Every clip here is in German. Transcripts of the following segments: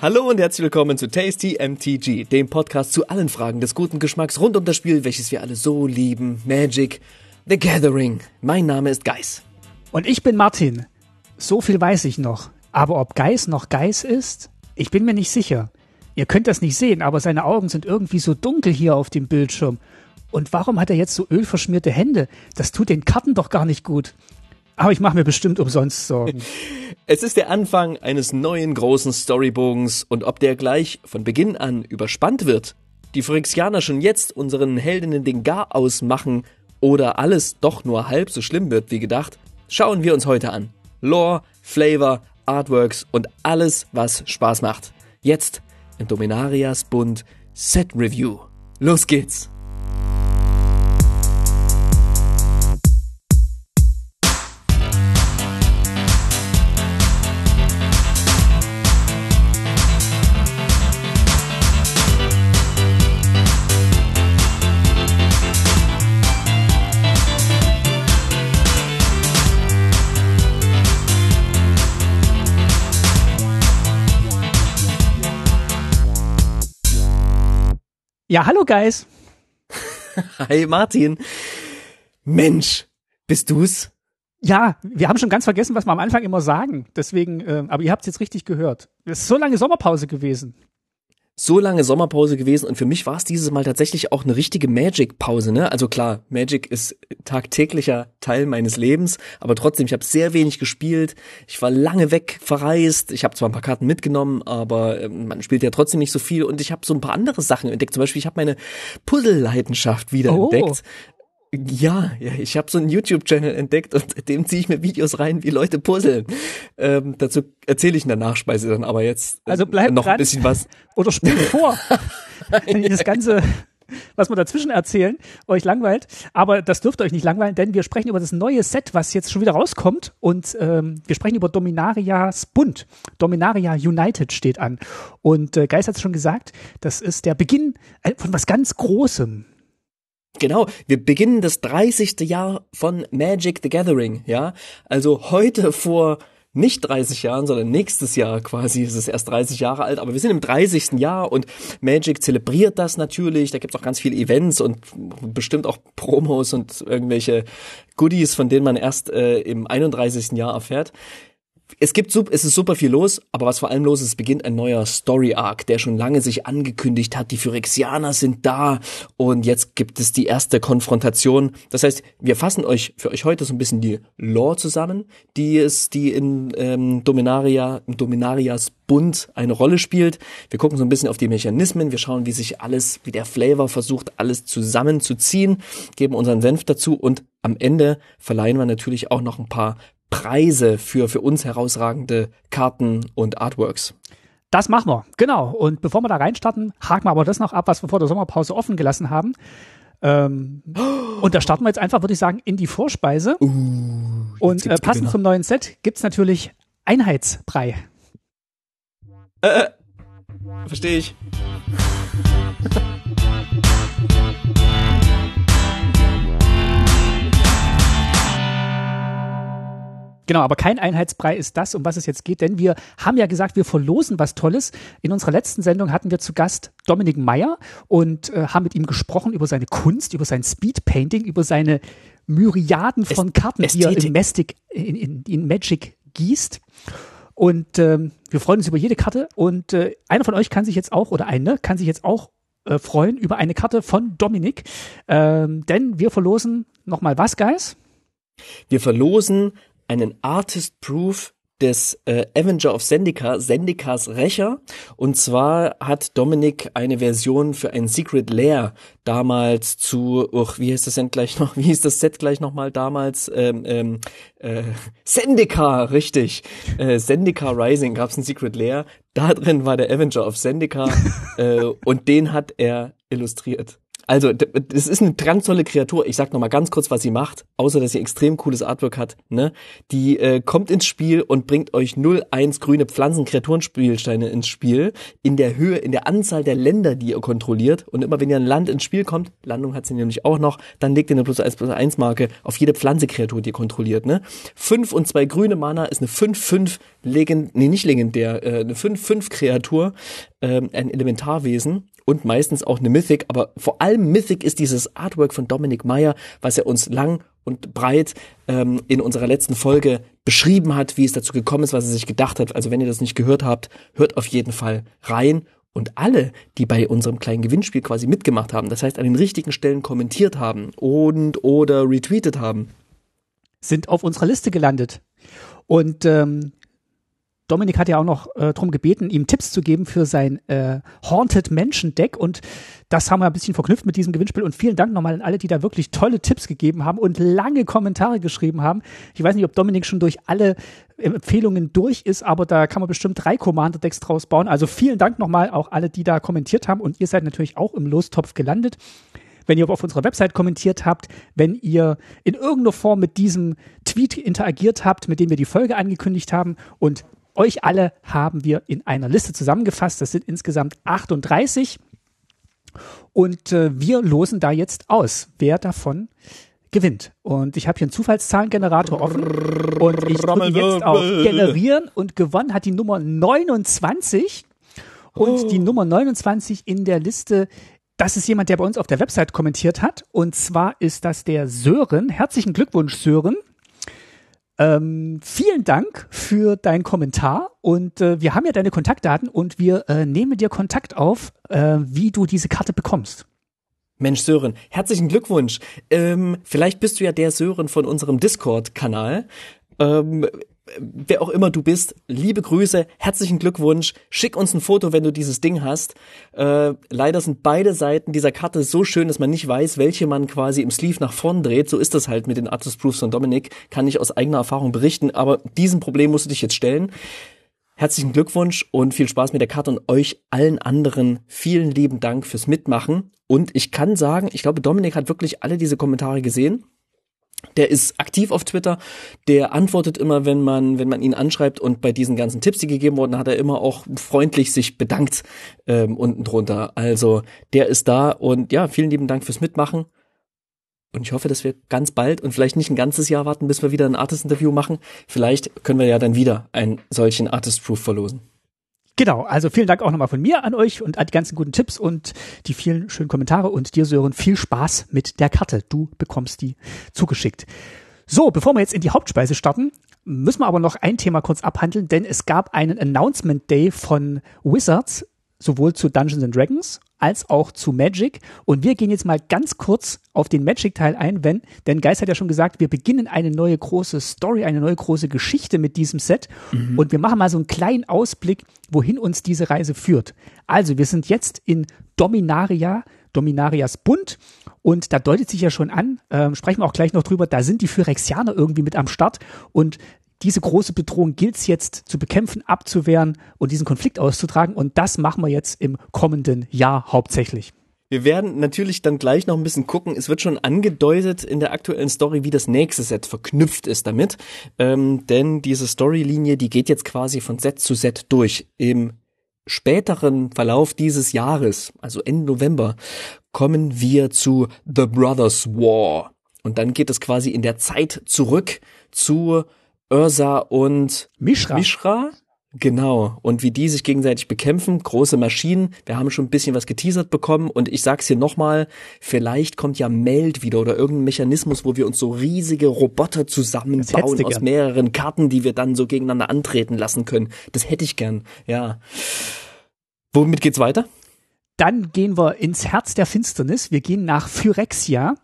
Hallo und herzlich willkommen zu Tasty MTG, dem Podcast zu allen Fragen des guten Geschmacks rund um das Spiel, welches wir alle so lieben, Magic the Gathering. Mein Name ist Geis. Und ich bin Martin. So viel weiß ich noch. Aber ob Geis noch Geis ist, ich bin mir nicht sicher. Ihr könnt das nicht sehen, aber seine Augen sind irgendwie so dunkel hier auf dem Bildschirm. Und warum hat er jetzt so ölverschmierte Hände? Das tut den Karten doch gar nicht gut. Aber ich mache mir bestimmt umsonst Sorgen. Es ist der Anfang eines neuen großen Storybogens und ob der gleich von Beginn an überspannt wird, die Phyrexianer schon jetzt unseren Heldinnen den Gar ausmachen oder alles doch nur halb so schlimm wird wie gedacht, schauen wir uns heute an. Lore, Flavor, Artworks und alles, was Spaß macht. Jetzt in Dominarias Bund Set Review. Los geht's! Ja, hallo Guys. Hi Martin. Mensch, bist du's? Ja, wir haben schon ganz vergessen, was wir am Anfang immer sagen. Deswegen, äh, aber ihr habt es jetzt richtig gehört. Es ist so lange Sommerpause gewesen so lange Sommerpause gewesen und für mich war es dieses Mal tatsächlich auch eine richtige Magic-Pause. Ne? Also klar, Magic ist tagtäglicher Teil meines Lebens, aber trotzdem, ich habe sehr wenig gespielt. Ich war lange weg verreist. Ich habe zwar ein paar Karten mitgenommen, aber ähm, man spielt ja trotzdem nicht so viel und ich habe so ein paar andere Sachen entdeckt. Zum Beispiel, ich habe meine Puzzle-Leidenschaft wieder oh. entdeckt. Ja, ja, ich habe so einen YouTube-Channel entdeckt und dem ziehe ich mir Videos rein, wie Leute puzzeln. Ähm, dazu erzähle ich in der Nachspeise dann aber jetzt äh, also bleib noch dran. ein bisschen was. Oder spring vor. das Ganze, was wir dazwischen erzählen, euch langweilt. Aber das dürfte euch nicht langweilen, denn wir sprechen über das neue Set, was jetzt schon wieder rauskommt. Und ähm, wir sprechen über Dominarias Bund. Dominaria United steht an. Und äh, Geist hat es schon gesagt, das ist der Beginn äh, von was ganz Großem. Genau, wir beginnen das 30. Jahr von Magic the Gathering, ja. Also heute vor nicht 30 Jahren, sondern nächstes Jahr quasi ist es erst 30 Jahre alt, aber wir sind im 30. Jahr und Magic zelebriert das natürlich. Da gibt es auch ganz viele Events und bestimmt auch Promos und irgendwelche Goodies, von denen man erst äh, im 31. Jahr erfährt es gibt es ist super viel los, aber was vor allem los ist, beginnt ein neuer Story Arc, der schon lange sich angekündigt hat. Die Phyrexianer sind da und jetzt gibt es die erste Konfrontation. Das heißt, wir fassen euch für euch heute so ein bisschen die Lore zusammen, die es, die in ähm, Dominaria, im Dominarias Bund eine Rolle spielt. Wir gucken so ein bisschen auf die Mechanismen, wir schauen, wie sich alles, wie der Flavor versucht, alles zusammenzuziehen, geben unseren Senf dazu und am Ende verleihen wir natürlich auch noch ein paar Preise für für uns herausragende Karten und Artworks. Das machen wir, genau. Und bevor wir da reinstarten, haken wir aber das noch ab, was wir vor der Sommerpause offen gelassen haben. Ähm, und da starten wir jetzt einfach, würde ich sagen, in die Vorspeise. Uh, und äh, passend Gewinner. zum neuen Set gibt's natürlich Einheitsbrei. Äh, äh, verstehe ich. Genau, aber kein Einheitsbrei ist das, um was es jetzt geht, denn wir haben ja gesagt, wir verlosen was Tolles. In unserer letzten Sendung hatten wir zu Gast Dominik Meyer und äh, haben mit ihm gesprochen über seine Kunst, über sein Speedpainting, über seine Myriaden von Karten, Ästhetik. die er in, Mastic, in, in, in Magic gießt. Und ähm, wir freuen uns über jede Karte. Und äh, einer von euch kann sich jetzt auch, oder eine, kann sich jetzt auch äh, freuen über eine Karte von Dominik. Ähm, denn wir verlosen nochmal was, Guys? Wir verlosen einen Artist Proof des äh, Avenger of Zendika, Zendikas Rächer. Und zwar hat Dominik eine Version für ein Secret Lair damals zu, uch, wie heißt das Set gleich noch, wie hieß das Set gleich nochmal damals? Ähm, ähm, äh, Zendika, richtig. Äh, Zendika Rising gab es ein Secret Lair. Da drin war der Avenger of Zendika äh, und den hat er illustriert. Also, das ist eine ganz tolle Kreatur. Ich sag noch mal ganz kurz, was sie macht, außer dass sie extrem cooles Artwork hat. Ne? Die äh, kommt ins Spiel und bringt euch 0-1 grüne Pflanzen-Kreaturenspielsteine ins Spiel in der Höhe, in der Anzahl der Länder, die ihr kontrolliert. Und immer wenn ihr ein Land ins Spiel kommt, Landung hat sie nämlich auch noch, dann legt ihr eine plus 1 plus 1 Marke auf jede Pflanze-Kreatur, die ihr kontrolliert. Ne? Fünf und zwei grüne Mana ist eine 5-5 legend, nee, nicht legendär, äh, eine 5-5 Kreatur, äh, ein Elementarwesen und meistens auch eine Mythic, aber vor allem Mythic ist dieses Artwork von Dominic Meyer, was er uns lang und breit ähm, in unserer letzten Folge beschrieben hat, wie es dazu gekommen ist, was er sich gedacht hat. Also wenn ihr das nicht gehört habt, hört auf jeden Fall rein. Und alle, die bei unserem kleinen Gewinnspiel quasi mitgemacht haben, das heißt an den richtigen Stellen kommentiert haben und oder retweetet haben, sind auf unserer Liste gelandet. Und ähm, Dominik hat ja auch noch äh, darum gebeten, ihm Tipps zu geben für sein äh, Haunted Mansion Deck. Und das haben wir ein bisschen verknüpft mit diesem Gewinnspiel. Und vielen Dank nochmal an alle, die da wirklich tolle Tipps gegeben haben und lange Kommentare geschrieben haben. Ich weiß nicht, ob Dominik schon durch alle Empfehlungen durch ist, aber da kann man bestimmt drei Commander-Decks draus bauen. Also vielen Dank nochmal auch alle, die da kommentiert haben. Und ihr seid natürlich auch im Lostopf gelandet. Wenn ihr auf unserer Website kommentiert habt, wenn ihr in irgendeiner Form mit diesem Tweet interagiert habt, mit dem wir die Folge angekündigt haben. Und euch alle haben wir in einer Liste zusammengefasst. Das sind insgesamt 38. Und äh, wir losen da jetzt aus, wer davon gewinnt. Und ich habe hier einen Zufallszahlengenerator offen und ich drücke jetzt auf Generieren und gewonnen hat die Nummer 29. Und oh. die Nummer 29 in der Liste, das ist jemand, der bei uns auf der Website kommentiert hat. Und zwar ist das der Sören. Herzlichen Glückwunsch, Sören. Ähm, vielen Dank für deinen Kommentar und äh, wir haben ja deine Kontaktdaten und wir äh, nehmen dir Kontakt auf, äh, wie du diese Karte bekommst. Mensch, Sören, herzlichen Glückwunsch. Ähm, vielleicht bist du ja der Sören von unserem Discord-Kanal. Ähm, wer auch immer du bist, liebe Grüße, herzlichen Glückwunsch, schick uns ein Foto, wenn du dieses Ding hast. Äh, leider sind beide Seiten dieser Karte so schön, dass man nicht weiß, welche man quasi im Sleeve nach vorn dreht. So ist das halt mit den Artist Proofs von Dominik, kann ich aus eigener Erfahrung berichten, aber diesem Problem musst du dich jetzt stellen. Herzlichen Glückwunsch und viel Spaß mit der Karte und euch allen anderen vielen lieben Dank fürs Mitmachen. Und ich kann sagen, ich glaube, Dominik hat wirklich alle diese Kommentare gesehen der ist aktiv auf Twitter, der antwortet immer, wenn man, wenn man ihn anschreibt und bei diesen ganzen Tipps, die gegeben wurden, hat er immer auch freundlich sich bedankt ähm, unten drunter. Also der ist da und ja, vielen lieben Dank fürs Mitmachen. Und ich hoffe, dass wir ganz bald und vielleicht nicht ein ganzes Jahr warten, bis wir wieder ein Artist-Interview machen. Vielleicht können wir ja dann wieder einen solchen Artist-Proof verlosen. Genau, also vielen Dank auch nochmal von mir an euch und an die ganzen guten Tipps und die vielen schönen Kommentare und dir, Sören, viel Spaß mit der Karte. Du bekommst die zugeschickt. So, bevor wir jetzt in die Hauptspeise starten, müssen wir aber noch ein Thema kurz abhandeln, denn es gab einen Announcement Day von Wizards sowohl zu Dungeons and Dragons als auch zu Magic. Und wir gehen jetzt mal ganz kurz auf den Magic-Teil ein, wenn, denn Geist hat ja schon gesagt, wir beginnen eine neue große Story, eine neue große Geschichte mit diesem Set. Mhm. Und wir machen mal so einen kleinen Ausblick, wohin uns diese Reise führt. Also, wir sind jetzt in Dominaria, Dominarias Bund. Und da deutet sich ja schon an, äh, sprechen wir auch gleich noch drüber, da sind die Phyrexianer irgendwie mit am Start. Und diese große Bedrohung gilt es jetzt zu bekämpfen, abzuwehren und diesen Konflikt auszutragen. Und das machen wir jetzt im kommenden Jahr hauptsächlich. Wir werden natürlich dann gleich noch ein bisschen gucken. Es wird schon angedeutet in der aktuellen Story, wie das nächste Set verknüpft ist damit. Ähm, denn diese Storylinie, die geht jetzt quasi von Set zu Set durch. Im späteren Verlauf dieses Jahres, also Ende November, kommen wir zu The Brothers War. Und dann geht es quasi in der Zeit zurück zu Ursa und Mishra. Mishra. Genau. Und wie die sich gegenseitig bekämpfen, große Maschinen. Wir haben schon ein bisschen was geteasert bekommen und ich sag's hier nochmal, vielleicht kommt ja Meld wieder oder irgendein Mechanismus, wo wir uns so riesige Roboter zusammenbauen aus mehreren Karten, die wir dann so gegeneinander antreten lassen können. Das hätte ich gern, ja. Womit geht's weiter? Dann gehen wir ins Herz der Finsternis. Wir gehen nach Phyrexia.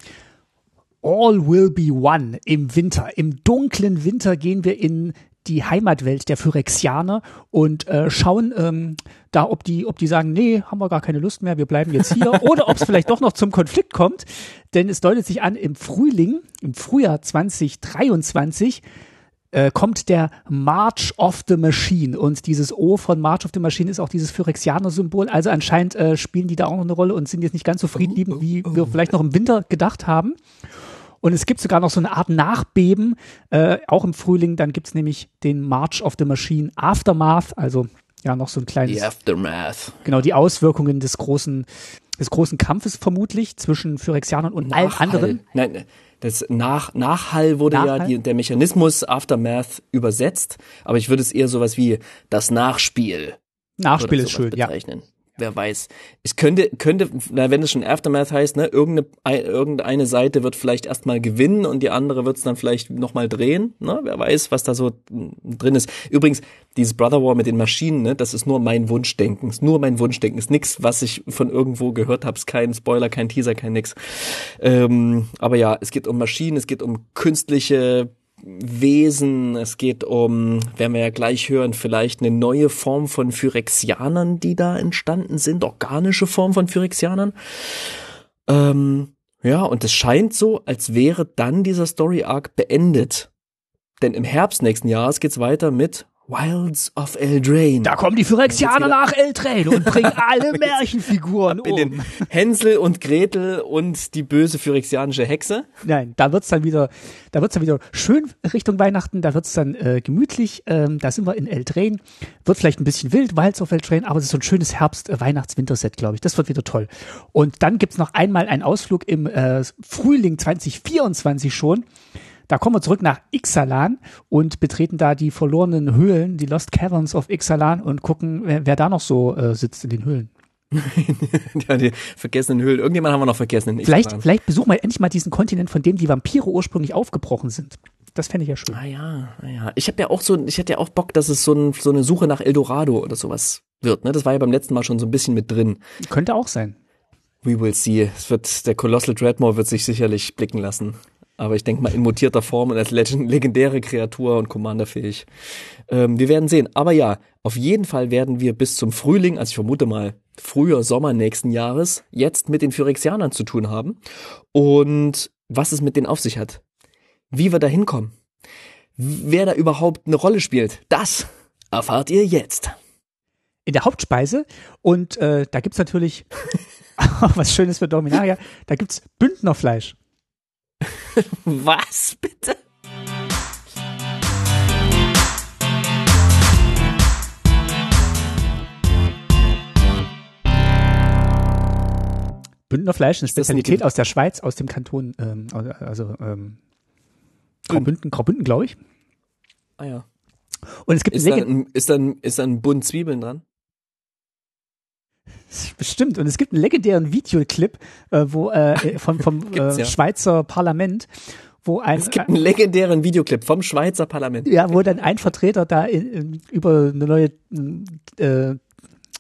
All will be one im Winter. Im dunklen Winter gehen wir in die Heimatwelt der Phyrexianer und äh, schauen ähm, da, ob die, ob die sagen, nee, haben wir gar keine Lust mehr, wir bleiben jetzt hier, oder ob es vielleicht doch noch zum Konflikt kommt. Denn es deutet sich an, im Frühling, im Frühjahr 2023 äh, kommt der March of the Machine und dieses O von March of the Machine ist auch dieses Phyrexianer-Symbol. Also anscheinend äh, spielen die da auch noch eine Rolle und sind jetzt nicht ganz so friedliebend, wie wir vielleicht noch im Winter gedacht haben. Und es gibt sogar noch so eine Art Nachbeben, äh, auch im Frühling. Dann gibt's nämlich den March of the Machine Aftermath, also ja noch so ein kleines. The Aftermath. Genau, die Auswirkungen des großen, des großen Kampfes vermutlich zwischen Phyrexianern und allen anderen. Nein, das Nach Nachhall wurde Nachhall? ja die, der Mechanismus Aftermath übersetzt, aber ich würde es eher sowas wie das Nachspiel Nachspiel ist schön, ja. Wer weiß. Es könnte, könnte, na, wenn es schon Aftermath heißt, ne, irgendeine, ein- irgendeine Seite wird vielleicht erstmal gewinnen und die andere wird es dann vielleicht nochmal drehen. Ne? Wer weiß, was da so drin ist. Übrigens, dieses Brother War mit den Maschinen, ne, das ist nur mein Wunschdenken. Ist nur mein Wunschdenken. Ist nix, was ich von irgendwo gehört habe. Ist kein Spoiler, kein Teaser, kein nix. Ähm, aber ja, es geht um Maschinen, es geht um künstliche Wesen, es geht um, werden wir ja gleich hören, vielleicht eine neue Form von Phyrexianern, die da entstanden sind, organische Form von Phyrexianern. Ähm, ja, und es scheint so, als wäre dann dieser Story Arc beendet. Denn im Herbst nächsten Jahres geht's weiter mit Wilds of Eldraine. Da kommen die Phyrexianer nach Eldraine und bringen alle Märchenfiguren in um. den Hänsel und Gretel und die böse phyrexianische Hexe. Nein, da wird's dann wieder, da wird's dann wieder schön Richtung Weihnachten, da wird's dann äh, gemütlich, ähm, da sind wir in Eldraine, wird vielleicht ein bisschen wild, Wilds of Eldraine, aber es ist so ein schönes Herbst-Weihnachts-Winterset, glaube ich, das wird wieder toll. Und dann gibt's noch einmal einen Ausflug im äh, Frühling 2024 schon, da kommen wir zurück nach Ixalan und betreten da die verlorenen Höhlen, die Lost Caverns of Ixalan und gucken, wer, wer da noch so äh, sitzt in den Höhlen. ja, die vergessenen Höhlen. Irgendjemand haben wir noch vergessen. in Vielleicht, Ixalan. vielleicht besuchen wir endlich mal diesen Kontinent, von dem die Vampire ursprünglich aufgebrochen sind. Das fände ich ja schön. Ah ja, ah ja. Ich habe ja auch so, ich hätte ja auch Bock, dass es so, ein, so eine Suche nach Eldorado oder sowas wird. Ne? Das war ja beim letzten Mal schon so ein bisschen mit drin. Könnte auch sein. We will see. Es wird, der Colossal Dreadmore wird sich sicherlich blicken lassen. Aber ich denke mal in mutierter Form und als legend, legendäre Kreatur und Commanderfähig. Ähm, wir werden sehen. Aber ja, auf jeden Fall werden wir bis zum Frühling, also ich vermute mal früher Sommer nächsten Jahres, jetzt mit den Phyrexianern zu tun haben. Und was es mit denen auf sich hat. Wie wir da hinkommen. Wer da überhaupt eine Rolle spielt, das erfahrt ihr jetzt. In der Hauptspeise. Und äh, da gibt's natürlich was Schönes für Dominaria. Da gibt's Bündnerfleisch. Was bitte? Bündnerfleisch, eine Ist das ein Spezialität Ge- aus der Schweiz, aus dem Kanton, ähm, also ähm, Graubünden, Graubünden glaube ich. Ah ja. Und es gibt Ist eine da, ein, ist, da ein, ist da ein Bund Zwiebeln dran? Bestimmt. Und es gibt einen legendären Videoclip, äh, wo äh, vom, vom äh, ja. Schweizer Parlament, wo ein Es gibt einen legendären Videoclip vom Schweizer Parlament. ja, wo dann ein Vertreter da in, in, über eine neue äh,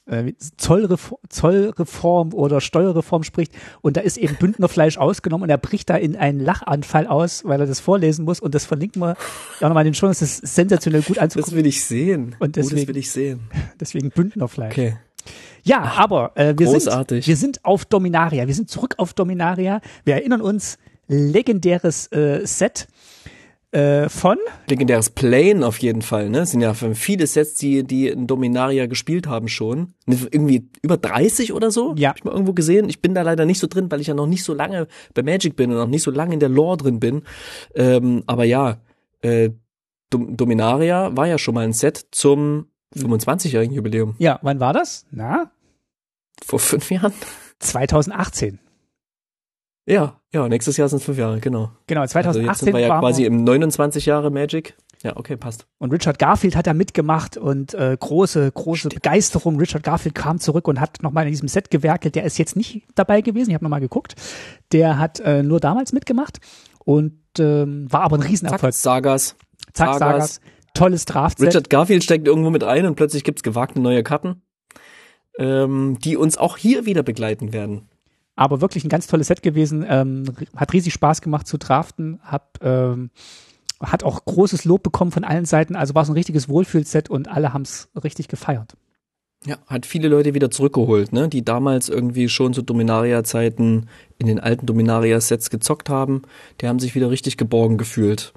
äh, Zollreform, Zollreform oder Steuerreform spricht und da ist eben Bündnerfleisch ausgenommen und er bricht da in einen Lachanfall aus, weil er das vorlesen muss und das verlinken wir ja nochmal in den Show, das ist sensationell gut Das anzugucken, will ich sehen. Und oh, das deswegen- will ich sehen. deswegen Bündnerfleisch. Okay. Ja, aber äh, wir, sind, wir sind auf Dominaria. Wir sind zurück auf Dominaria. Wir erinnern uns, legendäres äh, Set äh, von, Legendäres Plane auf jeden Fall, ne? Es sind ja viele Sets, die, die in Dominaria gespielt haben schon. Irgendwie über 30 oder so? Ja. Hab ich mal irgendwo gesehen. Ich bin da leider nicht so drin, weil ich ja noch nicht so lange bei Magic bin und noch nicht so lange in der Lore drin bin. Ähm, aber ja, äh, Dom Dominaria war ja schon mal ein Set zum 25-jährigen Jubiläum. ja, wann war das? Na, Vor fünf Jahren? 2018. Ja, ja, nächstes Jahr sind es fünf Jahre, genau. Genau, Also 2018 jetzt sind wir ja quasi im 29 Jahre Magic. Ja, okay, passt. und Richard Garfield hat da mitgemacht und äh, große, große Begeisterung. Richard Garfield kam zurück und hat nochmal in diesem Set gewerkelt. Der ist jetzt nicht dabei gewesen, ich habe nochmal geguckt. Der hat äh, nur damals mitgemacht und ähm, war aber ein Zack, Riesenerfolg. Sagas. Zack, Sagas. Sagas. Tolles Draftset. Richard Garfield steckt irgendwo mit ein und plötzlich gibt's gewagte neue Karten, ähm, die uns auch hier wieder begleiten werden. aber wirklich ein ganz tolles Set gewesen. Ähm, hat riesig Spaß gemacht zu draften. Hab, ähm, hat auch großes Lob bekommen von allen Seiten. Also war es ein richtiges Wohlfühlset und alle haben es richtig gefeiert. Ja, hat viele Leute wieder zurückgeholt, ne, die damals irgendwie schon zu Dominaria-Zeiten in den alten Dominaria-Sets gezockt haben. Die haben sich wieder richtig geborgen gefühlt.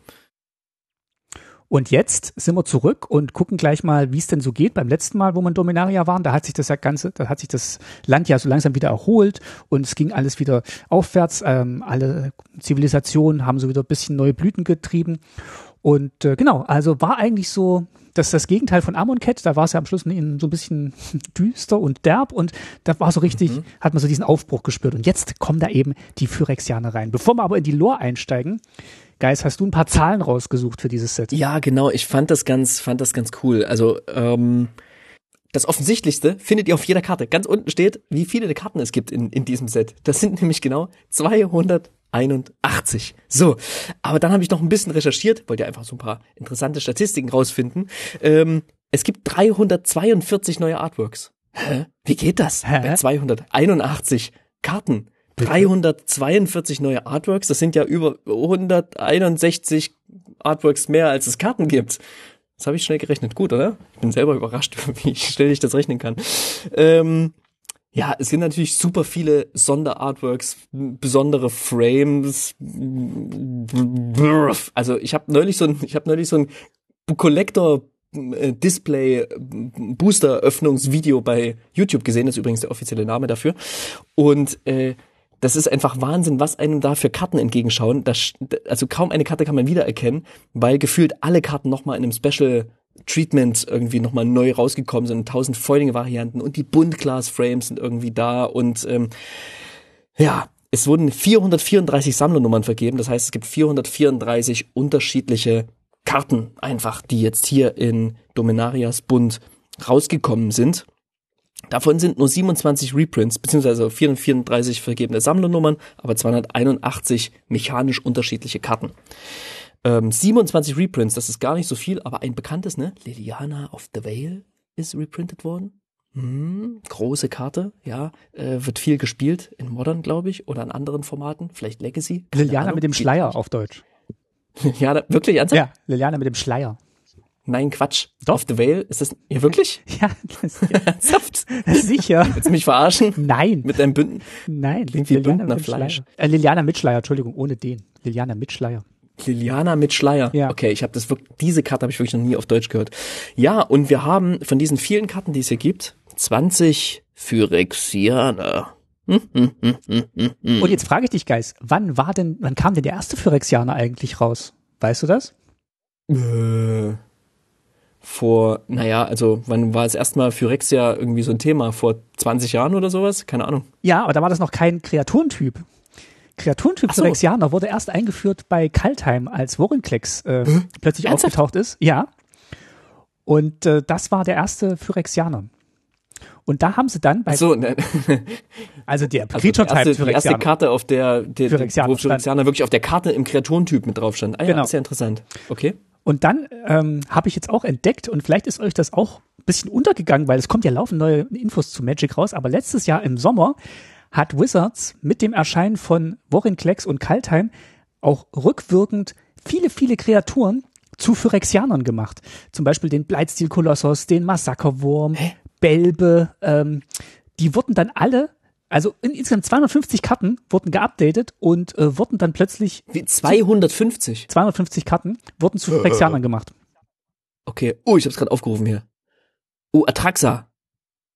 Und jetzt sind wir zurück und gucken gleich mal, wie es denn so geht. Beim letzten Mal, wo wir in Dominaria waren, da hat sich das Ganze, da hat sich das Land ja so langsam wieder erholt und es ging alles wieder aufwärts. Ähm, alle Zivilisationen haben so wieder ein bisschen neue Blüten getrieben. Und äh, genau, also war eigentlich so das, das Gegenteil von Amonkhet. Da war es ja am Schluss so ein bisschen düster und derb und da war so richtig, mhm. hat man so diesen Aufbruch gespürt. Und jetzt kommen da eben die Phyrexianer rein. Bevor wir aber in die Lore einsteigen, Geist, hast du ein paar Zahlen rausgesucht für dieses Set? Ja, genau. Ich fand das ganz, fand das ganz cool. Also ähm, das Offensichtlichste findet ihr auf jeder Karte. Ganz unten steht, wie viele Karten es gibt in, in diesem Set. Das sind nämlich genau 281. So, aber dann habe ich noch ein bisschen recherchiert, wollte einfach so ein paar interessante Statistiken rausfinden. Ähm, es gibt 342 neue Artworks. Hä? Wie geht das? Hä? Bei 281 Karten. 342 neue Artworks, das sind ja über 161 Artworks mehr, als es Karten gibt. Das habe ich schnell gerechnet. Gut, oder? Ich bin selber überrascht, wie schnell ich das rechnen kann. Ähm, ja, es sind natürlich super viele Sonderartworks, besondere Frames. Also ich habe neulich so ein, ich habe neulich so ein Collector äh, Display Booster Öffnungsvideo bei YouTube gesehen. Das ist übrigens der offizielle Name dafür. Und äh, das ist einfach Wahnsinn, was einem da für Karten entgegenschauen. Das, also kaum eine Karte kann man wiedererkennen, weil gefühlt alle Karten nochmal in einem Special Treatment irgendwie nochmal neu rausgekommen sind. Tausend Foiling-Varianten und die Buntglas-Frames sind irgendwie da und ähm, ja, es wurden 434 Sammlernummern vergeben. Das heißt, es gibt 434 unterschiedliche Karten einfach, die jetzt hier in Dominarias Bund rausgekommen sind. Davon sind nur 27 Reprints, beziehungsweise 434 vergebene Sammlernummern, aber 281 mechanisch unterschiedliche Karten. Ähm, 27 Reprints, das ist gar nicht so viel, aber ein bekanntes, ne? Liliana of the Vale ist reprintet worden. Hm, große Karte, ja, äh, wird viel gespielt in Modern, glaube ich, oder in anderen Formaten, vielleicht Legacy. Liliana Ahnung, mit dem Schleier auf Deutsch. Liliana, wirklich ernsthaft? Ja, Liliana mit dem Schleier. Nein, Quatsch. Doch. Auf the Vale ist das, ja wirklich? Ja, das, ernsthaft? Sicher. Willst du mich verarschen? Nein. Mit deinem Bünden? Nein. Klingt wie Bündner Fleisch. Äh, Liliana Mitschleier, Entschuldigung, ohne den. Liliana Mitschleier. Liliana mit Schleier. Ja. Okay, ich habe das wirklich, diese Karte habe ich wirklich noch nie auf Deutsch gehört. Ja, und wir haben von diesen vielen Karten, die es hier gibt, 20 Phyrexianer. Hm, hm, hm, und jetzt frage ich dich, Geist, wann war denn, wann kam denn der erste Phyrexianer eigentlich raus? Weißt du das? Äh, vor, naja, also wann war es erstmal Phyrexia irgendwie so ein Thema? Vor 20 Jahren oder sowas? Keine Ahnung. Ja, aber da war das noch kein Kreaturentyp. Kreaturentyp so. Phyrexianer wurde erst eingeführt bei Kaltheim, als Vorinclex äh, hm? plötzlich Ernsthaft? aufgetaucht ist. Ja. Und äh, das war der erste Phyrexianer. Und da haben sie dann bei. so, ne. also der Creature Type also die erste Karte, auf der, der Phyrexianer wo Phyrexianer wirklich auf der Karte im Kreaturentyp mit drauf stand. Ah, ja, genau. ist ja interessant. Okay. Und dann ähm, habe ich jetzt auch entdeckt, und vielleicht ist euch das auch ein bisschen untergegangen, weil es kommt ja laufend neue Infos zu Magic raus, aber letztes Jahr im Sommer hat Wizards mit dem Erscheinen von Vorinclex und Kaltheim auch rückwirkend viele, viele Kreaturen zu Phyrexianern gemacht. Zum Beispiel den Bleitstil-Kolossos, den Massakerwurm, Belbe. Ähm, die wurden dann alle also in insgesamt 250 Karten wurden geupdatet und äh, wurden dann plötzlich. Wie 250? 250 Karten wurden zu Phyrexianern gemacht. Okay. Oh, ich hab's gerade aufgerufen hier. Oh, Atraxa.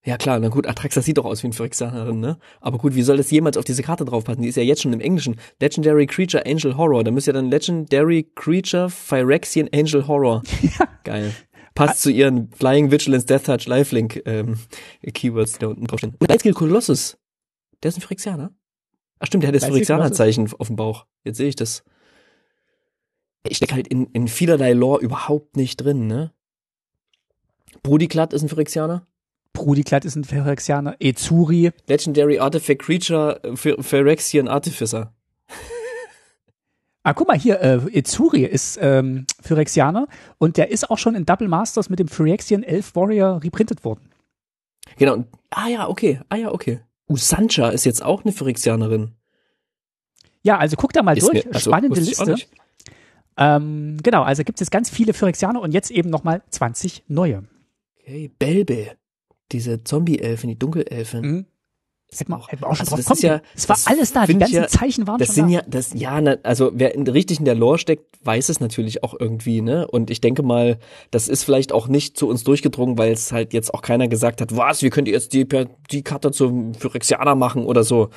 Ja klar, na gut, Atraxa sieht doch aus wie ein Phyrexianerin, ne? Aber gut, wie soll das jemals auf diese Karte draufpassen? Die ist ja jetzt schon im Englischen. Legendary Creature Angel Horror. Da müsste ja dann Legendary Creature Phyrexian Angel Horror. Ja. Geil. Passt ah. zu ihren Flying Vigilance Death Touch Lifelink ähm, Keywords, die da unten draufstehen. Und Lightskill Colossus. Der ist ein Phyrexianer? Ach stimmt, der hat das Phyrexianer-Zeichen auf dem Bauch. Jetzt sehe ich das. Ich stecke halt in, in vielerlei Lore überhaupt nicht drin, ne? Brudiklat ist ein Phyrexianer? Brudiklat ist ein Phyrexianer. Ezuri. Legendary Artifact Creature, äh, Phyrexian Artificer. Ah, guck mal hier, äh, Ezuri ist ähm, Phyrexianer und der ist auch schon in Double Masters mit dem Phyrexian Elf Warrior reprintet worden. Genau. Ah ja, okay. Ah ja, okay. Usancha ist jetzt auch eine Phyrexianerin. Ja, also guck da mal ist durch. Mir, also, Spannende Liste. Ähm, genau, also gibt es jetzt ganz viele Phyrexianer und jetzt eben nochmal 20 neue. Okay, Belbe. Diese Zombie-Elfin, die Dunkelelfin. Mhm. Hätten wir, hätten wir auch schon Also drauf kommen. ja- es war alles da, die ganzen ja- Zeichen waren Das schon sind da. ja, das, ja, na, also wer in, richtig in der Lore steckt, weiß es natürlich auch irgendwie, ne? Und ich denke mal, das ist vielleicht auch nicht zu uns durchgedrungen, weil es halt jetzt auch keiner gesagt hat, was, wie könnt ihr jetzt die, die Karte zum Phyrexianer machen oder so.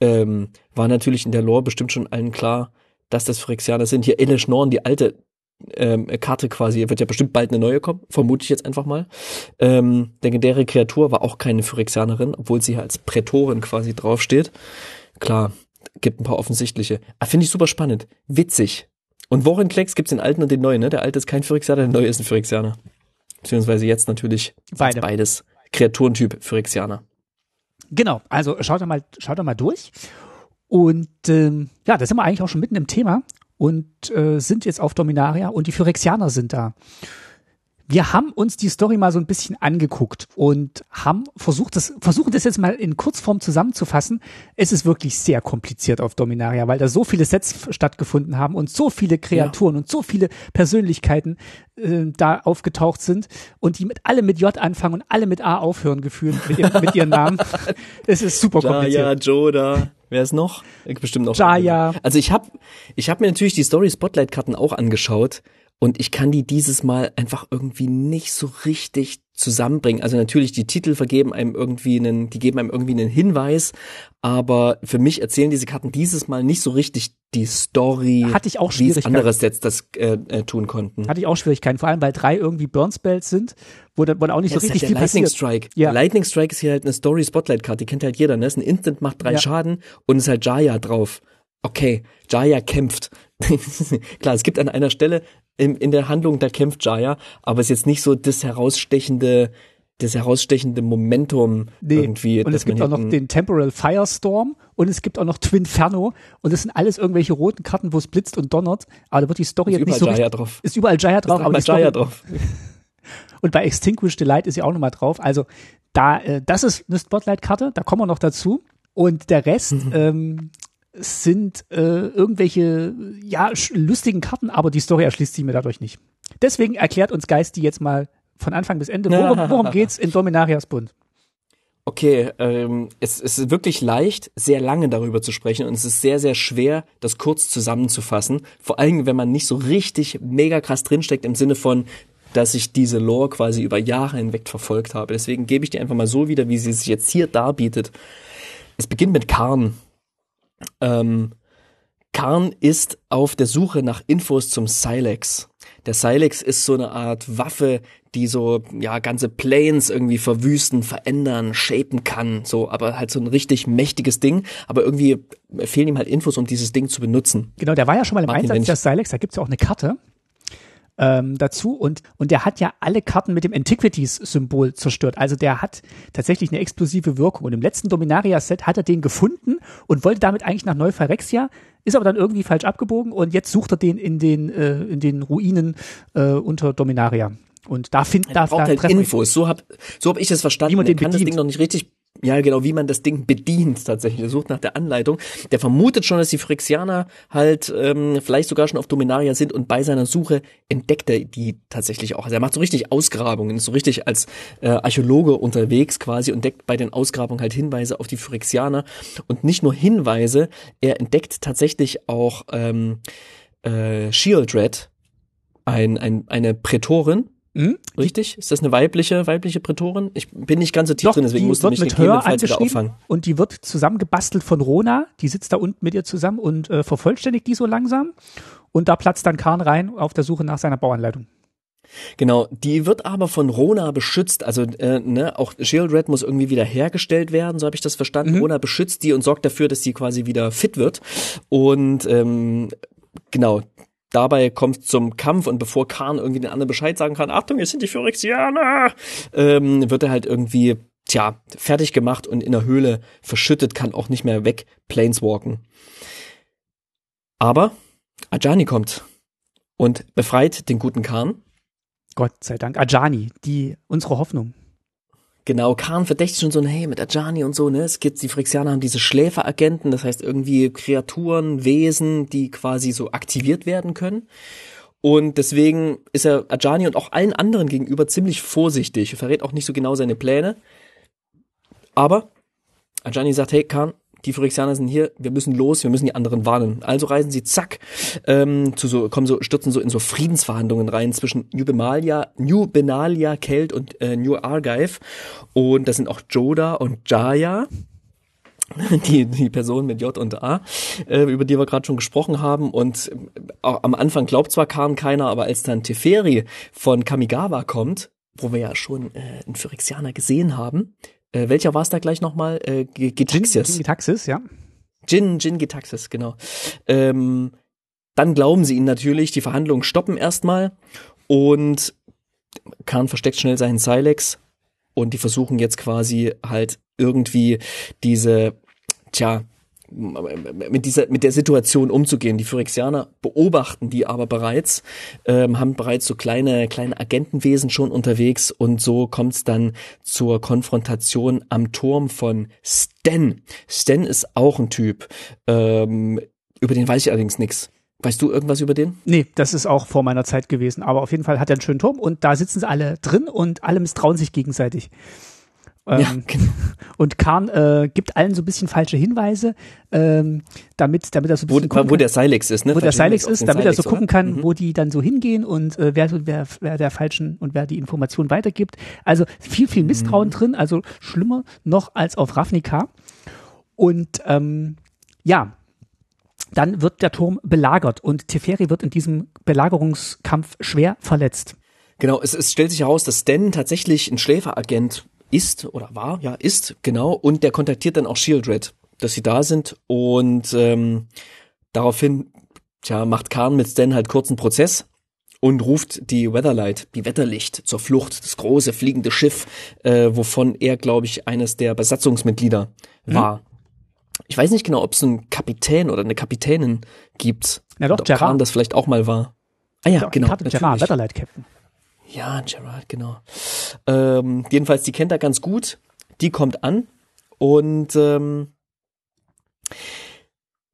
Ähm, war natürlich in der Lore bestimmt schon allen klar, dass das Phyrexianer sind. Hier Elish Norn, die alte ähm, Karte quasi, wird ja bestimmt bald eine neue kommen, vermute ich jetzt einfach mal. Ähm, legendäre Kreatur war auch keine Phyrexianerin, obwohl sie hier als Prätorin quasi draufsteht. Klar, gibt ein paar offensichtliche. Ah, Finde ich super spannend. Witzig. Und Warren Klecks gibt's den alten und den neuen, ne? Der alte ist kein Phyrexianer, der neue ist ein Phyrexianer. Beziehungsweise jetzt natürlich Beide. beides. Kreaturentyp Phyrexianer. Genau, also schaut da mal, schaut da mal durch. Und ähm, ja, da sind wir eigentlich auch schon mitten im Thema und äh, sind jetzt auf Dominaria und die Phyrexianer sind da. Wir haben uns die Story mal so ein bisschen angeguckt und haben versucht, das, versuchen das jetzt mal in Kurzform zusammenzufassen. Es ist wirklich sehr kompliziert auf Dominaria, weil da so viele Sets stattgefunden haben und so viele Kreaturen und so viele Persönlichkeiten äh, da aufgetaucht sind und die mit alle mit J anfangen und alle mit A aufhören gefühlt mit, ihrem- mit ihren Namen. Es ist super kompliziert. Jaya, Joda. Wer ist noch? Bestimmt noch. Jaya. Also ich habe ich hab mir natürlich die Story Spotlight Karten auch angeschaut und ich kann die dieses Mal einfach irgendwie nicht so richtig zusammenbringen. Also natürlich die Titel vergeben einem irgendwie einen, die geben einem irgendwie einen Hinweis, aber für mich erzählen diese Karten dieses Mal nicht so richtig die Story, Hatte ich auch wie es andere Sets das äh, äh, tun konnten. Hatte ich auch Schwierigkeiten, vor allem weil drei irgendwie Burn-Spells sind, wo dann, wo dann auch nicht Das so richtig halt viel Lightning passiert. Strike. Ja. Lightning Strike ist hier halt eine Story Spotlight Karte, die kennt halt jeder, ne? Ist ein Instant macht drei Ja. Schaden und ist halt Jaya drauf. Okay, Jaya kämpft. Klar, es gibt an einer Stelle in, in der Handlung, da kämpft Jaya, aber es ist jetzt nicht so das herausstechende, das herausstechende Momentum Nee. irgendwie. und es gibt auch noch den Temporal Firestorm und es gibt auch noch Twinferno und das sind alles irgendwelche roten Karten, wo es blitzt und donnert, aber da wird die Story jetzt nicht überall so Jaya richtig, drauf. ist überall Jaya drauf, Ist aber die Story, Jaya drauf. und bei Extinguished Delight ist ja auch nochmal drauf, also da, äh, das ist eine Spotlight-Karte, da kommen wir noch dazu und der Rest, ähm, sind äh, irgendwelche ja lustigen Karten, aber die Story erschließt sich mir dadurch nicht. Deswegen erklärt uns Geist die jetzt mal von Anfang bis Ende. Worum, worum geht's in Dominarias Bund? Okay, ähm, es, es ist wirklich leicht, sehr lange darüber zu sprechen und es ist sehr, sehr schwer, das kurz zusammenzufassen. Vor allem, wenn man nicht so richtig mega krass drinsteckt im Sinne von, dass ich diese Lore quasi über Jahre hinweg verfolgt habe. Deswegen gebe ich die einfach mal so wieder, wie sie sich jetzt hier darbietet. Es beginnt mit Karn. Ähm, Karn ist auf der Suche nach Infos zum Silex. Der Silex ist so eine Art Waffe, die so, ja, ganze Planes irgendwie verwüsten, verändern, shapen kann, so, aber halt so ein richtig mächtiges Ding, aber irgendwie fehlen ihm halt Infos, um dieses Ding zu benutzen. Genau, der war ja schon mal im Martin Einsatz, Lynch. der Silex, da gibt's ja auch eine Karte ähm, dazu und, und der hat ja alle Karten mit dem Antiquities-Symbol zerstört. Also der hat tatsächlich eine explosive Wirkung. Und im letzten Dominaria-Set hat er den gefunden und wollte damit eigentlich nach Neuphyrexia, ist aber dann irgendwie falsch abgebogen und jetzt sucht er den in den, äh, in den Ruinen äh, unter Dominaria. Und da findet da, Er braucht da halt Infos. So hab, so hab ich es verstanden. Wie man den kann das bedient. Ding noch nicht richtig, ja genau, wie man das Ding bedient tatsächlich. Er sucht nach der Anleitung. Der vermutet schon, dass die Phyrexianer halt ähm, vielleicht sogar schon auf Dominaria sind und bei seiner Suche entdeckt er die tatsächlich auch. Also er macht so richtig Ausgrabungen, ist so richtig als äh, Archäologe unterwegs quasi und entdeckt bei den Ausgrabungen halt Hinweise auf die Phyrexianer. Und nicht nur Hinweise, er entdeckt tatsächlich auch ähm, äh, Shieldred, ein, ein, eine Prätorin, Hm? Richtig? Ist das eine weibliche, weibliche Prätorin? Ich bin nicht ganz so tief Doch, drin, deswegen musste wird mich mit Hör angeschrieben auffangen. und die wird zusammengebastelt von Rona. Die sitzt da unten mit ihr zusammen und äh, vervollständigt die so langsam. Und da platzt dann Karn rein auf der Suche nach seiner Bauanleitung. Genau, die wird aber von Rona beschützt. Also äh, ne, auch Shieldred muss irgendwie wieder hergestellt werden, so habe ich das verstanden. Mhm. Rona beschützt die und sorgt dafür, dass sie quasi wieder fit wird. Und ähm, genau, dabei kommt zum Kampf und bevor Khan irgendwie den anderen Bescheid sagen kann, Achtung, es sind die Phyrexianer, ähm, wird er halt irgendwie, tja, fertig gemacht und in der Höhle verschüttet, kann auch nicht mehr weg planeswalken. Aber Ajani kommt und befreit den guten Khan. Gott sei Dank. Ajani, die, unsere Hoffnung. Genau, Khan verdächtigt schon so, hey, mit Ajani und so, ne? Es gibt, die Phyrexianer haben diese Schläferagenten, das heißt irgendwie Kreaturen, Wesen, die quasi so aktiviert werden können. Und deswegen ist er Ajani und auch allen anderen gegenüber ziemlich vorsichtig, verrät auch nicht so genau seine Pläne. Aber Ajani sagt, hey Khan, die Phyrexianer sind hier, wir müssen los, wir müssen die anderen warnen. Also reisen sie zack, ähm, zu so, kommen so, stürzen so in so Friedensverhandlungen rein zwischen New Benalia, New Benalia, Kelt und äh, New Argive. Und das sind auch Joda und Jaya. Die, die Person mit J und A, äh, über die wir gerade schon gesprochen haben. Und äh, am Anfang glaubt zwar Khan keiner, aber als dann Teferi von Kamigawa kommt, wo wir ja schon äh, einen Phyrexianer gesehen haben, äh, welcher war es da gleich nochmal? Äh, Gitaxias. Jin Gitaxis, ja. Jin, Jin Gitaxis, genau. Ähm, dann glauben sie ihn natürlich, die Verhandlungen stoppen erstmal und Khan versteckt schnell seinen Silex und die versuchen jetzt quasi halt irgendwie diese, tja, mit dieser mit der Situation umzugehen. Die Phyrexianer beobachten die aber bereits, ähm, haben bereits so kleine kleine Agentenwesen schon unterwegs und so kommt es dann zur Konfrontation am Turm von Sten. Sten ist auch ein Typ, ähm, über den weiß ich allerdings nichts. Weißt du irgendwas über den? Nee, das ist auch vor meiner Zeit gewesen. Aber auf jeden Fall hat er einen schönen Turm und da sitzen sie alle drin und alle misstrauen sich gegenseitig. Ähm, ja, genau. Und Kahn äh, gibt allen so ein bisschen falsche Hinweise, ähm, damit, damit er so ein bisschen. Wo, wo der Silex ist, ne? Wo der Silex ist, damit Silex, er so gucken kann, mhm. wo die dann so hingehen und äh, wer, wer, wer der falschen und wer die Information weitergibt. Also viel, viel Misstrauen mhm. drin, also schlimmer noch als auf Ravnica. Und ähm, ja, dann wird der Turm belagert und Teferi wird in diesem Belagerungskampf schwer verletzt. Genau, es, es stellt sich heraus, dass Stan tatsächlich ein Schläferagent ist oder war, ja, ist, genau, und der kontaktiert dann auch Shieldred, dass sie da sind und ähm, daraufhin, tja, macht Khan mit Stan halt kurzen Prozess und ruft die Weatherlight, die Wetterlicht zur Flucht, das große fliegende Schiff, äh, wovon er, glaube ich, eines der Besatzungsmitglieder mhm. war. Ich weiß nicht genau, ob es einen Kapitän oder eine Kapitänin gibt. Ja doch, Gerard. Khan das vielleicht auch mal war. Ah ja, ja genau. Gerard, Weatherlight Captain. Ja, Gerard, genau. Ähm, jedenfalls, die kennt er ganz gut. Die kommt an und ähm,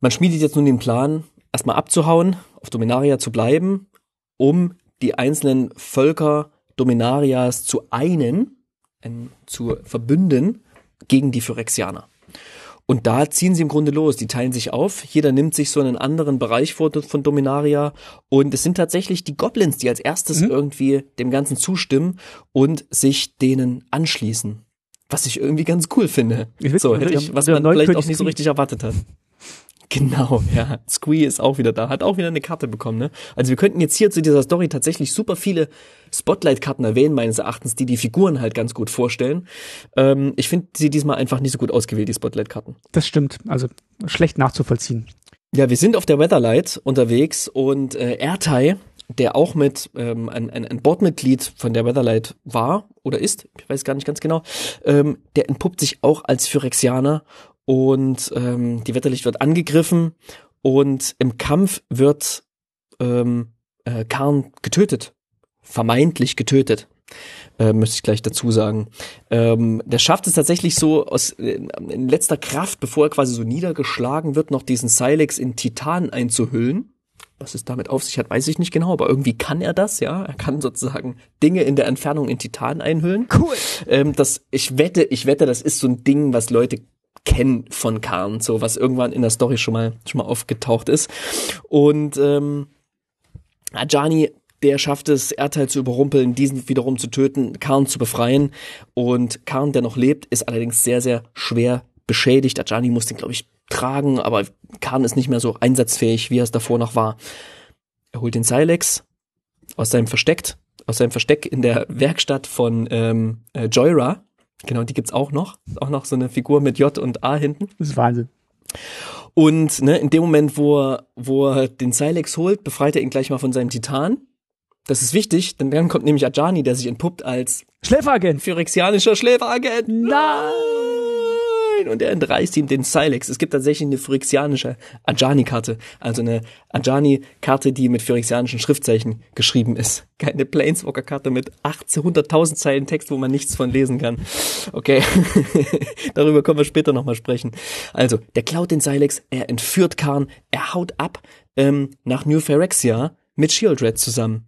man schmiedet jetzt nun den Plan, erstmal abzuhauen, auf Dominaria zu bleiben, um die einzelnen Völker Dominarias zu einen, äh, zu verbünden gegen die Phyrexianer. Und da ziehen sie im Grunde los. Die teilen sich auf. Jeder nimmt sich so einen anderen Bereich vor von Dominaria. Und es sind tatsächlich die Goblins, die als erstes mhm. irgendwie dem Ganzen zustimmen und sich denen anschließen. Was ich irgendwie ganz cool finde. Ich so, hätte ich, was man vielleicht auch nicht so richtig erwartet hat. Genau, ja. Squee ist auch wieder da, hat auch wieder eine Karte bekommen, ne? Also wir könnten jetzt hier zu dieser Story tatsächlich super viele Spotlight-Karten erwähnen, meines Erachtens, die die Figuren halt ganz gut vorstellen. Ähm, ich finde sie diesmal einfach nicht so gut ausgewählt, die Spotlight-Karten. Das stimmt, also schlecht nachzuvollziehen. Ja, wir sind auf der Weatherlight unterwegs und äh, Ertai, der auch mit ähm, ein, ein, ein Bordmitglied von der Weatherlight war oder ist, ich weiß gar nicht ganz genau, ähm, der entpuppt sich auch als Phyrexianer und ähm, die Wetterlicht wird angegriffen und im Kampf wird ähm, äh, Karn getötet, vermeintlich getötet. Äh, müsste ich gleich dazu sagen. Ähm, der schafft es tatsächlich so aus äh, in letzter Kraft, bevor er quasi so niedergeschlagen wird, noch diesen Silex in Titan einzuhüllen. Was es damit auf sich hat, weiß ich nicht genau, aber irgendwie kann er das, ja. Er kann sozusagen Dinge in der Entfernung in Titan einhüllen. Cool. Ähm, das, ich wette, ich wette, das ist so ein Ding, was Leute kennen von Khan, so was irgendwann in der Story schon mal schon mal aufgetaucht ist. Und ähm, Ajani der schafft es, Erdteil zu überrumpeln, diesen wiederum zu töten, Karn zu befreien. Und Karn, der noch lebt, ist allerdings sehr, sehr schwer beschädigt. Ajani muss den, glaube ich, tragen, aber Karn ist nicht mehr so einsatzfähig, wie er es davor noch war. Er holt den Silex aus seinem Versteck, aus seinem Versteck in der Werkstatt von ähm, äh, Joyra Genau, die gibt's auch noch. Auch noch so eine Figur mit J und A hinten. Das ist Wahnsinn. Und ne, in dem Moment, wo er, wo er den Silex holt, befreit er ihn gleich mal von seinem Titan. Das ist wichtig, denn dann kommt nämlich Ajani, der sich entpuppt als Schläferagent. Phyrexianischer Schläferagent. Nein! Nein! Und er entreißt ihm den Silex. Es gibt tatsächlich eine phyrexianische Ajani-Karte. Also eine Ajani-Karte, die mit phyrexianischen Schriftzeichen geschrieben ist. Keine Planeswalker-Karte mit 100.000 Zeilen Text, wo man nichts von lesen kann. Okay. Darüber können wir später nochmal sprechen. Also, der klaut den Silex, er entführt Karn, er haut ab ähm, nach New Phyrexia mit Shieldred zusammen.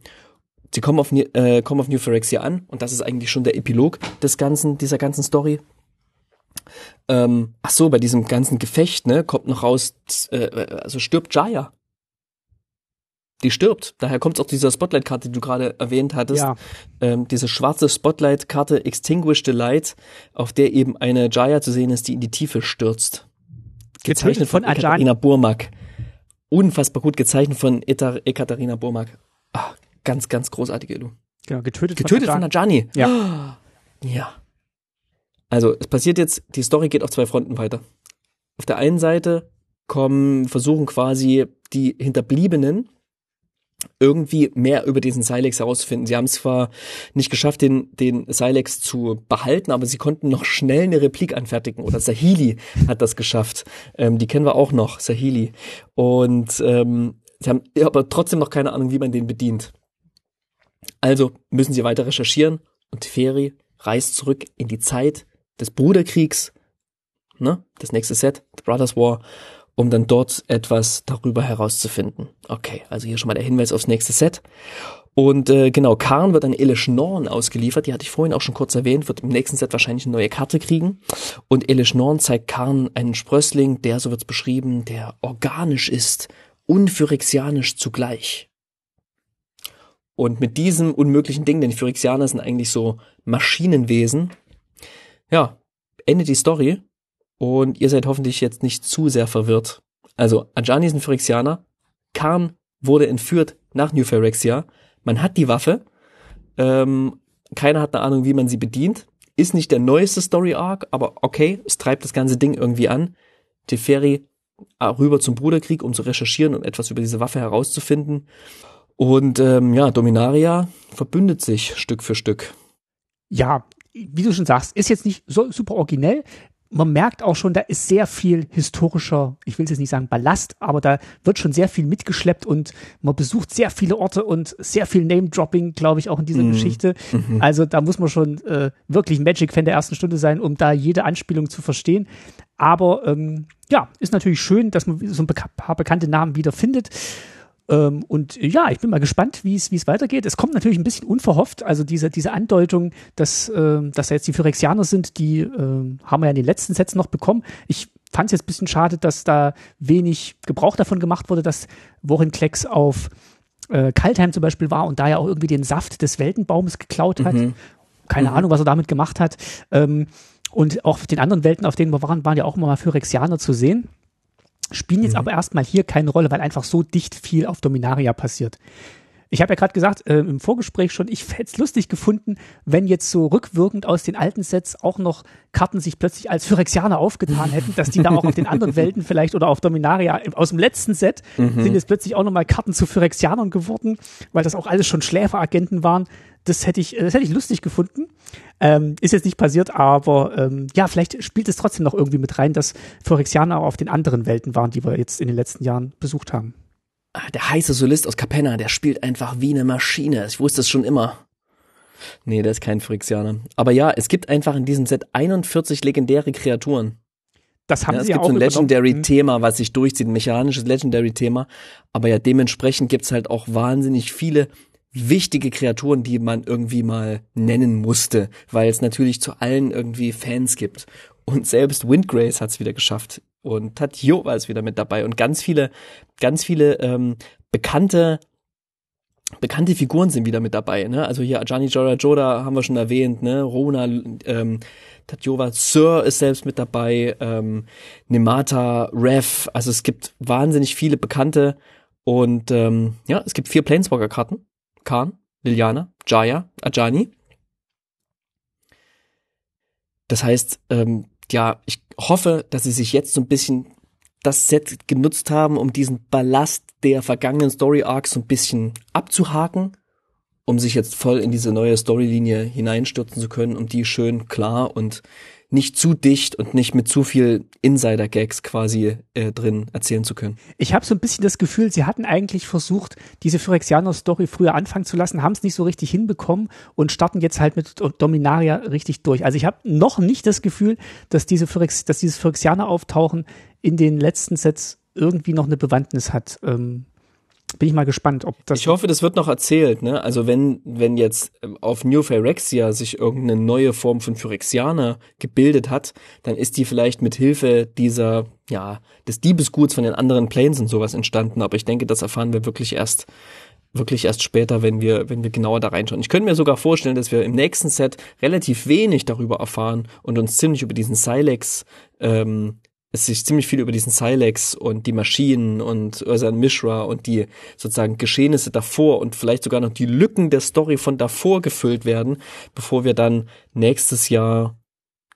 Sie kommen auf, äh, kommen auf New Phyrexia an und das ist eigentlich schon der Epilog des ganzen, dieser ganzen Story. Ähm, ach so, bei diesem ganzen Gefecht, ne, kommt noch raus, äh, also stirbt Jaya. Die stirbt. Daher kommt auch dieser Spotlight-Karte, die du gerade erwähnt hattest. Ja. Ähm, diese schwarze Spotlight-Karte Extinguish the Light, auf der eben eine Jaya zu sehen ist, die in die Tiefe stürzt. Gezeichnet von Ajani. Ekaterina Burmak. Unfassbar gut gezeichnet von Eta Ekaterina Burmak. Ah, ganz, ganz großartige Illu. Genau, getötet, Getötet von Ajani. Ja. Ja. Also, es passiert jetzt, die Story geht auf zwei Fronten weiter. Auf der einen Seite kommen, versuchen quasi die Hinterbliebenen irgendwie mehr über diesen Silex herauszufinden. Sie haben es zwar nicht geschafft, den, den Silex zu behalten, aber sie konnten noch schnell eine Replik anfertigen. Oder Sahili hat das geschafft. Ähm, die kennen wir auch noch, Sahili. Und ähm, sie haben aber trotzdem noch keine Ahnung, wie man den bedient. Also müssen sie weiter recherchieren und Feri reist zurück in die Zeit des Bruderkriegs, ne, das nächste Set, The Brothers War, um dann dort etwas darüber herauszufinden. Okay, also hier schon mal der Hinweis aufs nächste Set. Und äh, genau, Karn wird an Elish Norn ausgeliefert, die hatte ich vorhin auch schon kurz erwähnt, wird im nächsten Set wahrscheinlich eine neue Karte kriegen. Und Elish Norn zeigt Karn einen Sprössling, der, so wird's beschrieben, der organisch ist, unphyrexianisch zugleich. Und mit diesem unmöglichen Ding, denn Phyrexianer sind eigentlich so Maschinenwesen, ja, endet die Story und ihr seid hoffentlich jetzt nicht zu sehr verwirrt. Also, Ajani ist ein Phyrexianer, Karn wurde entführt nach New Phyrexia, man hat die Waffe, ähm, keiner hat eine Ahnung, wie man sie bedient, ist nicht der neueste Story Arc, aber okay, es treibt das ganze Ding irgendwie an. Teferi äh, rüber zum Bruderkrieg, um zu recherchieren und etwas über diese Waffe herauszufinden. Und ähm, ja, Dominaria verbündet sich Stück für Stück. Ja, wie du schon sagst, ist jetzt nicht so super originell. Man merkt auch schon, da ist sehr viel historischer, ich will es jetzt nicht sagen Ballast, aber da wird schon sehr viel mitgeschleppt und man besucht sehr viele Orte und sehr viel Name-Dropping, glaube ich, auch in dieser Mhm. Geschichte. Mhm. Also da muss man schon äh, wirklich Magic-Fan der ersten Stunde sein, um da jede Anspielung zu verstehen. Aber ähm, ja, ist natürlich schön, dass man so ein paar bekannte Namen wieder findet. Ähm, und ja, ich bin mal gespannt, wie es weitergeht. Es kommt natürlich ein bisschen unverhofft. Also diese, diese Andeutung, dass, ähm, dass da jetzt die Phyrexianer sind, die ähm, haben wir ja in den letzten Sets noch bekommen. Ich fand es jetzt ein bisschen schade, dass da wenig Gebrauch davon gemacht wurde, dass Worin Klecks auf äh, Kaltheim zum Beispiel war und da ja auch irgendwie den Saft des Weltenbaumes geklaut hat. Mhm. Keine Mhm. Ahnung, was er damit gemacht hat. Ähm, und auch auf den anderen Welten, auf denen wir waren, waren ja auch immer mal Phyrexianer zu sehen. Spielen jetzt Mhm. aber erstmal hier keine Rolle, weil einfach so dicht viel auf Dominaria passiert. Ich habe ja gerade gesagt, äh, im Vorgespräch schon, ich hätte es lustig gefunden, wenn jetzt so rückwirkend aus den alten Sets auch noch Karten sich plötzlich als Phyrexianer aufgetan hätten, dass die da auch auf den anderen Welten vielleicht oder auf Dominaria aus dem letzten Set sind jetzt plötzlich auch nochmal Karten zu Phyrexianern geworden, weil das auch alles schon Schläferagenten waren. Das hätte ich, das hätte ich lustig gefunden. Ähm, ist jetzt nicht passiert, aber ähm, ja, vielleicht spielt es trotzdem noch irgendwie mit rein, dass Phyrexianer auch auf den anderen Welten waren, die wir jetzt in den letzten Jahren besucht haben. Ah, Der heiße Solist aus Capenna, der spielt einfach wie eine Maschine. Ich wusste es schon immer. Nee, der ist kein Phyrexianer. Aber ja, es gibt einfach in diesem Set 41 legendäre Kreaturen. Das haben Ja, es sie ja gibt auch so ein. Legendary-Thema, was sich durchzieht, ein mechanisches Legendary-Thema. Aber ja, dementsprechend gibt's halt auch wahnsinnig viele wichtige Kreaturen, die man irgendwie mal nennen musste, weil es natürlich zu allen irgendwie Fans gibt. Und selbst Windgrace hat's wieder geschafft. Und Tatjova ist wieder mit dabei. Und ganz viele, ganz viele ähm, bekannte bekannte Figuren sind wieder mit dabei, ne? Also hier Ajani Jora Joda haben wir schon erwähnt, ne? Rona, ähm, Tatjova Sir ist selbst mit dabei, ähm, Nemata, Rev, also es gibt wahnsinnig viele bekannte und ähm, ja, es gibt vier Planeswalker-Karten. Khan, Liliana, Jaya, Ajani. Das heißt, ähm, ja, ich hoffe, dass sie sich jetzt so ein bisschen das Set genutzt haben, um diesen Ballast der vergangenen Story Arcs so ein bisschen abzuhaken, um sich jetzt voll in diese neue Storylinie hineinstürzen zu können, um die schön klar und nicht zu dicht und nicht mit zu viel Insider-Gags quasi äh, drin erzählen zu können. Ich habe so ein bisschen das Gefühl, sie hatten eigentlich versucht, diese Phyrexianer-Story früher anfangen zu lassen, haben es nicht so richtig hinbekommen und starten jetzt halt mit Dominaria richtig durch. Also ich habe noch nicht das Gefühl, dass, diese Phyrex dass dieses Phyrexianer-Auftauchen in den letzten Sets irgendwie noch eine Bewandtnis hat. Ähm, bin ich mal gespannt, ob das. Ich hoffe, das wird noch erzählt, ne? Also wenn, wenn jetzt ähm, auf New Phyrexia sich irgendeine neue Form von Phyrexianer gebildet hat, dann ist die vielleicht mit Hilfe dieser, ja, des Diebesguts von den anderen Planes und sowas entstanden. Aber ich denke, das erfahren wir wirklich erst, wirklich erst später, wenn wir, wenn wir genauer da reinschauen. Ich könnte mir sogar vorstellen, dass wir im nächsten Set relativ wenig darüber erfahren und uns ziemlich über diesen Silex ähm, es sich ziemlich viel über diesen Silex und die Maschinen und Ursan Mishra und die sozusagen Geschehnisse davor und vielleicht sogar noch die Lücken der Story von davor gefüllt werden, bevor wir dann nächstes Jahr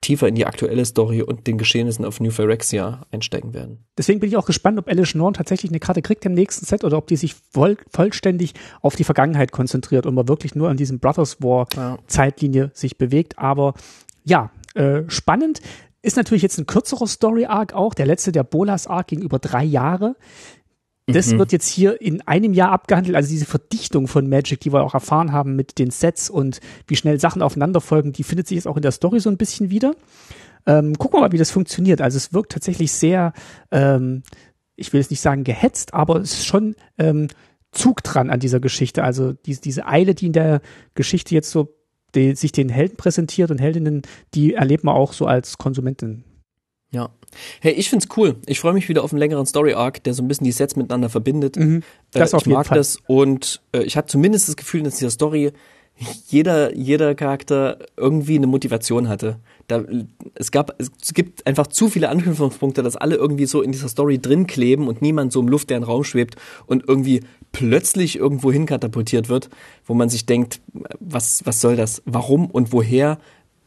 tiefer in die aktuelle Story und den Geschehnissen auf New Phyrexia einsteigen werden. Deswegen bin ich auch gespannt, ob Alice Norn tatsächlich eine Karte kriegt im nächsten Set oder ob die sich voll, vollständig auf die Vergangenheit konzentriert und man wirklich nur an diesem Brothers War. Zeitlinie sich bewegt. Aber ja, äh, spannend. Ist natürlich jetzt ein kürzerer Story-Arc auch. Der letzte, der Bolas-Arc, ging über drei Jahre. Das mhm. wird jetzt hier in einem Jahr abgehandelt, also diese Verdichtung von Magic, die wir auch erfahren haben mit den Sets und wie schnell Sachen aufeinander folgen, die findet sich jetzt auch in der Story so ein bisschen wieder. Ähm, gucken wir mal, wie das funktioniert. Also es wirkt tatsächlich sehr, ähm, ich will jetzt nicht sagen gehetzt, aber es ist schon ähm, Zug dran an dieser Geschichte. Also die, diese Eile, die in der Geschichte jetzt so die sich den Helden präsentiert und Heldinnen, die erlebt man auch so als Konsumentin. Ja. Hey, ich find's cool. Ich freue mich wieder auf einen längeren Story Arc, der so ein bisschen die Sets miteinander verbindet. Mhm, das äh, auf ich mag Fall. das und äh, ich habe zumindest das Gefühl, dass dieser Story jeder jeder Charakter irgendwie eine Motivation hatte. Da, es gab es gibt einfach zu viele Anknüpfungspunkte, dass alle irgendwie so in dieser Story drin kleben und niemand so im luftleeren Raum schwebt und irgendwie plötzlich irgendwo hin katapultiert wird, wo man sich denkt, was, was soll das? Warum und woher?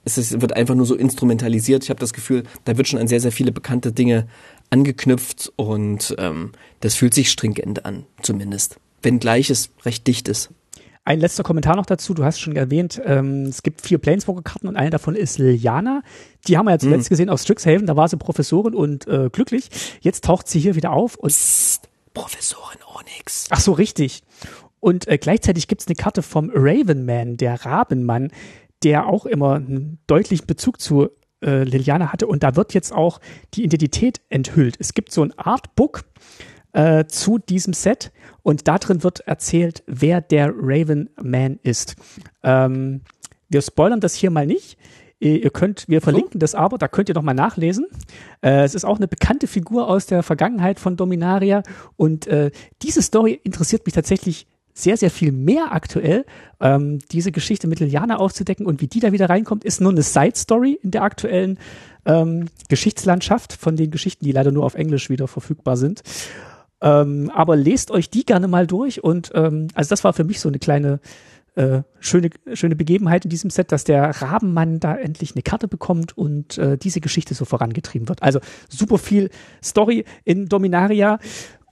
Es ist, wird einfach nur so instrumentalisiert. Ich habe das Gefühl, da wird schon an sehr, sehr viele bekannte Dinge angeknüpft und ähm, das fühlt sich stringent an, zumindest. Wenngleich es recht dicht ist. Ein letzter Kommentar noch dazu. Du hast schon erwähnt, ähm, es gibt vier Planeswalker-Karten und eine davon ist Liliana. Die haben wir ja zuletzt mhm. gesehen aus Strixhaven. Da war sie Professorin und äh, glücklich. Jetzt taucht sie hier wieder auf und Psst, Professorin Onyx. Ach so, richtig. Und äh, gleichzeitig gibt's eine Karte vom Ravenman, der Rabenmann, der auch immer einen deutlichen Bezug zu äh, Liliana hatte. Und da wird jetzt auch die Identität enthüllt. Es gibt so ein Artbook äh, zu diesem Set und da drin wird erzählt, wer der Ravenman ist. Ähm, wir spoilern das hier mal nicht. Ihr könnt, wir verlinken das aber, da könnt ihr noch mal nachlesen. Äh, es ist auch eine bekannte Figur aus der Vergangenheit von Dominaria und äh, diese Story interessiert mich tatsächlich sehr, sehr viel mehr aktuell. Ähm, diese Geschichte mit Liliana aufzudecken und wie die da wieder reinkommt, ist nur eine Side-Story in der aktuellen ähm, Geschichtslandschaft von den Geschichten, die leider nur auf Englisch wieder verfügbar sind. Ähm, aber lest euch die gerne mal durch und ähm, also das war für mich so eine kleine äh, schöne, schöne Begebenheit in diesem Set, dass der Rabenmann da endlich eine Karte bekommt und äh, diese Geschichte so vorangetrieben wird. Also super viel Story in Dominaria.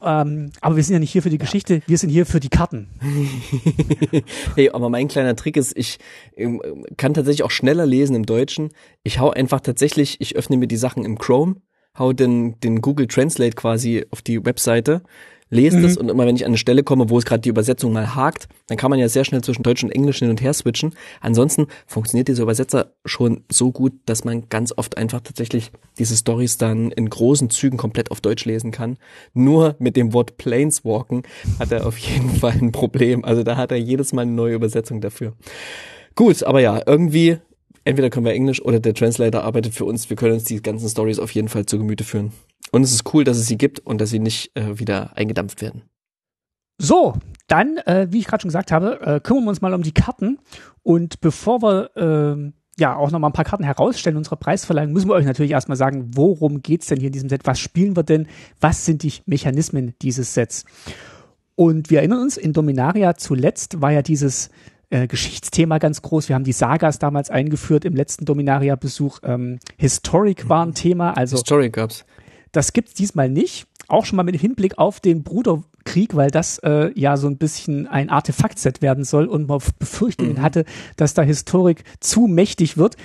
Ähm, aber wir sind ja nicht hier für die Geschichte, wir sind hier für die Karten. hey, aber mein kleiner Trick ist, ich ähm, kann tatsächlich auch schneller lesen im Deutschen. Ich hau einfach tatsächlich, ich öffne mir die Sachen im Chrome, hau den, den Google Translate quasi auf die Webseite, lest mhm. es und immer wenn ich an eine Stelle komme, wo es gerade die Übersetzung mal hakt, dann kann man ja sehr schnell zwischen Deutsch und Englisch hin und her switchen. Ansonsten funktioniert dieser Übersetzer schon so gut, dass man ganz oft einfach tatsächlich diese Stories dann in großen Zügen komplett auf Deutsch lesen kann. Nur mit dem Wort Planeswalken hat er auf jeden Fall ein Problem. Also da hat er jedes Mal eine neue Übersetzung dafür. Gut, aber ja, irgendwie entweder können wir Englisch oder der Translator arbeitet für uns. Wir können uns die ganzen Stories auf jeden Fall zu Gemüte führen. Und es ist cool, dass es sie gibt und dass sie nicht äh, wieder eingedampft werden. So, dann, äh, wie ich gerade schon gesagt habe, äh, kümmern wir uns mal um die Karten. Und bevor wir äh, ja auch noch mal ein paar Karten herausstellen, unsere Preisverleihung, müssen wir euch natürlich erstmal sagen, worum geht's denn hier in diesem Set? Was spielen wir denn? Was sind die Mechanismen dieses Sets? Und wir erinnern uns, in Dominaria zuletzt war ja dieses äh, Geschichtsthema ganz groß. Wir haben die Sagas damals eingeführt im letzten Dominaria-Besuch. Ähm, Historic war ein Thema. Also Historic gab's. Das gibt's diesmal nicht. Auch schon mal mit Hinblick auf den Bruderkrieg, weil das äh, ja so ein bisschen ein Artefaktset werden soll und man Befürchtungen mhm. hatte, dass da Historik zu mächtig wird.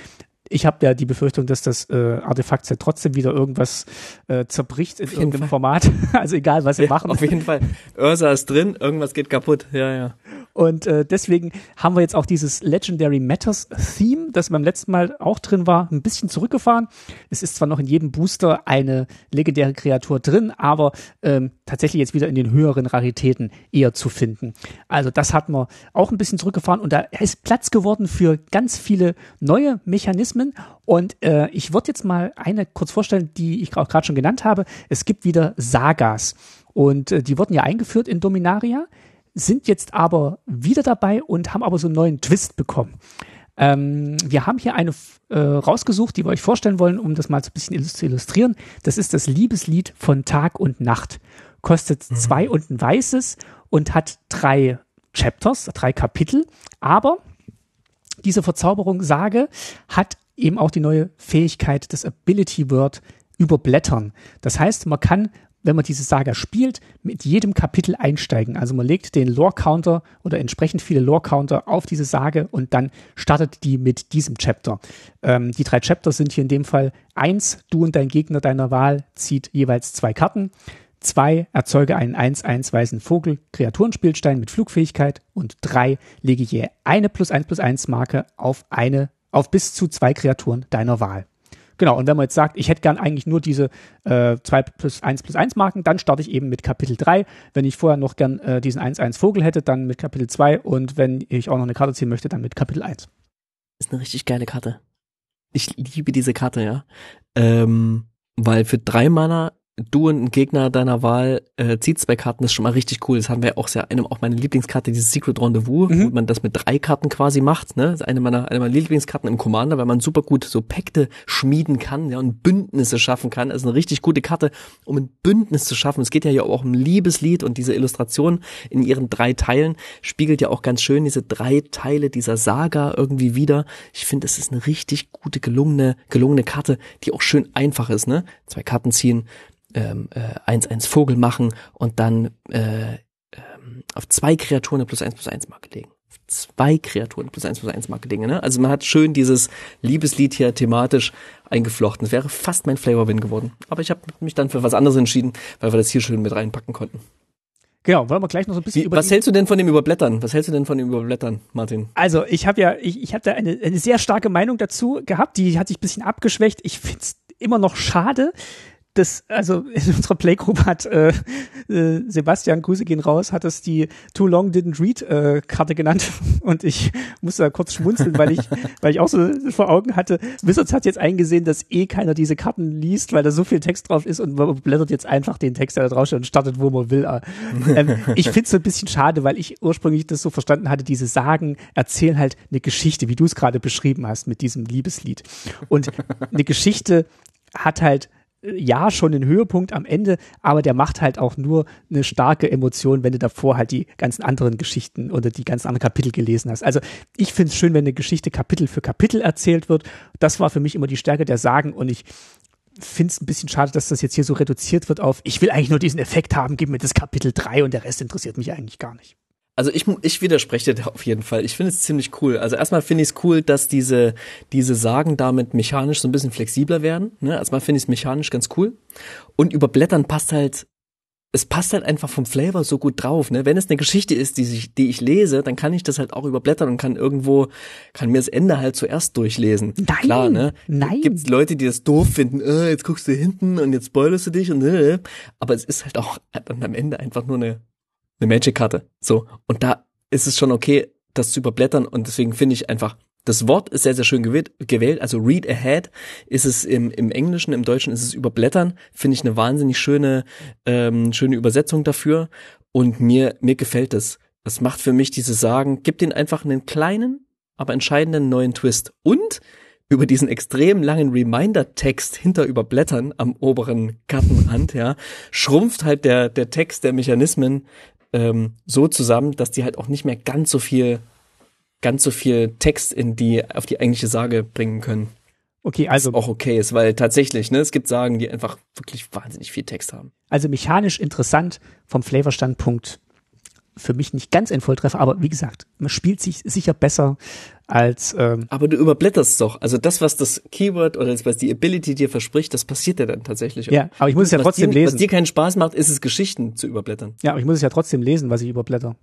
Ich habe ja die Befürchtung, dass das äh, Artefaktset trotzdem wieder irgendwas äh, zerbricht in irgendeinem Fall. Format. also egal, was sie ja, machen. Auf jeden Fall. Ursa ist drin, irgendwas geht kaputt. Ja, ja. Und äh, deswegen haben wir jetzt auch dieses Legendary Matters Theme das beim letzten Mal auch drin war, ein bisschen zurückgefahren. Es ist zwar noch in jedem Booster eine legendäre Kreatur drin, aber ähm, tatsächlich jetzt wieder in den höheren Raritäten eher zu finden. Also das hat man auch ein bisschen zurückgefahren und da ist Platz geworden für ganz viele neue Mechanismen. Und äh, ich würde jetzt mal eine kurz vorstellen, die ich auch gerade schon genannt habe. Es gibt wieder Sagas und äh, die wurden ja eingeführt in Dominaria sind jetzt aber wieder dabei und haben aber so einen neuen Twist bekommen. Ähm, wir haben hier eine äh, rausgesucht, die wir euch vorstellen wollen, um das mal so ein bisschen zu illustrieren. Das ist das Liebeslied von Tag und Nacht. Kostet mhm. zwei und ein weißes und hat drei Chapters, drei Kapitel. Aber diese Verzauberung Sage hat eben auch die neue Fähigkeit des Ability Word überblättern. Das heißt, man kann wenn man diese Saga spielt, mit jedem Kapitel einsteigen. Also man legt den Lore-Counter oder entsprechend viele Lore-Counter auf diese Sage und dann startet die mit diesem Chapter. Ähm, die drei Chapter sind hier in dem Fall eins, du und dein Gegner deiner Wahl zieht jeweils zwei Karten. Zwei, erzeuge einen 1-1 weißen Vogel, Kreaturenspielstein mit Flugfähigkeit. Und drei, lege je eine plus 1 plus 1 Marke auf eine, auf bis zu zwei Kreaturen deiner Wahl. Genau, und wenn man jetzt sagt, ich hätte gern eigentlich nur diese äh, 2 plus 1 plus 1 Marken, dann starte ich eben mit Kapitel 3. Wenn ich vorher noch gern äh, diesen 1-1 Vogel hätte, dann mit Kapitel 2 und wenn ich auch noch eine Karte ziehen möchte, dann mit Kapitel 1. Ist eine richtig geile Karte. Ich liebe diese Karte, ja. Ähm, weil für drei Mana du und ein Gegner deiner Wahl äh, zieht zwei Karten, das ist schon mal richtig cool. Das haben wir auch sehr, eine, auch meine Lieblingskarte, dieses Secret Rendezvous, mhm. wo man das mit drei Karten quasi macht, ne? Das ist eine meiner, eine meiner Lieblingskarten im Commander, weil man super gut so Pakte schmieden kann, ja, und Bündnisse schaffen kann. Das ist eine richtig gute Karte, um ein Bündnis zu schaffen. Es geht ja hier auch um Liebeslied und diese Illustration in ihren drei Teilen spiegelt ja auch ganz schön diese drei Teile dieser Saga irgendwie wieder. Ich finde, es ist eine richtig gute, gelungene, gelungene Karte, die auch schön einfach ist, ne? Zwei Karten ziehen, ähm, äh, 1-1 Vogel machen und dann äh, ähm, auf zwei Kreaturen eine plus 1 plus 1 Marke legen. Auf zwei Kreaturen plus 1 plus 1 Marke legen. Ne? Also man hat schön dieses Liebeslied hier thematisch eingeflochten. Das wäre fast mein Flavor-Win geworden. Aber ich habe mich dann für was anderes entschieden, weil wir das hier schön mit reinpacken konnten. Genau, wollen wir gleich noch so ein bisschen Wie, über. Was hältst du denn von dem Überblättern? Was hältst du denn von dem Überblättern, Martin? Also, ich habe ja, ich, ich habe da eine, eine sehr starke Meinung dazu gehabt, die hat sich ein bisschen abgeschwächt. Ich find's immer noch schade, das, also in unserer Playgroup hat äh, äh, Sebastian, Grüße gehen raus, hat es die Too Long Didn't Read äh, Karte genannt und ich musste da kurz schmunzeln, weil ich, weil ich auch so vor Augen hatte, Wizards hat jetzt eingesehen, dass eh keiner diese Karten liest, weil da so viel Text drauf ist und man blättert jetzt einfach den Text, der da drauf steht und startet, wo man will. Ähm, ich finde es so ein bisschen schade, weil ich ursprünglich das so verstanden hatte, diese Sagen erzählen halt eine Geschichte, wie du es gerade beschrieben hast mit diesem Liebeslied. Und eine Geschichte hat halt ja schon den Höhepunkt am Ende, aber der macht halt auch nur eine starke Emotion, wenn du davor halt die ganzen anderen Geschichten oder die ganzen anderen Kapitel gelesen hast. Also ich finde es schön, wenn eine Geschichte Kapitel für Kapitel erzählt wird. Das war für mich immer die Stärke der Sagen und ich finde es ein bisschen schade, dass das jetzt hier so reduziert wird auf, ich will eigentlich nur diesen Effekt haben, gib mir das Kapitel 3 und der Rest interessiert mich eigentlich gar nicht. Also ich, ich widerspreche dir auf jeden Fall. Ich finde es ziemlich cool. Also erstmal finde ich es cool, dass diese, diese Sagen damit mechanisch so ein bisschen flexibler werden. Ne? Erstmal finde ich es mechanisch ganz cool. Und über Blättern passt halt, es passt halt einfach vom Flavor so gut drauf. Ne? Wenn es eine Geschichte ist, die, sich, die ich lese, dann kann ich das halt auch überblättern und kann irgendwo, kann mir das Ende halt zuerst durchlesen. Nein, Klar, ne? Nein. Gibt's Leute, die das doof finden, äh, jetzt guckst du hinten und jetzt spoilerst du dich und äh. Aber es ist halt auch dann am Ende einfach nur eine eine Magic-Karte. So. Und da ist es schon okay, das zu überblättern. Und deswegen finde ich einfach, das Wort ist sehr, sehr schön gewählt. Also read ahead ist es im, im Englischen, im Deutschen ist es überblättern. Finde ich eine wahnsinnig schöne, ähm, schöne Übersetzung dafür. Und mir, mir gefällt es. Das macht für mich diese Sagen, gibt den einfach einen kleinen, aber entscheidenden neuen Twist. Und über diesen extrem langen Reminder-Text hinter überblättern am oberen Kartenrand, ja, schrumpft halt der, der Text der Mechanismen ähm, so zusammen, dass die halt auch nicht mehr ganz so viel, ganz so viel Text in die, auf die eigentliche Sage bringen können. Okay, also. Was auch okay ist, weil tatsächlich, ne, es gibt Sagen, die einfach wirklich wahnsinnig viel Text haben. Also mechanisch interessant vom Flavor-Standpunkt für mich nicht ganz ein Volltreffer, aber wie gesagt, man spielt sich sicher besser als. Ähm aber du überblätterst doch. Also das, was das Keyword oder das, was die Ability dir verspricht, das passiert ja dann tatsächlich. Ja, aber ich muss es ja trotzdem dir, lesen. Was dir keinen Spaß macht, ist es Geschichten zu überblättern. Ja, aber ich muss es ja trotzdem lesen, was ich überblätter.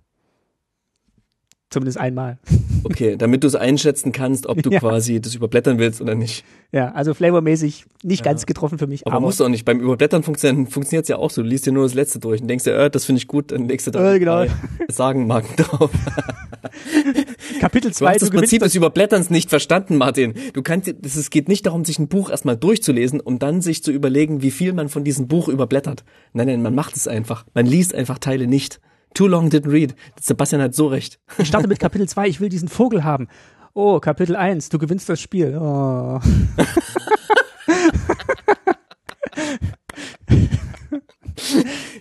Zumindest einmal. Okay, damit du es einschätzen kannst, ob du Ja. quasi das überblättern willst oder nicht. Ja, also flavormäßig nicht ganz getroffen für mich, Aber, aber, musst du auch nicht. Beim Überblättern funktioniert es ja auch so. Du liest dir nur das letzte durch und denkst dir, äh, das finde ich gut, dann legst du da Äh, genau. drei Sagenmarken drauf. Kapitel Du 2, hast das Prinzip des Überblätterns nicht verstanden, Martin. Du kannst, es es geht nicht darum, sich ein Buch erstmal durchzulesen, um dann sich zu überlegen, wie viel man von diesem Buch überblättert. Nein, nein, man macht es einfach. Man liest einfach Teile nicht. Too long didn't read. Sebastian hat so recht. Ich starte mit Kapitel 2, ich will diesen Vogel haben. Oh, Kapitel 1, du gewinnst das Spiel. Oh.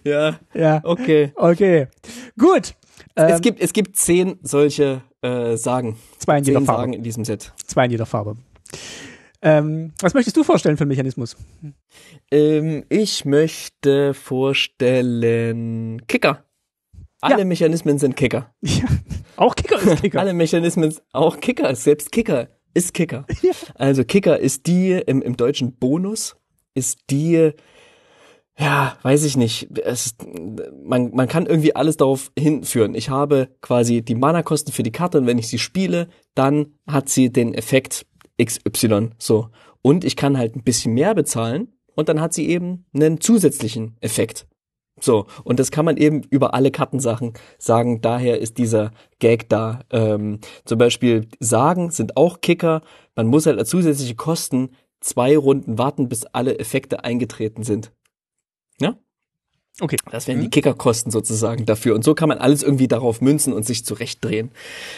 Ja, Ja, okay. okay. Gut. Ähm, es gibt, es gibt zehn solche äh, Sagen. zwei in jeder Zehn Farbe. Sagen in diesem Set. Zwei in jeder Farbe. Ähm, was möchtest du vorstellen für einen Mechanismus? Ähm, ich möchte vorstellen Kicker. Alle Ja. Mechanismen sind Kicker. Ja, auch Kicker ist Kicker. Alle Mechanismen, auch Kicker, selbst Kicker ist Kicker. Ja. Also Kicker ist die, im, im deutschen Bonus, ist die, ja, weiß ich nicht, es man, man kann irgendwie alles darauf hinführen. Ich habe quasi die Mana-Kosten für die Karte und wenn ich sie spiele, dann hat sie den Effekt XY, so. Und ich kann halt ein bisschen mehr bezahlen und dann hat sie eben einen zusätzlichen Effekt. So, und das kann man eben über alle Kartensachen sagen. Daher ist dieser Gag da. Ähm, zum Beispiel Sagen sind auch Kicker. Man muss halt als zusätzliche Kosten zwei Runden warten, bis alle Effekte eingetreten sind. Ja? Okay. Das wären die Kickerkosten sozusagen dafür. Und so kann man alles irgendwie darauf münzen und sich zurechtdrehen.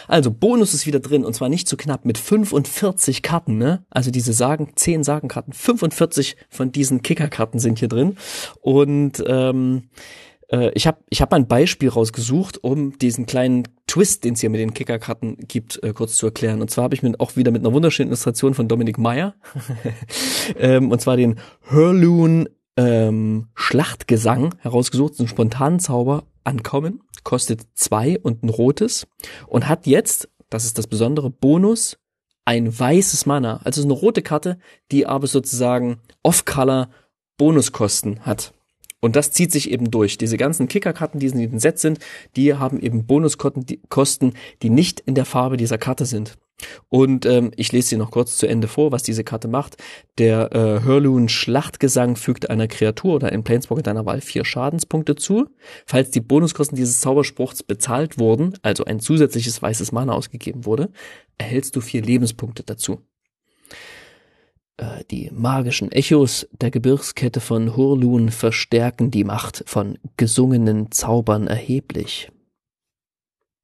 Also Bonus ist wieder drin und zwar nicht zu knapp mit 45 Karten, ne? Also diese Sagen, 10 Sagenkarten, 45 von diesen Kickerkarten sind hier drin. Und ähm, äh, ich habe ich hab mal ein Beispiel rausgesucht, um diesen kleinen Twist, den es hier mit den Kickerkarten gibt, äh, kurz zu erklären. Und zwar habe ich mir auch wieder mit einer wunderschönen Illustration von Dominik Meyer, ähm, und zwar den Hurloon ähm, Schlachtgesang herausgesucht, einen spontanen Zauber ankommen, kostet zwei und ein rotes und hat jetzt, das ist das besondere Bonus, ein weißes Mana. Also es ist eine rote Karte, die aber sozusagen Off-Color Bonuskosten hat. Und das zieht sich eben durch. Diese ganzen Kickerkarten, die in diesem Set sind, die haben eben Bonuskosten, die, nicht in der Farbe dieser Karte sind. Und ähm, ich lese sie noch kurz zu Ende vor, was diese Karte macht. Der äh, Hurloon Schlachtgesang fügt einer Kreatur oder einem Planeswalker deiner Wahl vier Schadenspunkte zu. Falls die Bonuskosten dieses Zauberspruchs bezahlt wurden, also ein zusätzliches weißes Mana ausgegeben wurde, erhältst du vier Lebenspunkte dazu. Äh, Die magischen Echos der Gebirgskette von Hurlun verstärken die Macht von gesungenen Zaubern erheblich.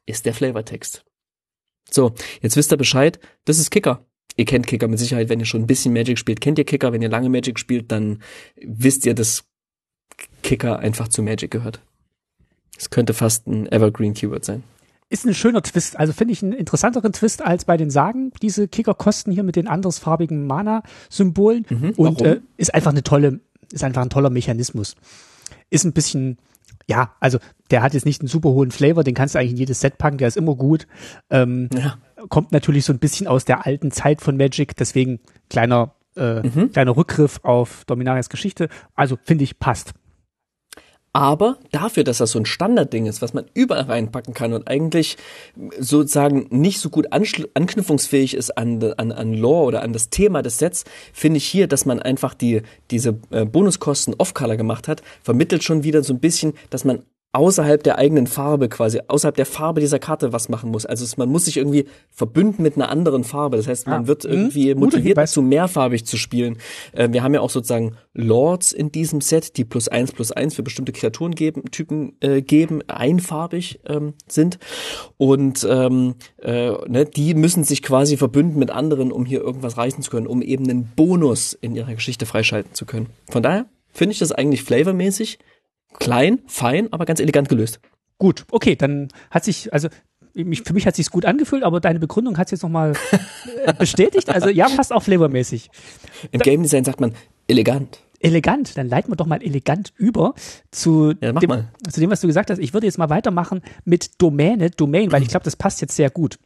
Ist der Flavortext. So, jetzt wisst ihr Bescheid, das ist Kicker. Ihr kennt Kicker mit Sicherheit, wenn ihr schon ein bisschen Magic spielt, kennt ihr Kicker. Wenn ihr lange Magic spielt, dann wisst ihr, dass Kicker einfach zu Magic gehört. Es könnte fast ein Evergreen Keyword sein. Ist ein schöner Twist. Also finde ich einen interessanteren Twist als bei den Sagen. Diese Kickerkosten hier mit den andersfarbigen Mana-Symbolen. Und warum? äh, ist einfach eine tolle, ist einfach ein toller Mechanismus. Ist ein bisschen, ja, also der hat jetzt nicht einen super hohen Flavor, den kannst du eigentlich in jedes Set packen, der ist immer gut. Ähm, Ja. kommt natürlich so ein bisschen aus der alten Zeit von Magic, deswegen kleiner, äh, kleiner Rückgriff auf Dominarias Geschichte. Also finde ich, passt. Aber dafür, dass das so ein Standardding ist, was man überall reinpacken kann und eigentlich sozusagen nicht so gut anknüpfungsfähig ist an, an, an Lore oder an das Thema des Sets, finde ich hier, dass man einfach die, diese äh, Bonuskosten off-color gemacht hat, vermittelt schon wieder so ein bisschen, dass man außerhalb der eigenen Farbe quasi, außerhalb der Farbe dieser Karte was machen muss. Also es, man muss sich irgendwie verbünden mit einer anderen Farbe. Das heißt, man Ah, wird mhm. irgendwie motiviert dazu, mehrfarbig zu spielen. Äh, wir haben ja auch sozusagen Lords in diesem Set, die plus eins plus eins für bestimmte Kreaturen geben, Typen äh, geben, einfarbig ähm, sind. Und ähm, äh, ne, die müssen sich quasi verbünden mit anderen, um hier irgendwas reißen zu können, um eben einen Bonus in ihrer Geschichte freischalten zu können. Von daher finde ich das eigentlich flavormäßig klein, fein, aber ganz elegant gelöst. Gut, okay, dann hat sich, also für mich hat sich's gut angefühlt, aber deine Begründung hat jetzt nochmal äh, bestätigt. Also ja, passt auch flavormäßig. Im Game Design sagt man elegant. Elegant, dann leiten wir doch mal elegant über zu, Ja, dem, mal. zu dem, was du gesagt hast. Ich würde jetzt mal weitermachen mit Domäne, Domain, weil ich glaube, das passt jetzt sehr gut.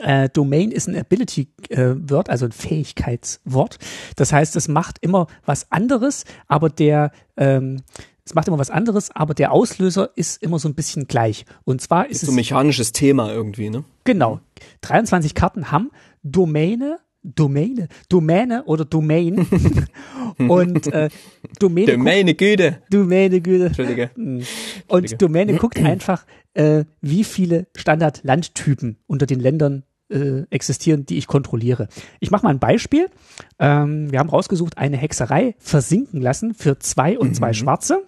Äh, Domain ist ein Ability-Wort, also ein Fähigkeitswort. Das heißt, es macht immer was anderes, aber der ähm, es macht immer was anderes, aber der Auslöser ist immer so ein bisschen gleich. Und zwar ist So es ein mechanisches Thema irgendwie, ne? Genau. 23 Karten haben Domäne, Domäne, Domäne oder Domain. und äh, Domäne. Domäne Güte. Domäne Güte. Entschuldige. Und Domäne guckt einfach, äh, wie viele Standard-Landtypen unter den Ländern äh, existieren, die ich kontrolliere. Ich mache mal ein Beispiel. Ähm, wir haben rausgesucht, eine Hexerei versinken lassen für zwei und zwei Schwarze.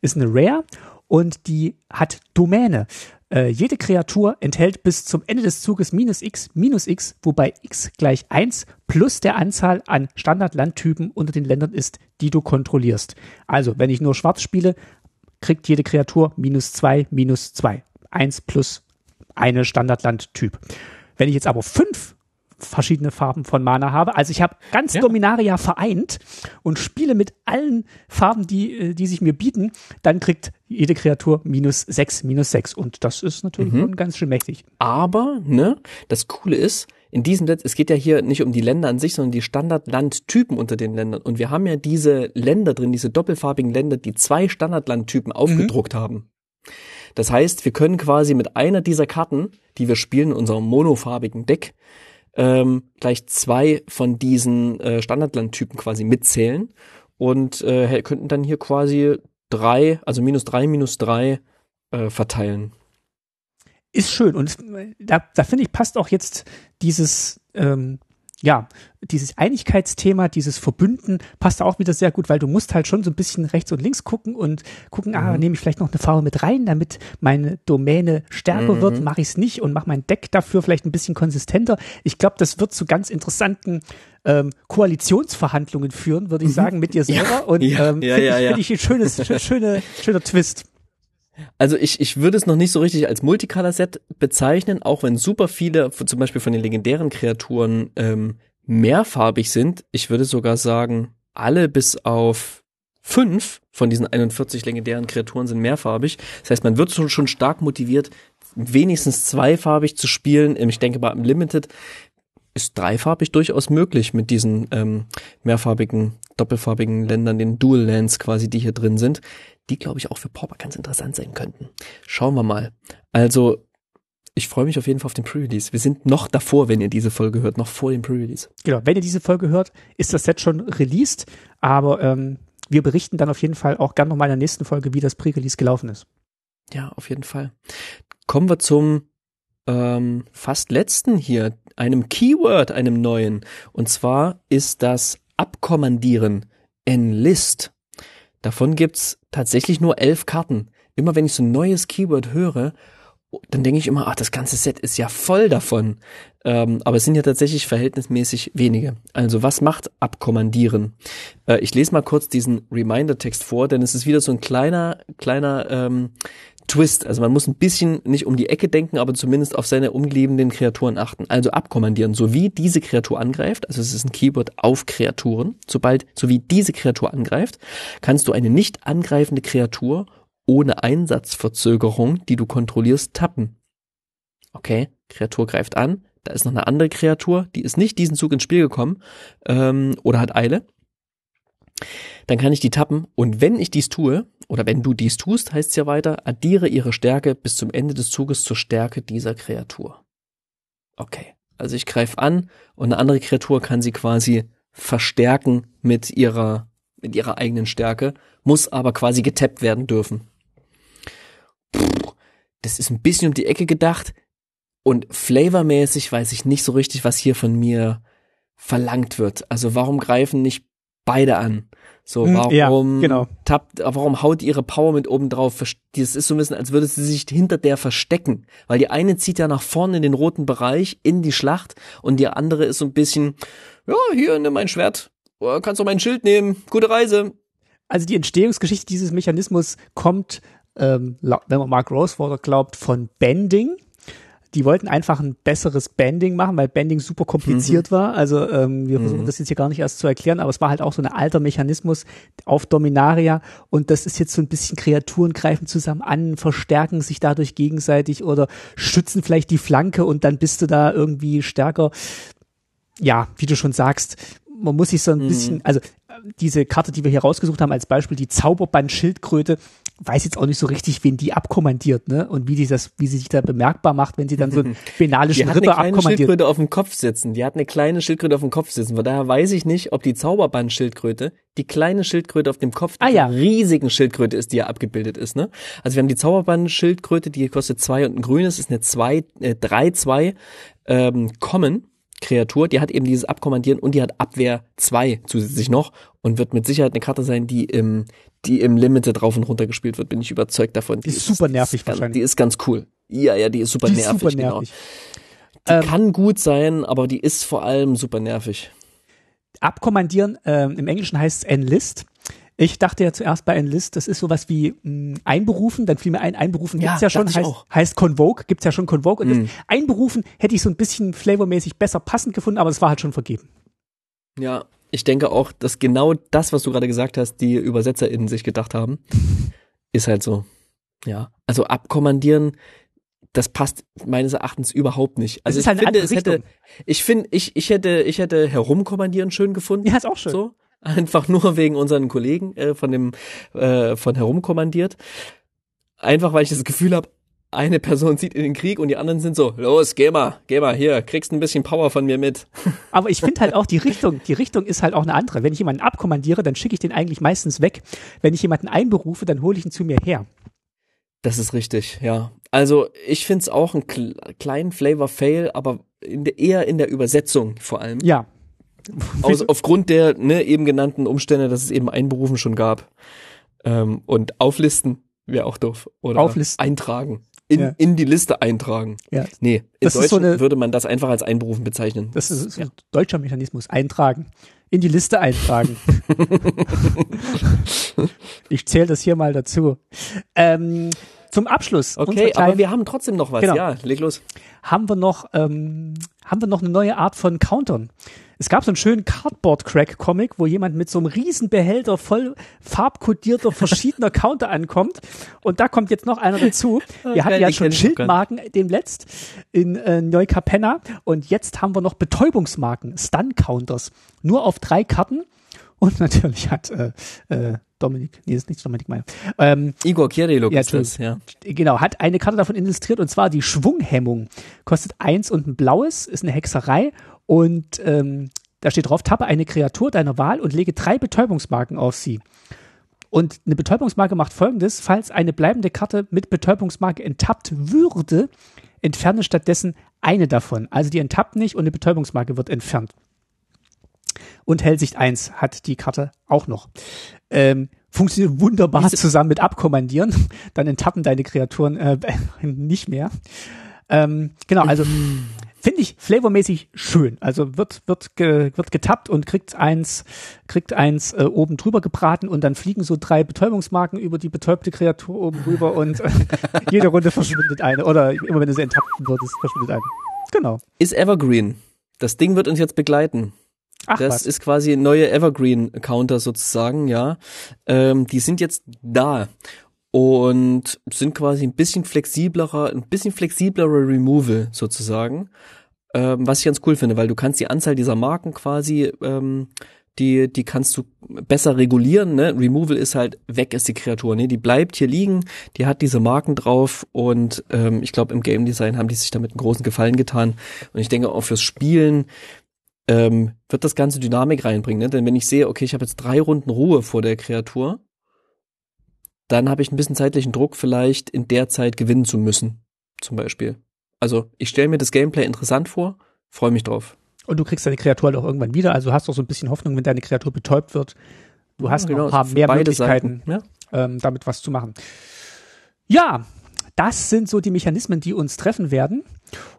Ist eine Rare und die hat Domäne. Äh, jede Kreatur enthält bis zum Ende des Zuges minus x minus x, wobei x gleich 1 plus der Anzahl an Standardlandtypen unter den Ländern ist, die du kontrollierst. Also, wenn ich nur schwarz spiele, kriegt jede Kreatur minus 2 minus 2. 1 plus eine Standardlandtyp. Wenn ich jetzt aber fünf verschiedene Farben von Mana habe. Also ich habe ganz Ja. Dominaria vereint und spiele mit allen Farben, die, äh, die sich mir bieten, dann kriegt jede Kreatur minus sechs, minus sechs. Und das ist natürlich schon ganz schön mächtig. Aber, ne, das Coole ist, in diesem Netz, es geht ja hier nicht um die Länder an sich, sondern die Standardlandtypen unter den Ländern. Und wir haben ja diese Länder drin, diese doppelfarbigen Länder, die zwei Standardlandtypen aufgedruckt haben. Das heißt, wir können quasi mit einer dieser Karten, die wir spielen in unserem monofarbigen Deck, ähm, gleich zwei von diesen äh, Standardlandtypen quasi mitzählen und äh, könnten dann hier quasi drei, also minus drei, minus drei äh, verteilen. Ist schön. Und da, da finde ich, passt auch jetzt dieses, ähm, ja, dieses Einigkeitsthema, dieses Verbünden passt auch wieder sehr gut, weil du musst halt schon so ein bisschen rechts und links gucken und gucken, ah, nehme ich vielleicht noch eine Farbe mit rein, damit meine Domäne stärker wird, mache ich es nicht und mache mein Deck dafür vielleicht ein bisschen konsistenter. Ich glaube, das wird zu ganz interessanten ähm, Koalitionsverhandlungen führen, würde ich sagen, mit dir selber. und ja, ähm, ja, finde ja, ich, ja. find ich ein schönes, schö- schöne, schöner Twist. Also ich, ich würde es noch nicht so richtig als Multicolor-Set bezeichnen, auch wenn super viele, zum Beispiel von den legendären Kreaturen, ähm, mehrfarbig sind. Ich würde sogar sagen, alle bis auf fünf von diesen 41 legendären Kreaturen sind mehrfarbig. Das heißt, man wird schon, schon stark motiviert, wenigstens zweifarbig zu spielen. Ich denke mal, im Limited ist dreifarbig durchaus möglich mit diesen ähm, mehrfarbigen, doppelfarbigen Ländern, den Dual Lands quasi, die hier drin sind, die, glaube ich, auch für Pauper ganz interessant sein könnten. Schauen wir mal. Also, ich freue mich auf jeden Fall auf den Pre-Release. Wir sind noch davor, wenn ihr diese Folge hört, noch vor dem Pre-Release. Genau, wenn ihr diese Folge hört, ist das Set schon released, aber ähm, wir berichten dann auf jeden Fall auch gerne nochmal in der nächsten Folge, wie das Pre-Release gelaufen ist. Ja, auf jeden Fall. Kommen wir zum ähm, fast letzten hier, einem Keyword, einem neuen. Und zwar ist das Abkommandieren, Enlist. Davon gibt's tatsächlich nur elf Karten. Immer wenn ich so ein neues Keyword höre, dann denke ich immer, ach, das ganze Set ist ja voll davon. Ähm, aber es sind ja tatsächlich verhältnismäßig wenige. Also was macht Abkommandieren? Äh, ich lese mal kurz diesen Reminder-Text vor, denn es ist wieder so ein kleiner, kleiner ähm, Twist. Also man muss ein bisschen nicht um die Ecke denken, aber zumindest auf seine umgebenden Kreaturen achten. Also abkommandieren, sowie diese Kreatur angreift, also es ist ein Keyword auf Kreaturen, sobald, sowie diese Kreatur angreift, kannst du eine nicht angreifende Kreatur ohne Einsatzverzögerung, die du kontrollierst, tappen. Okay, Kreatur greift an, da ist noch eine andere Kreatur, die ist nicht diesen Zug ins Spiel gekommen ähm, oder hat Eile. Dann kann ich die tappen und wenn ich dies tue, oder wenn du dies tust, heißt es ja weiter, addiere ihre Stärke bis zum Ende des Zuges zur Stärke dieser Kreatur. Okay, also ich greife an und eine andere Kreatur kann sie quasi verstärken mit ihrer, mit ihrer eigenen Stärke, muss aber quasi getappt werden dürfen. Puh, das ist ein bisschen um die Ecke gedacht und flavormäßig weiß ich nicht so richtig, was hier von mir verlangt wird. Also warum greifen nicht beide an? So, Hm, warum ja, genau. tappt, warum haut ihre Power mit oben drauf? Das ist so ein bisschen, als würde sie sich hinter der verstecken. Weil die eine zieht ja nach vorne in den roten Bereich, in die Schlacht, und die andere ist so ein bisschen, ja, hier, nimm mein Schwert, Oder kannst du mein Schild nehmen, gute Reise. Also die Entstehungsgeschichte dieses Mechanismus kommt, ähm, wenn man Mark Rosewater glaubt, von Bending. Die wollten einfach ein besseres Bending machen, weil Bending super kompliziert war. Also ähm, wir versuchen das jetzt hier gar nicht erst zu erklären, aber es war halt auch so ein alter Mechanismus auf Dominaria und das ist jetzt so ein bisschen Kreaturen greifen zusammen an, verstärken sich dadurch gegenseitig oder schützen vielleicht die Flanke und dann bist du da irgendwie stärker. Ja, wie du schon sagst, man muss sich so ein bisschen, also äh, diese Karte, die wir hier rausgesucht haben als Beispiel, die Zauberband Schildkröte, weiß jetzt auch nicht so richtig, wen die abkommandiert, ne? Und wie die das, wie sie sich da bemerkbar macht, wenn sie dann so einen benalischen Die hat Ritter eine kleine abkommandiert. Schildkröte auf dem Kopf sitzen. Die hat eine kleine Schildkröte auf dem Kopf sitzen. Von daher weiß ich nicht, ob die Zauberband-Schildkröte die kleine Schildkröte auf dem Kopf Ah, ja. riesigen Schildkröte ist, die ja abgebildet ist. Ne? Also wir haben die Zauberband-Schildkröte, die kostet zwei und ein grünes, ist eine zwei, äh, drei zwei ähm, Common. Kreatur, die hat eben dieses Abkommandieren und die hat Abwehr 2 zusätzlich noch und wird mit Sicherheit eine Karte sein, die im, die im Limited rauf und runter gespielt wird, bin ich überzeugt davon. Die ist super nervig ist ganz, wahrscheinlich. Die ist ganz cool. Ja, ja, die ist super Die ist nervig. super Genau. nervig. Die Ähm, kann gut sein, aber die ist vor allem super nervig. Abkommandieren, ähm, im Englischen heißt es Enlist. Ich dachte ja zuerst bei Enlist, das ist sowas wie mh, einberufen, dann fiel mir ein, einberufen Ja, gibt's ja schon, heißt, auch. heißt Convoke, gibt's ja schon Convoke. Und das einberufen hätte ich so ein bisschen flavormäßig besser passend gefunden, aber es war halt schon vergeben. Ja, ich denke auch, dass genau das, was du gerade gesagt hast, die ÜbersetzerInnen sich gedacht haben, ist halt so. Ja, also abkommandieren, das passt meines Erachtens überhaupt nicht. Also ist ich halt finde, es hätte, ich finde, ich, ich hätte, ich hätte herumkommandieren schön gefunden. Ja, ist auch schön. So. Einfach nur wegen unseren Kollegen äh, von dem, äh, von herumkommandiert. Einfach weil ich das Gefühl habe, eine Person zieht in den Krieg und die anderen sind so, los, geh mal, geh mal hier, kriegst ein bisschen Power von mir mit. Aber ich finde halt auch die Richtung, die Richtung ist halt auch eine andere. Wenn ich jemanden abkommandiere, dann schicke ich den eigentlich meistens weg. Wenn ich jemanden einberufe, dann hole ich ihn zu mir her. Das ist richtig, ja. Also ich find's auch einen kl kleinen Flavor-Fail, aber in der, eher in der Übersetzung vor allem. Ja. Aus, aufgrund der ne, eben genannten Umstände, dass es eben Einberufen schon gab. Ähm, und auflisten wäre auch doof. Oder Auflisten. eintragen. In, Ja. in die Liste eintragen. Ja. Nee, in Das ist Deutsch so eine- würde man das einfach als Einberufen bezeichnen. Das ist so ein deutscher Mechanismus. Eintragen. In die Liste eintragen. ich zähle das hier mal dazu. Ähm, zum Abschluss okay, aber kleinen- wir haben trotzdem noch was. Genau. Ja, leg los. haben wir noch ähm, haben wir noch eine neue Art von Countern. Es gab so einen schönen Cardboard Crack Comic, wo jemand mit so einem riesen Behälter voll farbkodierter verschiedener Counter ankommt. Und da kommt jetzt noch einer dazu. Wir hatten geil, ja schon kenn ich noch gar Schildmarken demletzt in äh, Neukapenna. Und jetzt haben wir noch Betäubungsmarken, Stun Counters, nur auf drei Karten. Und natürlich hat äh, äh, Dominik, nee, das ist nicht Dominik Meyer, ähm, Igor Kirilov Ja, ist das, ja. genau, hat eine Karte davon illustriert und zwar die Schwunghemmung. Kostet eins und ein blaues, ist eine Hexerei und ähm, da steht drauf, tappe eine Kreatur deiner Wahl und lege drei Betäubungsmarken auf sie. Und eine Betäubungsmarke macht folgendes, falls eine bleibende Karte mit Betäubungsmarke enttappt würde, entferne stattdessen eine davon. Also die enttappt nicht und eine Betäubungsmarke wird entfernt. Und Hellsicht 1 hat die Karte auch noch. Ähm, funktioniert wunderbar Diese- zusammen mit Abkommandieren. Dann enttappen deine Kreaturen äh, nicht mehr. Ähm, genau, also finde ich flavormäßig schön. Also wird wird ge, wird getappt und kriegt eins kriegt eins äh, oben drüber gebraten und dann fliegen so drei Betäubungsmarken über die betäubte Kreatur oben rüber und äh, jede Runde verschwindet eine oder immer wenn du sie enttappen würdest verschwindet eine. Genau. Ist Evergreen. Das Ding wird uns jetzt begleiten. Ach das was. ist quasi neue Evergreen-Counter sozusagen, ja. Ähm, die sind jetzt da und sind quasi ein bisschen flexiblerer, ein bisschen flexiblerer Removal sozusagen. Ähm, was ich ganz cool finde, weil du kannst die Anzahl dieser Marken quasi, ähm, die, die kannst du besser regulieren, ne? Removal ist halt, weg ist die Kreatur, ne? Die bleibt hier liegen, die hat diese Marken drauf und ähm, ich glaube, im Game Design haben die sich damit einen großen Gefallen getan. Und ich denke auch fürs Spielen ähm, wird das ganze Dynamik reinbringen. Ne? Denn wenn ich sehe, okay, ich habe jetzt drei Runden Ruhe vor der Kreatur, dann habe ich ein bisschen zeitlichen Druck, vielleicht in der Zeit gewinnen zu müssen, zum Beispiel. Also ich stelle mir das Gameplay interessant vor, freue mich drauf. Und du kriegst deine Kreatur halt auch irgendwann wieder. Also hast du auch so ein bisschen Hoffnung, wenn deine Kreatur betäubt wird. Du hast Ja, noch ein paar mehr Möglichkeiten. Ja. ähm, damit was zu machen. Ja, das sind so die Mechanismen, die uns treffen werden.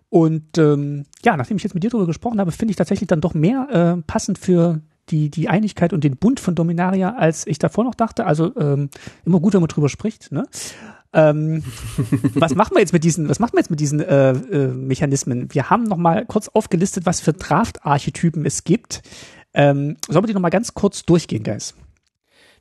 Und ähm, ja, nachdem ich jetzt mit dir darüber gesprochen habe, finde ich tatsächlich dann doch mehr äh, passend für die, die Einigkeit und den Bund von Dominaria, als ich davor noch dachte. Also ähm, immer gut, wenn man drüber spricht. Ne? Ähm, was machen wir jetzt mit diesen, was machen wir jetzt mit diesen äh, äh, Mechanismen? Wir haben noch mal kurz aufgelistet, was für Draft-Archetypen es gibt. Ähm, sollen wir die noch mal ganz kurz durchgehen, Guys?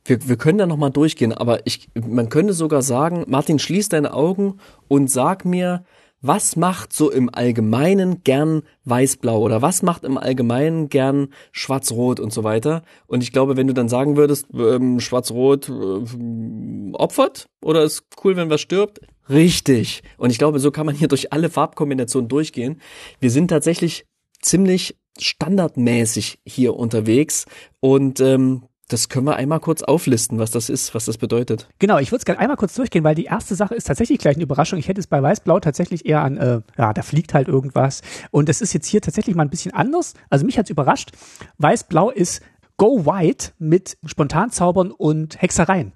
Wir, wir können da nochmal durchgehen, aber ich, man könnte sogar sagen, Martin, schließ deine Augen und sag mir, was macht so im Allgemeinen gern weiß-blau oder was macht im Allgemeinen gern schwarz-rot und so weiter. Und ich glaube, wenn du dann sagen würdest, ähm, schwarz-rot äh, opfert oder ist cool, wenn was stirbt, richtig. Und ich glaube, so kann man hier durch alle Farbkombinationen durchgehen. Wir sind tatsächlich ziemlich standardmäßig hier unterwegs und ähm, das können wir einmal kurz auflisten, was das ist, was das bedeutet. Genau, ich würde es gerne einmal kurz durchgehen, weil die erste Sache ist tatsächlich gleich eine Überraschung. Ich hätte es bei Weiß-Blau tatsächlich eher an, äh, ja, da fliegt halt irgendwas. Und das ist jetzt hier tatsächlich mal ein bisschen anders. Also mich hat's überrascht. Weiß-Blau ist Go White mit Spontanzaubern und Hexereien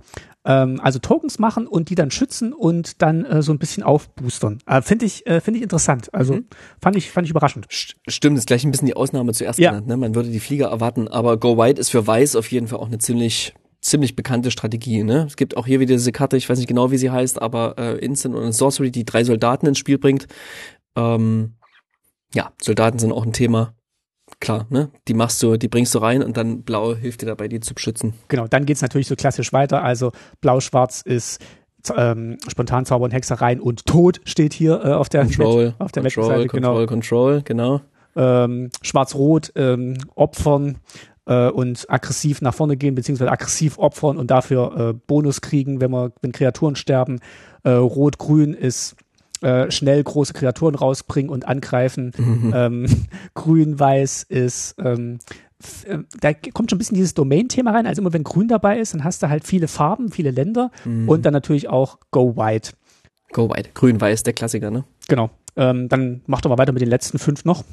ähm, also Tokens machen und die dann schützen und dann äh, so ein bisschen aufboostern. Äh, Finde ich, äh, finde ich interessant. Also mhm. fand ich, fand ich überraschend. Stimmt, ist gleich ein bisschen die Ausnahme zuerst ja. genannt. Ne? Man würde die Flieger erwarten, aber Go White ist für Weiß auf jeden Fall auch eine ziemlich ziemlich bekannte Strategie. Ne? Es gibt auch hier wieder diese Karte, ich weiß nicht genau, wie sie heißt, aber äh, Instant und Sorcery, die drei Soldaten ins Spiel bringt. Ähm, ja, Soldaten sind auch ein Thema klar, ne? Die machst du, die bringst du rein und dann blau hilft dir dabei, die zu beschützen. Genau, dann geht's natürlich so klassisch weiter. Also blau-schwarz ist ähm, Spontanzauber und Hexereien und Tod steht hier äh, auf der Control, auf der Control, Control, genau. Control, genau. Ähm, Schwarz-Rot ähm, opfern äh, und aggressiv nach vorne gehen, beziehungsweise aggressiv opfern und dafür äh, Bonus kriegen, wenn wir, wenn Kreaturen sterben. Äh, Rot-Grün ist äh, schnell große Kreaturen rausbringen und angreifen. Mhm. Ähm, Grün-Weiß ist ähm, äh, da kommt schon ein bisschen dieses Domain-Thema rein. Also immer wenn Grün dabei ist, dann hast du halt viele Farben, viele Länder mhm. und dann natürlich auch Go White. Go White. Grün-Weiß, der Klassiker, ne? Genau. Ähm, dann mach doch mal weiter mit den letzten fünf noch.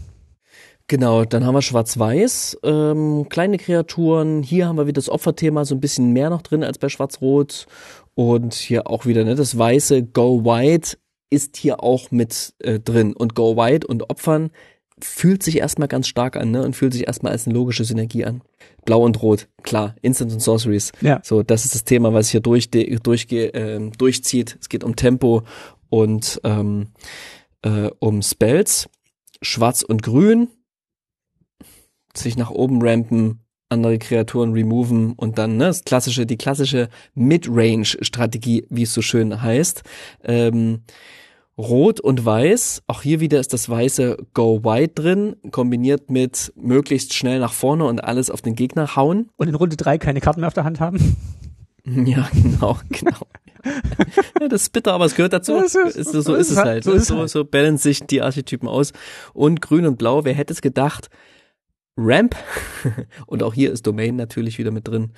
Genau, dann haben wir Schwarz-Weiß, ähm, kleine Kreaturen. Hier haben wir wieder das Opferthema so ein bisschen mehr noch drin als bei Schwarz-Rot. Und hier auch wieder ne, das weiße Go White ist hier auch mit äh, drin. Und Go White und Opfern fühlt sich erstmal ganz stark an, ne? Und fühlt sich erstmal als eine logische Synergie an. Blau und Rot, klar, Instant und Sorceries. Ja. So, das ist das Thema, was hier durch, durch, äh, durchzieht. Es geht um Tempo und ähm, äh, um Spells. Schwarz und Grün, sich nach oben rampen, andere Kreaturen removen und dann ne, das klassische, die klassische Mid-Range-Strategie, wie es so schön heißt. Ähm, Rot und Weiß, auch hier wieder ist das weiße Go White drin, kombiniert mit möglichst schnell nach vorne und alles auf den Gegner hauen. Und in Runde drei keine Karten mehr auf der Hand haben. Ja, genau, genau. ja, das ist bitter, aber es gehört dazu. Ist, so, so, so, ist es halt. halt. So, ist so, halt. so balance sich die Archetypen aus. Und grün und blau, wer hätte es gedacht? Ramp. und auch hier ist Domain natürlich wieder mit drin.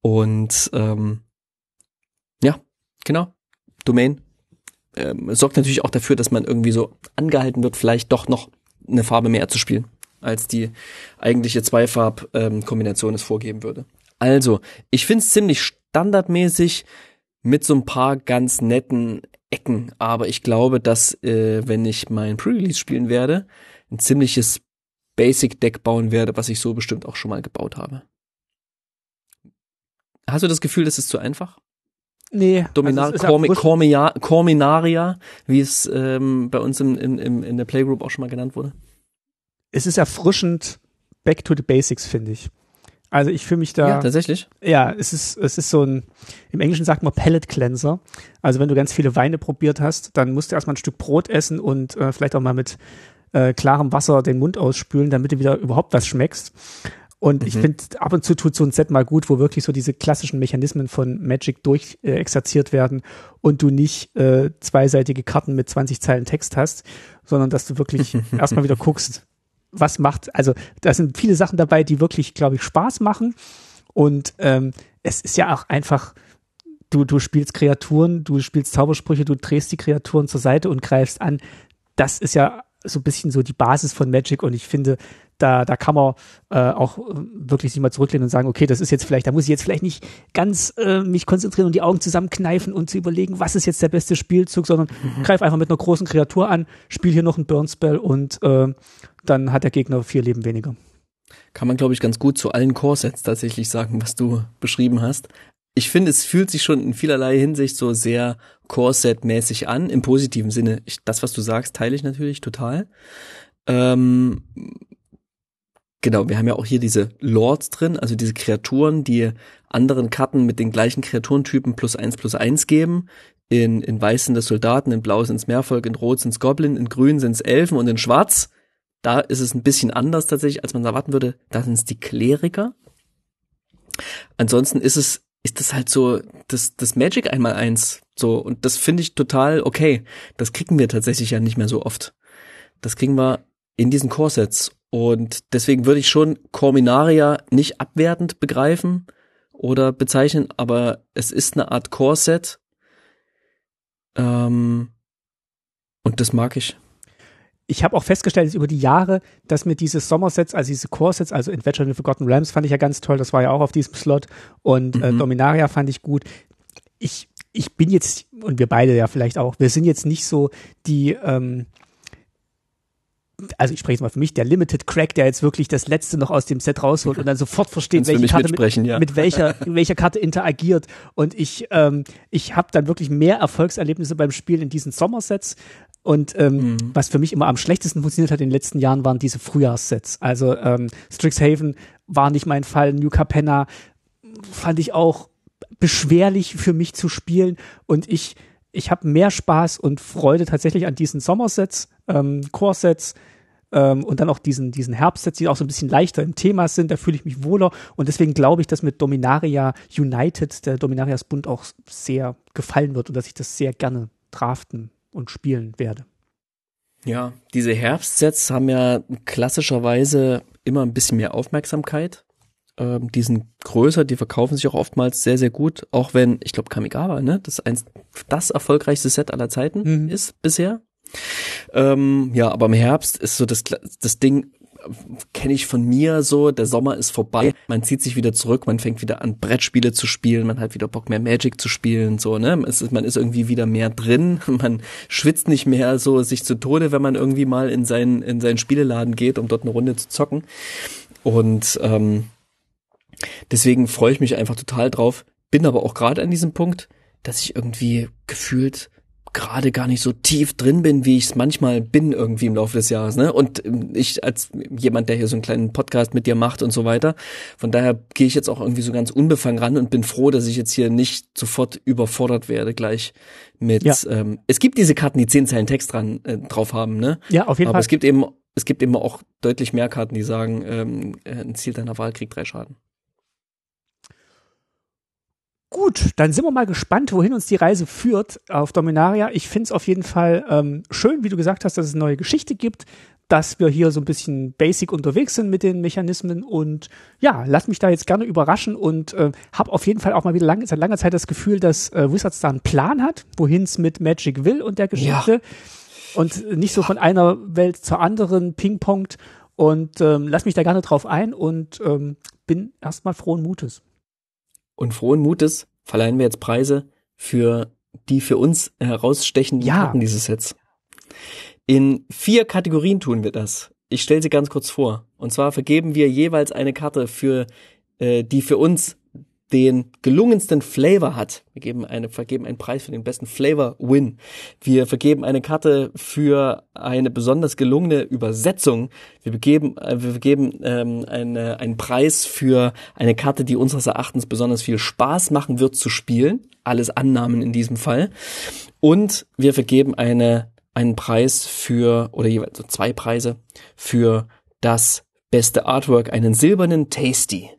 Und ähm, ja, genau. Domain ähm, sorgt natürlich auch dafür, dass man irgendwie so angehalten wird, vielleicht doch noch eine Farbe mehr zu spielen, als die eigentliche Zweifarb-Kombination ähm, es vorgeben würde. Also, ich finde es ziemlich standardmäßig mit so ein paar ganz netten Ecken, aber ich glaube, dass äh, wenn ich mein Pre-Release spielen werde, ein ziemliches Basic-Deck bauen werde, was ich so bestimmt auch schon mal gebaut habe. Hast du das Gefühl, das ist zu einfach? Nee. Dominar also Cormia Corminaria, wie es ähm, bei uns im, im, im, in der Playgroup auch schon mal genannt wurde. Es ist erfrischend back to the basics, finde ich. Also ich fühle mich da. Ja, tatsächlich. Ja, es ist, es ist so ein, im Englischen sagt man Pellet Cleanser. Also wenn du ganz viele Weine probiert hast, dann musst du erstmal ein Stück Brot essen und äh, vielleicht auch mal mit äh, klarem Wasser den Mund ausspülen, damit du wieder überhaupt was schmeckst. Und mhm. ich finde, ab und zu tut so ein Set mal gut, wo wirklich so diese klassischen Mechanismen von Magic durchexerziert äh, werden und du nicht äh, zweiseitige Karten mit 20 Zeilen Text hast, sondern dass du wirklich erstmal wieder guckst, was macht, also da sind viele Sachen dabei, die wirklich, glaube ich, Spaß machen. Und ähm, es ist ja auch einfach, du, du spielst Kreaturen, du spielst Zaubersprüche, du drehst die Kreaturen zur Seite und greifst an. Das ist ja so ein bisschen so die Basis von Magic und ich finde, da, da kann man äh, auch äh, wirklich sich mal zurücklehnen und sagen, okay, das ist jetzt vielleicht, da muss ich jetzt vielleicht nicht ganz äh, mich konzentrieren und die Augen zusammenkneifen und zu überlegen, was ist jetzt der beste Spielzug, sondern mhm. greif einfach mit einer großen Kreatur an, spiel hier noch einen Burn-Spell und äh, dann hat der Gegner vier Leben weniger. Kann man, glaube ich, ganz gut zu allen Core-Sets tatsächlich sagen, was du beschrieben hast. Ich finde, es fühlt sich schon in vielerlei Hinsicht so sehr Core-Set-mäßig an, im positiven Sinne. Ich, das, was du sagst, teile ich natürlich total. Ähm, Genau, wir haben ja auch hier diese Lords drin, also diese Kreaturen, die anderen Karten mit den gleichen Kreaturentypen plus eins plus eins geben. In, in weiß sind das Soldaten, in blau sind's Meervolk, in rot sind's Goblin, in grün sind's Elfen und in schwarz, da ist es ein bisschen anders tatsächlich, als man erwarten würde, da sind's die Kleriker. Ansonsten ist es, ist das halt so, das, das Magic einmal eins, so, und das finde ich total okay. Das kriegen wir tatsächlich ja nicht mehr so oft. Das kriegen wir in diesen Core-Sets. Und deswegen würde ich schon Corminaria nicht abwertend begreifen oder bezeichnen, aber es ist eine Art Core-Set, ähm, und das mag ich. Ich habe auch festgestellt über die Jahre, dass mir diese Sommersets, also diese Core-Sets, also Adventure in the Forgotten Realms fand ich ja ganz toll, das war ja auch auf diesem Slot und äh, mhm. äh, Dominaria fand ich gut. Ich, ich bin jetzt, und wir beide ja vielleicht auch, wir sind jetzt nicht so die, ähm, also ich spreche jetzt mal für mich, der Limited Crack, der jetzt wirklich das letzte noch aus dem Set rausholt und dann sofort versteht, welche Karte mit, ja. mit, welcher, welcher Karte interagiert. Und ich, ähm, ich habe dann wirklich mehr Erfolgserlebnisse beim Spielen in diesen Sommersets. Und ähm, mhm. was für mich immer am schlechtesten funktioniert hat in den letzten Jahren, waren diese Frühjahrssets. Also ähm, Strixhaven war nicht mein Fall, New Capenna fand ich auch beschwerlich für mich zu spielen. Und ich, ich habe mehr Spaß und Freude tatsächlich an diesen Sommersets, ähm, Core-Sets, ähm, und dann auch diesen, diesen Herbstsets, die auch so ein bisschen leichter im Thema sind, da fühle ich mich wohler und deswegen glaube ich, dass mit Dominaria United der Dominarias Bund auch sehr gefallen wird und dass ich das sehr gerne draften und spielen werde. Ja, diese Herbstsets haben ja klassischerweise immer ein bisschen mehr Aufmerksamkeit. Ähm, die sind größer, die verkaufen sich auch oftmals sehr, sehr gut, auch wenn, ich glaube, Kamigawa, ne, das eins, das erfolgreichste Set aller Zeiten mhm. ist bisher. Ähm, ja, aber im Herbst ist so das, das Ding, kenne ich von mir so, der Sommer ist vorbei, man zieht sich wieder zurück, man fängt wieder an Brettspiele zu spielen, man hat wieder Bock mehr Magic zu spielen, so, ne? Es ist, man ist irgendwie wieder mehr drin, man schwitzt nicht mehr so sich zu Tode, wenn man irgendwie mal in seinen, in seinen Spieleladen geht, um dort eine Runde zu zocken. Und ähm, deswegen freue ich mich einfach total drauf, bin aber auch gerade an diesem Punkt, dass ich irgendwie gefühlt gerade gar nicht so tief drin bin, wie ich es manchmal bin irgendwie im Laufe des Jahres. Ne? Und ähm, ich als jemand, der hier so einen kleinen Podcast mit dir macht und so weiter, von daher gehe ich jetzt auch irgendwie so ganz unbefangen ran und bin froh, dass ich jetzt hier nicht sofort überfordert werde gleich mit. Ja. Ähm, es gibt diese Karten, die zehn Zeilen Text dran äh, drauf haben, ne? Ja, auf jeden Aber Fall. es gibt eben es gibt eben auch deutlich mehr Karten, die sagen, ähm, äh, ein Ziel deiner Wahl kriegt drei Schaden. Gut, dann sind wir mal gespannt, wohin uns die Reise führt auf Dominaria. Ich finde es auf jeden Fall ähm, schön, wie du gesagt hast, dass es eine neue Geschichte gibt, dass wir hier so ein bisschen basic unterwegs sind mit den Mechanismen und ja, lass mich da jetzt gerne überraschen und äh, habe auf jeden Fall auch mal wieder lang, seit langer Zeit das Gefühl, dass äh, Wizards da einen Plan hat, wohin es mit Magic will und der Geschichte ja. und nicht so von einer Welt zur anderen pingpongt und ähm, lass mich da gerne drauf ein und ähm, bin erstmal frohen Mutes und frohen Mutes verleihen wir jetzt Preise für die für uns herausstechenden ja. Karten dieses Sets. In vier Kategorien tun wir das. Ich stelle sie ganz kurz vor. Und zwar vergeben wir jeweils eine Karte für äh, die für uns den gelungensten Flavor hat. Wir geben eine, vergeben einen Preis für den besten Flavor Win. Wir vergeben eine Karte für eine besonders gelungene Übersetzung. Wir begeben, äh, wir vergeben ähm, eine, einen Preis für eine Karte, die unseres Erachtens besonders viel Spaß machen wird zu spielen. Alles Annahmen in diesem Fall. Und wir vergeben eine, einen Preis für, oder jeweils so zwei Preise für das beste Artwork, einen silbernen Tasty.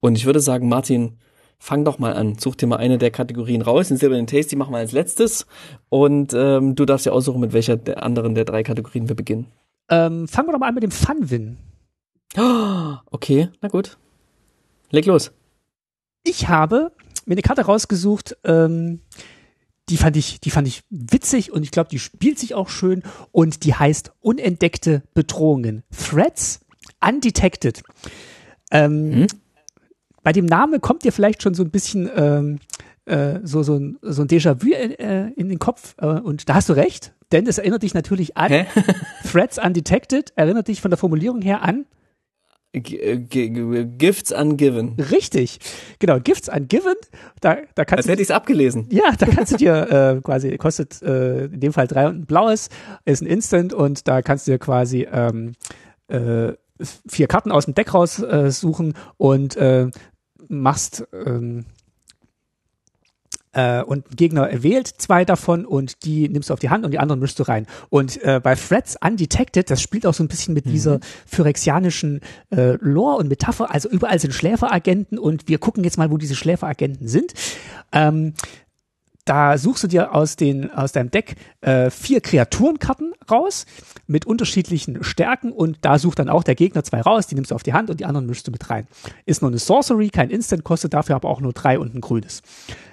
Und ich würde sagen, Martin, fang doch mal an. Such dir mal eine der Kategorien raus. Den silbernen Tasty machen wir als letztes. Und ähm, du darfst ja aussuchen, mit welcher der anderen der drei Kategorien wir beginnen. Ähm, fangen wir doch mal an mit dem Fun-Win. okay, na gut. Leg los. Ich habe mir eine Karte rausgesucht, ähm, die fand ich, die fand ich witzig und ich glaube, die spielt sich auch schön und die heißt Unentdeckte Bedrohungen. Threats Undetected. Ähm, hm? Bei dem Namen kommt dir vielleicht schon so ein bisschen ähm, äh, so, so ein, so ein Déjà-vu äh, in den Kopf. Äh, und da hast du recht, denn es erinnert dich natürlich an Hä? Threats Undetected, erinnert dich von der Formulierung her an äh, Gifts ungiven. Richtig, genau, Gifts ungiven. Da, da kannst Als hätte ich es abgelesen. Ja, da kannst du dir äh, quasi, kostet äh, in dem Fall drei und ein blaues, ist ein Instant und da kannst du dir quasi ähm, äh, vier Karten aus dem Deck raussuchen äh, und äh, machst ähm, äh, und ein Gegner wählt zwei davon und die nimmst du auf die Hand und die anderen mischst du rein. Und äh, bei Threats Undetected, das spielt auch so ein bisschen mit mhm. dieser phyrexianischen äh, Lore und Metapher, also überall sind Schläferagenten und wir gucken jetzt mal, wo diese Schläferagenten sind. Ähm, da suchst du dir aus, den, aus deinem Deck äh, vier Kreaturenkarten raus mit unterschiedlichen Stärken und da sucht dann auch der Gegner zwei raus, die nimmst du auf die Hand und die anderen mischst du mit rein. Ist nur eine Sorcery, kein Instant, kostet dafür aber auch nur drei und ein grünes.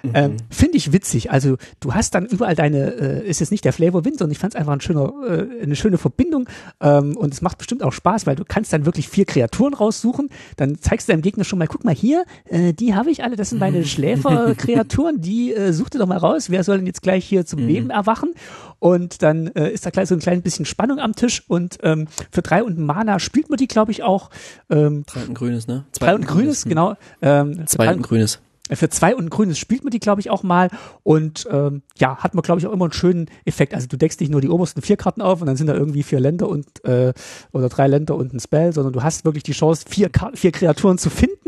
Mhm. Ähm, Finde ich witzig. Also du hast dann überall deine, äh, ist jetzt nicht der Flavor Wind, sondern ich fand es einfach ein schöner, äh, eine schöne Verbindung ähm, und es macht bestimmt auch Spaß, weil du kannst dann wirklich vier Kreaturen raussuchen, dann zeigst du deinem Gegner schon mal, guck mal hier, äh, die habe ich alle, das sind meine Schläferkreaturen, die äh, such dir doch mal raus, wer soll denn jetzt gleich hier zum mhm. Leben erwachen? Und dann äh, ist da gleich so ein klein bisschen Spannung am Tisch und ähm, für drei und Mana spielt man die, glaube ich, auch. Ähm, drei und ein grünes, ne? Zwei drei und grünes, genau. Ähm, zwei und ein grünes. Für zwei und ein grünes spielt man die, glaube ich, auch mal. Und ähm, ja, hat man, glaube ich, auch immer einen schönen Effekt. Also du deckst nicht nur die obersten vier Karten auf und dann sind da irgendwie vier Länder und äh, oder drei Länder und ein Spell, sondern du hast wirklich die Chance, vier, vier Kreaturen zu finden.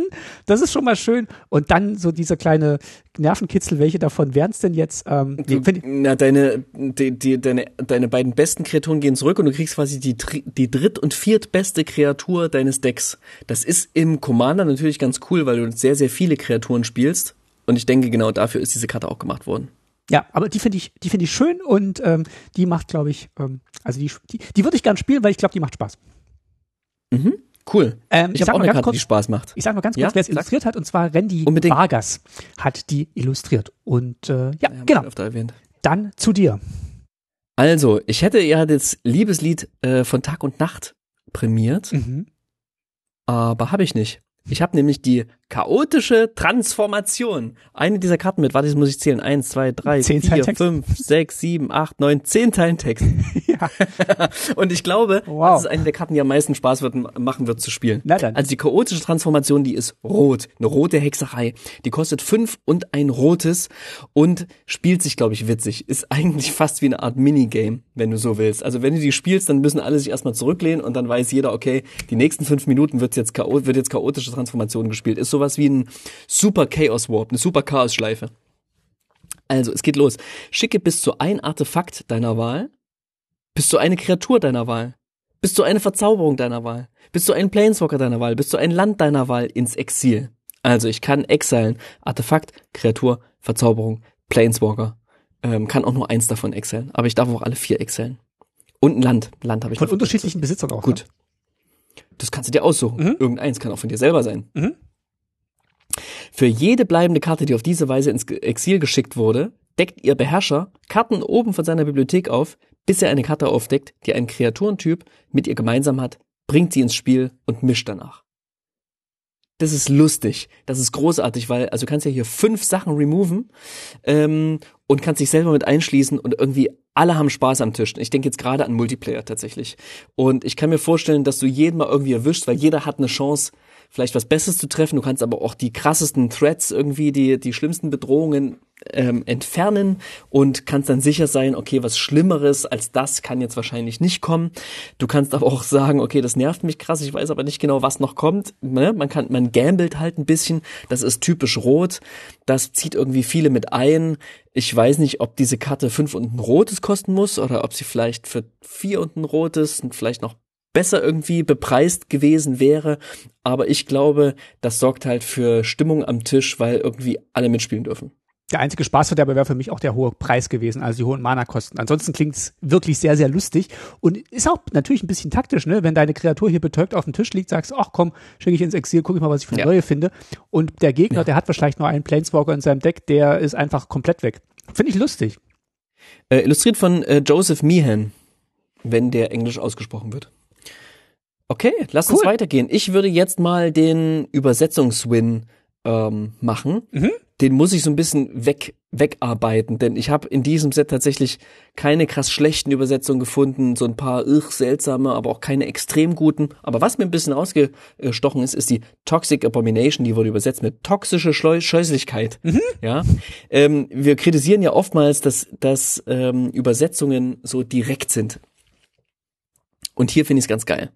Das ist schon mal schön. Und dann so dieser kleine Nervenkitzel, welche davon wären es denn jetzt? Ähm, du, na, deine, die, die, deine, deine beiden besten Kreaturen gehen zurück und du kriegst quasi die, die dritt- und viertbeste Kreatur deines Decks. Das ist im Commander natürlich ganz cool, weil du sehr, sehr viele Kreaturen spielst spielst. Und ich denke, genau dafür ist diese Karte auch gemacht worden. Ja, aber die finde ich, die finde ich schön und ähm, die macht, glaube ich, ähm, also die, die, die würde ich gern spielen, weil ich glaube, die macht Spaß. Mhm. Cool. Ähm, ich, ich habe auch eine Karte, kurz, die Spaß macht. Ich sage mal ganz kurz, ja? wer es illustriert hat, und zwar Randy Unbedingt. Vargas hat die illustriert. Und äh, ja, ja genau. Dann zu dir. Also, ich hätte ja das Liebeslied äh, von Tag und Nacht prämiert, mhm. aber habe ich nicht. Ich habe nämlich die chaotische Transformation. Eine dieser Karten mit, warte, das muss ich zählen. Eins, zwei, drei, zehn vier, fünf, sechs, sieben, acht, neun, zehn Teilen Text. ja. Und ich glaube, wow. das ist eine der Karten, die am meisten Spaß wird, machen wird zu spielen. Na dann. Also die chaotische Transformation, die ist rot. Eine rote Hexerei. Die kostet fünf und ein rotes und spielt sich, glaube ich, witzig. Ist eigentlich fast wie eine Art Minigame, wenn du so willst. Also wenn du die spielst, dann müssen alle sich erstmal zurücklehnen und dann weiß jeder, okay, die nächsten fünf Minuten wird jetzt, wird jetzt chaotische Transformation gespielt. Ist sowas wie ein Super Chaos Warp, eine Super Chaos Schleife. Also, es geht los. Schicke bis zu ein Artefakt deiner Wahl, bis zu eine Kreatur deiner Wahl, bis zu eine Verzauberung deiner Wahl, bis zu einen Planeswalker deiner Wahl, bis zu ein Land deiner Wahl ins Exil. Also, ich kann exilen. Artefakt, Kreatur, Verzauberung, Planeswalker. Ähm, kann auch nur eins davon exilen. Aber ich darf auch alle vier exilen. Und ein Land. Land habe ich. Von unterschiedlichen Besitzern auch. Gut. Ne? Das kannst du dir aussuchen. Mhm. Irgendeins kann auch von dir selber sein. Mhm. Für jede bleibende Karte, die auf diese Weise ins Exil geschickt wurde, deckt ihr Beherrscher Karten oben von seiner Bibliothek auf, bis er eine Karte aufdeckt, die einen Kreaturentyp mit ihr gemeinsam hat, bringt sie ins Spiel und mischt danach. Das ist lustig, das ist großartig, weil also du kannst ja hier fünf Sachen removen ähm, und kannst dich selber mit einschließen und irgendwie alle haben Spaß am Tisch. Ich denke jetzt gerade an Multiplayer tatsächlich. Und ich kann mir vorstellen, dass du jeden mal irgendwie erwischst, weil jeder hat eine Chance, vielleicht was Besseres zu treffen. Du kannst aber auch die krassesten Threats irgendwie, die, die schlimmsten Bedrohungen ähm, entfernen und kannst dann sicher sein, okay, was Schlimmeres als das kann jetzt wahrscheinlich nicht kommen. Du kannst aber auch sagen, okay, das nervt mich krass, ich weiß aber nicht genau, was noch kommt. Ne? Man kann, man gambelt halt ein bisschen. Das ist typisch rot. Das zieht irgendwie viele mit ein. Ich weiß nicht, ob diese Karte fünf und ein rotes kosten muss oder ob sie vielleicht für vier und ein rotes und vielleicht noch besser irgendwie bepreist gewesen wäre. Aber ich glaube, das sorgt halt für Stimmung am Tisch, weil irgendwie alle mitspielen dürfen. Der einzige Spaßverderber wäre für mich auch der hohe Preis gewesen, also die hohen Mana-Kosten. Ansonsten klingt's wirklich sehr, sehr lustig und ist auch natürlich ein bisschen taktisch, ne? Wenn deine Kreatur hier betäubt auf dem Tisch liegt, sagst du, ach komm, schicke ich ins Exil, gucke ich mal, was ich für eine ja. neue finde. Und der Gegner, ja. der hat wahrscheinlich nur einen Planeswalker in seinem Deck, der ist einfach komplett weg. Finde ich lustig. Äh, illustriert von äh, Joseph Meehan, wenn der Englisch ausgesprochen wird. Okay, lass cool. uns weitergehen. Ich würde jetzt mal den Übersetzungswin ähm, machen. Mhm. Den muss ich so ein bisschen weg wegarbeiten, denn ich habe in diesem Set tatsächlich keine krass schlechten Übersetzungen gefunden, so ein paar irr seltsame, aber auch keine extrem guten. Aber was mir ein bisschen rausgestochen ist, ist die Toxic Abomination, die wurde übersetzt mit toxische Schleu Scheußlichkeit. Mhm. Ja, ähm, wir kritisieren ja oftmals, dass, dass ähm, Übersetzungen so direkt sind. Und hier finde ich es ganz geil.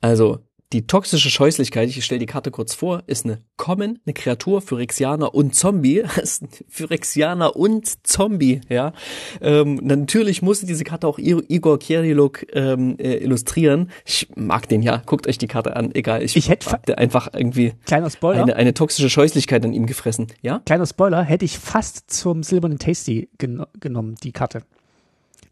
Also die toxische Scheußlichkeit, ich stelle die Karte kurz vor, ist eine Common, eine Kreatur, Phyrexianer und Zombie. Phyrexianer und Zombie, ja. Ähm, natürlich musste diese Karte auch Igor Kiriluk ähm, äh, illustrieren. Ich mag den ja, guckt euch die Karte an, egal. Ich, ich hätte einfach irgendwie kleiner Spoiler. Eine, eine toxische Scheußlichkeit an ihm gefressen, ja. Kleiner Spoiler, hätte ich fast zum silbernen Tasty gen genommen, die Karte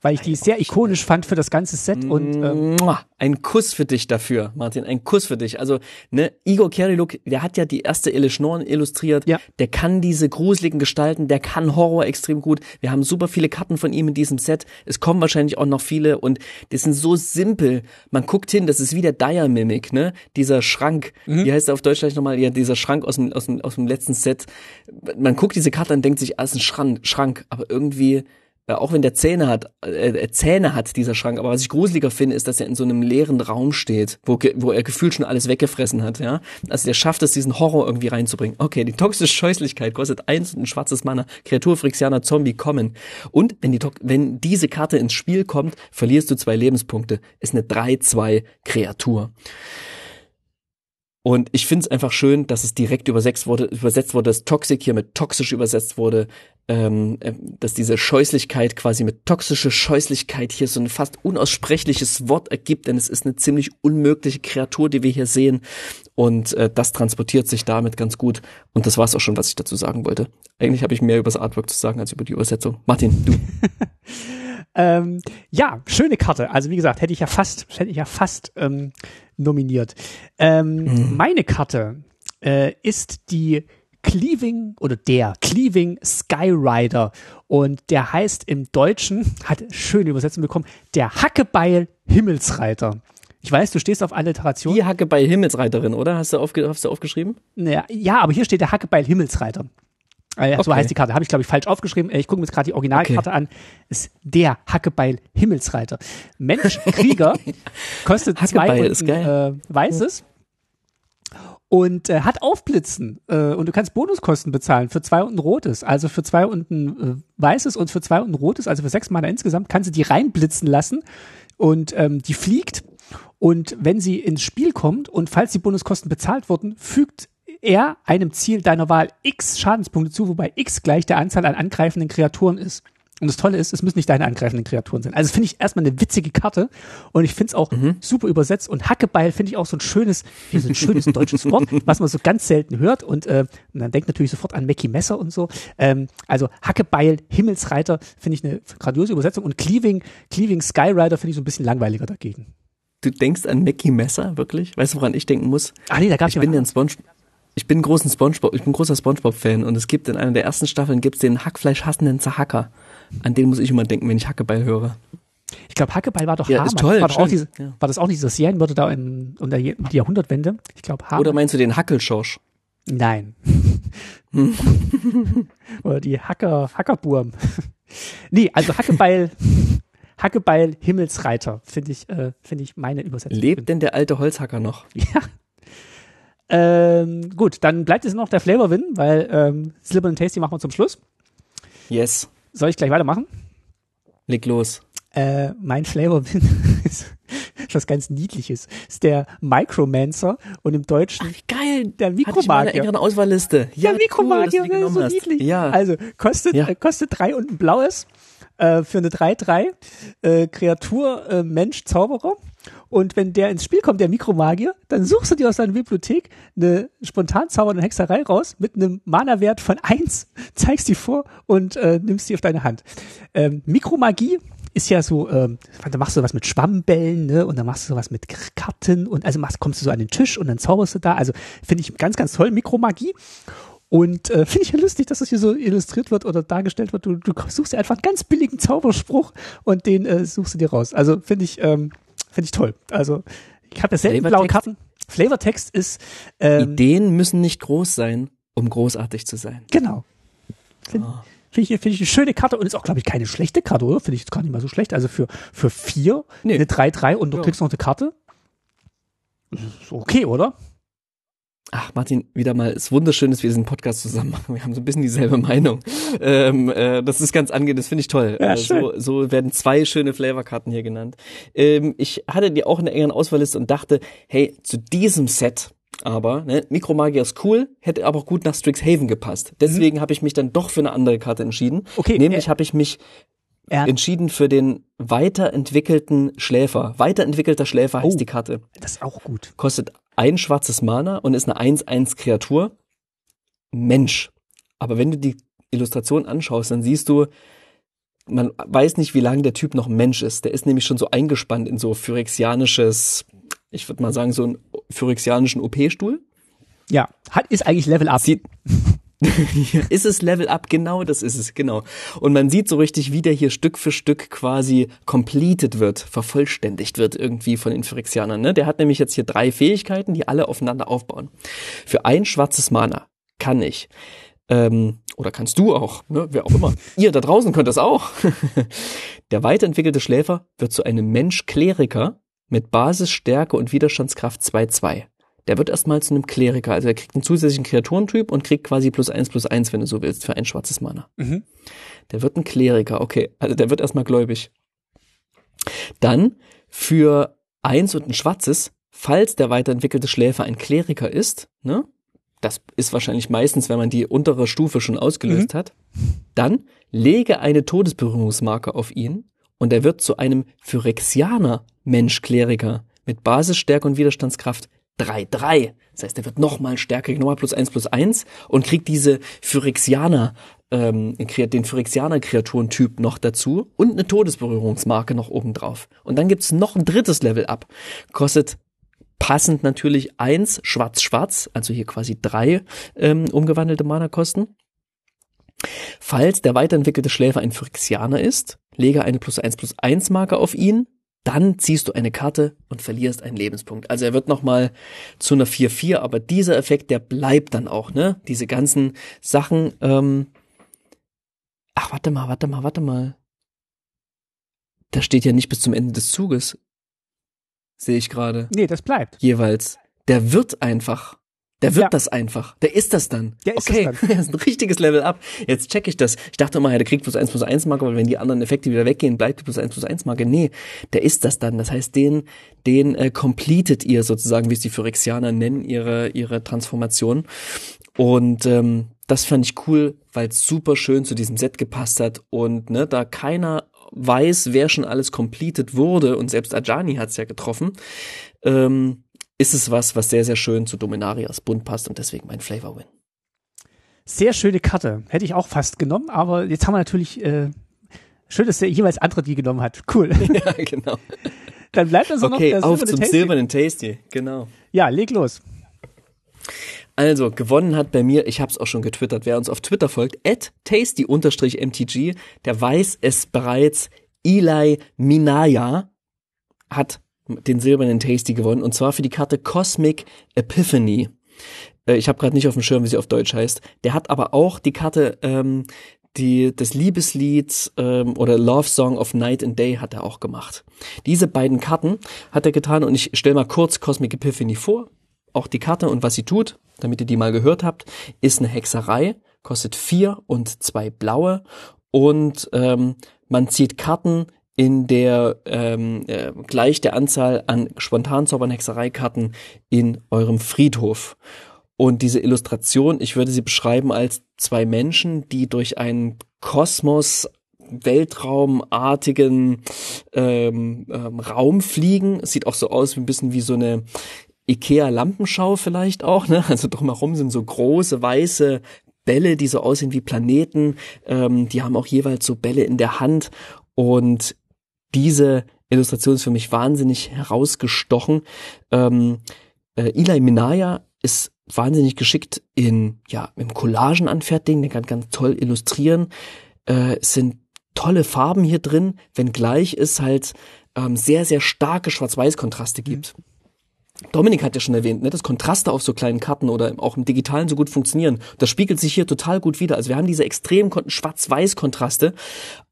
weil ich die sehr ikonisch fand für das ganze Set und ähm, ein Kuss für dich dafür, Martin, ein Kuss für dich. Also ne, Igor Keriluk, der hat ja die erste Elish Norn illustriert, ja. der kann diese gruseligen Gestalten, der kann Horror extrem gut. Wir haben super viele Karten von ihm in diesem Set. Es kommen wahrscheinlich auch noch viele und die sind so simpel. Man guckt hin, das ist wie der Dire Mimic, ne? Dieser Schrank. Mhm. Wie heißt der auf Deutsch gleich nochmal? Ja, dieser Schrank aus dem, aus dem, aus dem letzten Set. Man guckt diese Karte und denkt sich, ah, ist ein Schrank, Schrank, aber irgendwie auch wenn der Zähne hat, äh, äh, Zähne hat, dieser Schrank, aber was ich gruseliger finde, ist, dass er in so einem leeren Raum steht, wo, wo er gefühlt schon alles weggefressen hat, ja. Also der schafft es, diesen Horror irgendwie reinzubringen. Okay, die toxische Scheußlichkeit kostet eins und ein schwarzes Mana, Kreatur, Frixianer, Zombie kommen. Und wenn die, wenn diese Karte ins Spiel kommt, verlierst du zwei Lebenspunkte. Ist eine 3-2 Kreatur. Und ich finde es einfach schön, dass es direkt übersetzt wurde, übersetzt wurde, dass Toxic hier mit toxisch übersetzt wurde, ähm, äh, dass diese Scheußlichkeit quasi mit toxische Scheußlichkeit hier so ein fast unaussprechliches Wort ergibt, denn es ist eine ziemlich unmögliche Kreatur, die wir hier sehen. Und äh, das transportiert sich damit ganz gut. Und das war es auch schon, was ich dazu sagen wollte. Eigentlich habe ich mehr über das Artwork zu sagen als über die Übersetzung. Martin, du. ähm, ja, schöne Karte. Also wie gesagt, hätte ich ja fast, hätte ich ja fast ähm, nominiert. Ähm, mhm. Meine Karte äh, ist die Cleaving oder der Cleaving Skyrider und der heißt im Deutschen, hat schöne Übersetzung bekommen, der Hackebeil Himmelsreiter. Ich weiß, du stehst auf Alliteration. Die Hackebeil Himmelsreiterin, oder? Hast du, aufge hast du aufgeschrieben? Naja, ja, aber hier steht der Hackebeil Himmelsreiter. Äh, okay. So heißt die Karte. Habe ich, glaube ich, falsch aufgeschrieben. Äh, ich gucke mir jetzt gerade die Originalkarte okay. an. Ist der Hackebeil Himmelsreiter. Mensch, Krieger, kostet zwei und äh, weißes. Und äh, hat Aufblitzen äh, und du kannst Bonuskosten bezahlen für zwei und ein rotes, also für zwei und ein äh, weißes und für zwei und ein rotes, also für sechs Mana insgesamt, kannst du die reinblitzen lassen und ähm, die fliegt und wenn sie ins Spiel kommt und falls die Bonuskosten bezahlt wurden, fügt er einem Ziel deiner Wahl x Schadenspunkte zu, wobei x gleich der Anzahl an angreifenden Kreaturen ist. Und das Tolle ist, es müssen nicht deine angreifenden Kreaturen sein. Also finde ich erstmal eine witzige Karte und ich finde es auch mhm. super übersetzt und Hackebeil finde ich auch so ein schönes, so ein schönes deutsches Wort, was man so ganz selten hört und äh, man denkt natürlich sofort an Mackie Messer und so. Ähm, also Hackebeil, Himmelsreiter finde ich eine grandiose Übersetzung und Cleaving, Cleaving Skyrider finde ich so ein bisschen langweiliger dagegen. Du denkst an Mackie Messer, wirklich? Weißt du, woran ich denken muss? Ah nee, da gab's ich bin ja ein Sponge ich bin großen SpongeBob, ich bin großer SpongeBob-Fan und es gibt in einer der ersten Staffeln gibt's den Hackfleisch hassenden Zahacker. An den muss ich immer denken, wenn ich Hackeball höre. Ich glaube, Hackeball war doch ja, Ist toll, war, doch auch diese, ja. war das auch nicht dieser Serienmörder da in, um die Jahrhundertwende? Ich glaube, Oder meinst du den Hackelschorsch? Nein. Oder die Hacker, Hackerburm. nee, also Hackebeil, Hackebeil Himmelsreiter, finde ich, äh, finde ich meine Übersetzung. Lebt denn der alte Holzhacker noch? Ja, ähm, gut, dann bleibt jetzt noch der Flavor Win, weil ähm, Slipper and Tasty machen wir zum Schluss. Yes. Soll ich gleich weitermachen? Leg los. Äh, mein Flavor Win ist was ganz Niedliches. Ist der Micromancer und im Deutschen Ach, geil, der Mikromagier. Hatte ich Auswahlliste. Ja, der Mikromagier, cool, das so hast. niedlich. Ja. Also kostet ja. äh, kostet drei und ein blaues äh, für eine 3-3 äh, Kreatur äh, Mensch Zauberer und wenn der ins Spiel kommt, der Mikromagier, dann suchst du dir aus deiner Bibliothek eine spontan zaubernde Hexerei raus mit einem Mana-Wert von eins, zeigst die vor und äh, nimmst die auf deine Hand. Ähm, Mikromagie ist ja so, ähm, da machst du was mit Schwammbällen, ne? Und dann machst du sowas mit Karten und also machst, kommst du so an den Tisch und dann zauberst du da. Also finde ich ganz, ganz toll, Mikromagie. Und äh, finde ich ja lustig, dass das hier so illustriert wird oder dargestellt wird. Du, du suchst dir einfach einen ganz billigen Zauberspruch und den äh, suchst du dir raus. Also finde ich, ähm, Finde ich toll. Also ich habe ja selten blaue Karten. Flavortext ist ähm, Ideen müssen nicht groß sein, um großartig zu sein. Genau. Finde oh. find ich, find ich eine schöne Karte und ist auch, glaube ich, keine schlechte Karte, oder? Finde ich jetzt gar nicht mal so schlecht. Also für, für vier nee. eine 3-3 und du ja. kriegst noch eine Karte. Ist okay, oder? Ach, Martin, wieder mal, es ist wunderschön, dass wir diesen Podcast zusammen machen. Wir haben so ein bisschen dieselbe Meinung. Ähm, äh, das ist ganz angenehm, das finde ich toll. Ja, Äh, so, so werden zwei schöne Flavorkarten hier genannt. Ähm, ich hatte die auch in der engeren Auswahlliste und dachte, hey, zu diesem Set aber, ne, Mikromagier ist cool, hätte aber auch gut nach Strixhaven gepasst. Deswegen habe ich mich dann doch für eine andere Karte entschieden. Okay, Nämlich äh, habe ich mich Er, entschieden für den weiterentwickelten Schläfer. Weiterentwickelter Schläfer heißt Oh. die Karte. das ist auch gut. Kostet ein schwarzes Mana und ist eine 1-1 Kreatur. Mensch. Aber wenn du die Illustration anschaust, dann siehst du, man weiß nicht, wie lange der Typ noch Mensch ist. Der ist nämlich schon so eingespannt in so phyrexianisches, ich würde mal sagen, so einen phyrexianischen OP-Stuhl. Ja, hat, ist eigentlich Level Up. Sieht, ist es Level Up, genau das ist es, genau. Und man sieht so richtig, wie der hier Stück für Stück quasi completed wird, vervollständigt wird irgendwie von den Phyrexianern. Ne? Der hat nämlich jetzt hier drei Fähigkeiten, die alle aufeinander aufbauen. Für ein schwarzes Mana kann ich, ähm, oder kannst du auch, ne? wer auch immer, ihr da draußen könnt das auch. der weiterentwickelte Schläfer wird zu einem Mensch-Kleriker mit Basis, Stärke und Widerstandskraft 2-2 der wird erstmal zu einem Kleriker. Also er kriegt einen zusätzlichen Kreaturentyp und kriegt quasi plus eins plus eins, wenn du so willst, für ein schwarzes Mana. Mhm. Der wird ein Kleriker, okay. Also der wird erstmal gläubig. Dann für eins und ein schwarzes, falls der weiterentwickelte Schläfer ein Kleriker ist, ne? Das ist wahrscheinlich meistens, wenn man die untere Stufe schon ausgelöst hat. Dann lege eine Todesberührungsmarke auf ihn und er wird zu einem Phyrexianer Mensch-Kleriker mit Basisstärke und Widerstandskraft 3-3. Das heißt, er wird nochmal stärker, nochmal plus 1 plus 1 und kriegt diese Phyrexianer, ähm, den Phyrexianer-Kreaturentyp noch dazu und eine Todesberührungsmarke noch oben drauf. Und dann gibt's noch ein drittes Level ab. Kostet passend natürlich eins schwarz-schwarz, also hier quasi drei ähm, umgewandelte Mana-Kosten. Falls der weiterentwickelte Schläfer ein Phyrexianer ist, lege eine plus 1 plus 1 Marke auf ihn, dann ziehst du eine Karte und verlierst einen Lebenspunkt. Also er wird nochmal zu einer 4-4, aber dieser Effekt, der bleibt dann auch, ne? Diese ganzen Sachen, ähm Ach, warte mal, warte mal, warte mal. Da steht ja nicht bis zum Ende des Zuges. Sehe ich gerade. Nee, das bleibt. Jeweils. Der wird einfach. Der wird Ja. das einfach. Der ist das dann. Der ist okay, das dann. das ist ein richtiges Level up. Jetzt check ich das. Ich dachte immer, ja, der kriegt plus 1 plus 1 Marke, aber wenn die anderen Effekte wieder weggehen, bleibt die plus 1 plus 1 Marke. Nee, der ist das dann. Das heißt, den, den äh, completet ihr sozusagen, wie es die Phyrexianer nennen, ihre, ihre Transformation. Und ähm, das fand ich cool, weil es super schön zu diesem Set gepasst hat. Und ne, da keiner weiß, wer schon alles completed wurde, und selbst Ajani hat's ja getroffen, ähm, ist es was, was sehr, sehr schön zu Dominarias Bund passt und deswegen mein Flavor Win. Sehr schöne Karte. Hätte ich auch fast genommen, aber jetzt haben wir natürlich, äh, schön, dass der jeweils andere die genommen hat. Cool. ja, genau. Dann bleibt also noch Okay, der auf zum Tasty. silbernen Tasty, genau. Ja, leg los. Also, gewonnen hat bei mir, ich habe es auch schon getwittert, wer uns auf Twitter folgt, at tasty-mtg, der weiß es bereits, Eli Minaya hat den silbernen Tasty gewonnen und zwar für die Karte Cosmic Epiphany. Äh, Ich habe gerade nicht auf dem Schirm, wie sie auf Deutsch heißt. Der hat aber auch die Karte ähm, die, das Liebeslied ähm, oder Love Song of Night and Day hat er auch gemacht. Diese beiden Karten hat er getan und ich stelle mal kurz Cosmic Epiphany vor. Auch die Karte und was sie tut, damit ihr die mal gehört habt, ist eine Hexerei, kostet vier und zwei blaue und ähm, man zieht Karten in der ähm, äh, gleich der Anzahl an Spontanzaubern Hexereikarten in eurem Friedhof. Und diese Illustration, ich würde sie beschreiben als zwei Menschen, die durch einen Kosmos Weltraumartigen ähm, ähm, Raum fliegen. Sieht auch so aus wie ein bisschen wie so eine Ikea-Lampenschau vielleicht auch. Ne? Also drumherum sind so große weiße Bälle, die so aussehen wie Planeten. Ähm, die haben auch jeweils so Bälle in der Hand. Und diese Illustration ist für mich wahnsinnig herausgestochen. Ähm, äh, Eli Minaya ist wahnsinnig geschickt in ja im Collagen anfertigen, der kann ganz toll illustrieren. Äh, es sind tolle Farben hier drin, wenngleich es halt ähm, sehr sehr starke Schwarz-Weiß-Kontraste gibt. Dominik hat ja schon erwähnt, ne, dass Kontraste auf so kleinen Karten oder auch im Digitalen so gut funktionieren. Das spiegelt sich hier total gut wieder. Also wir haben diese extrem Schwarz-Weiß-Kontraste,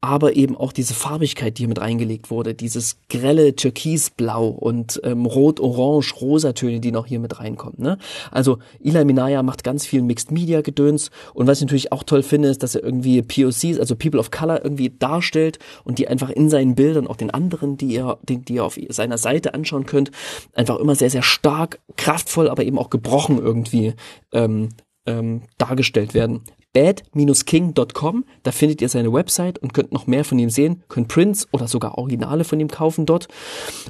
aber eben auch diese Farbigkeit, die hier mit reingelegt wurde, dieses grelle Türkisblau und ähm, Rot-Orange-Rosa-Töne, die noch hier mit reinkommen. Ne? Also Eli Minaya macht ganz viel Mixed-Media-Gedöns und was ich natürlich auch toll finde, ist, dass er irgendwie POCs, also People of Color, irgendwie darstellt und die einfach in seinen Bildern, auch den anderen, die ihr, die, die ihr auf seiner Seite anschauen könnt, einfach immer sehr, sehr stark, kraftvoll, aber eben auch gebrochen irgendwie ähm, ähm, dargestellt werden. bad-king.com, da findet ihr seine Website und könnt noch mehr von ihm sehen, könnt Prints oder sogar Originale von ihm kaufen dort.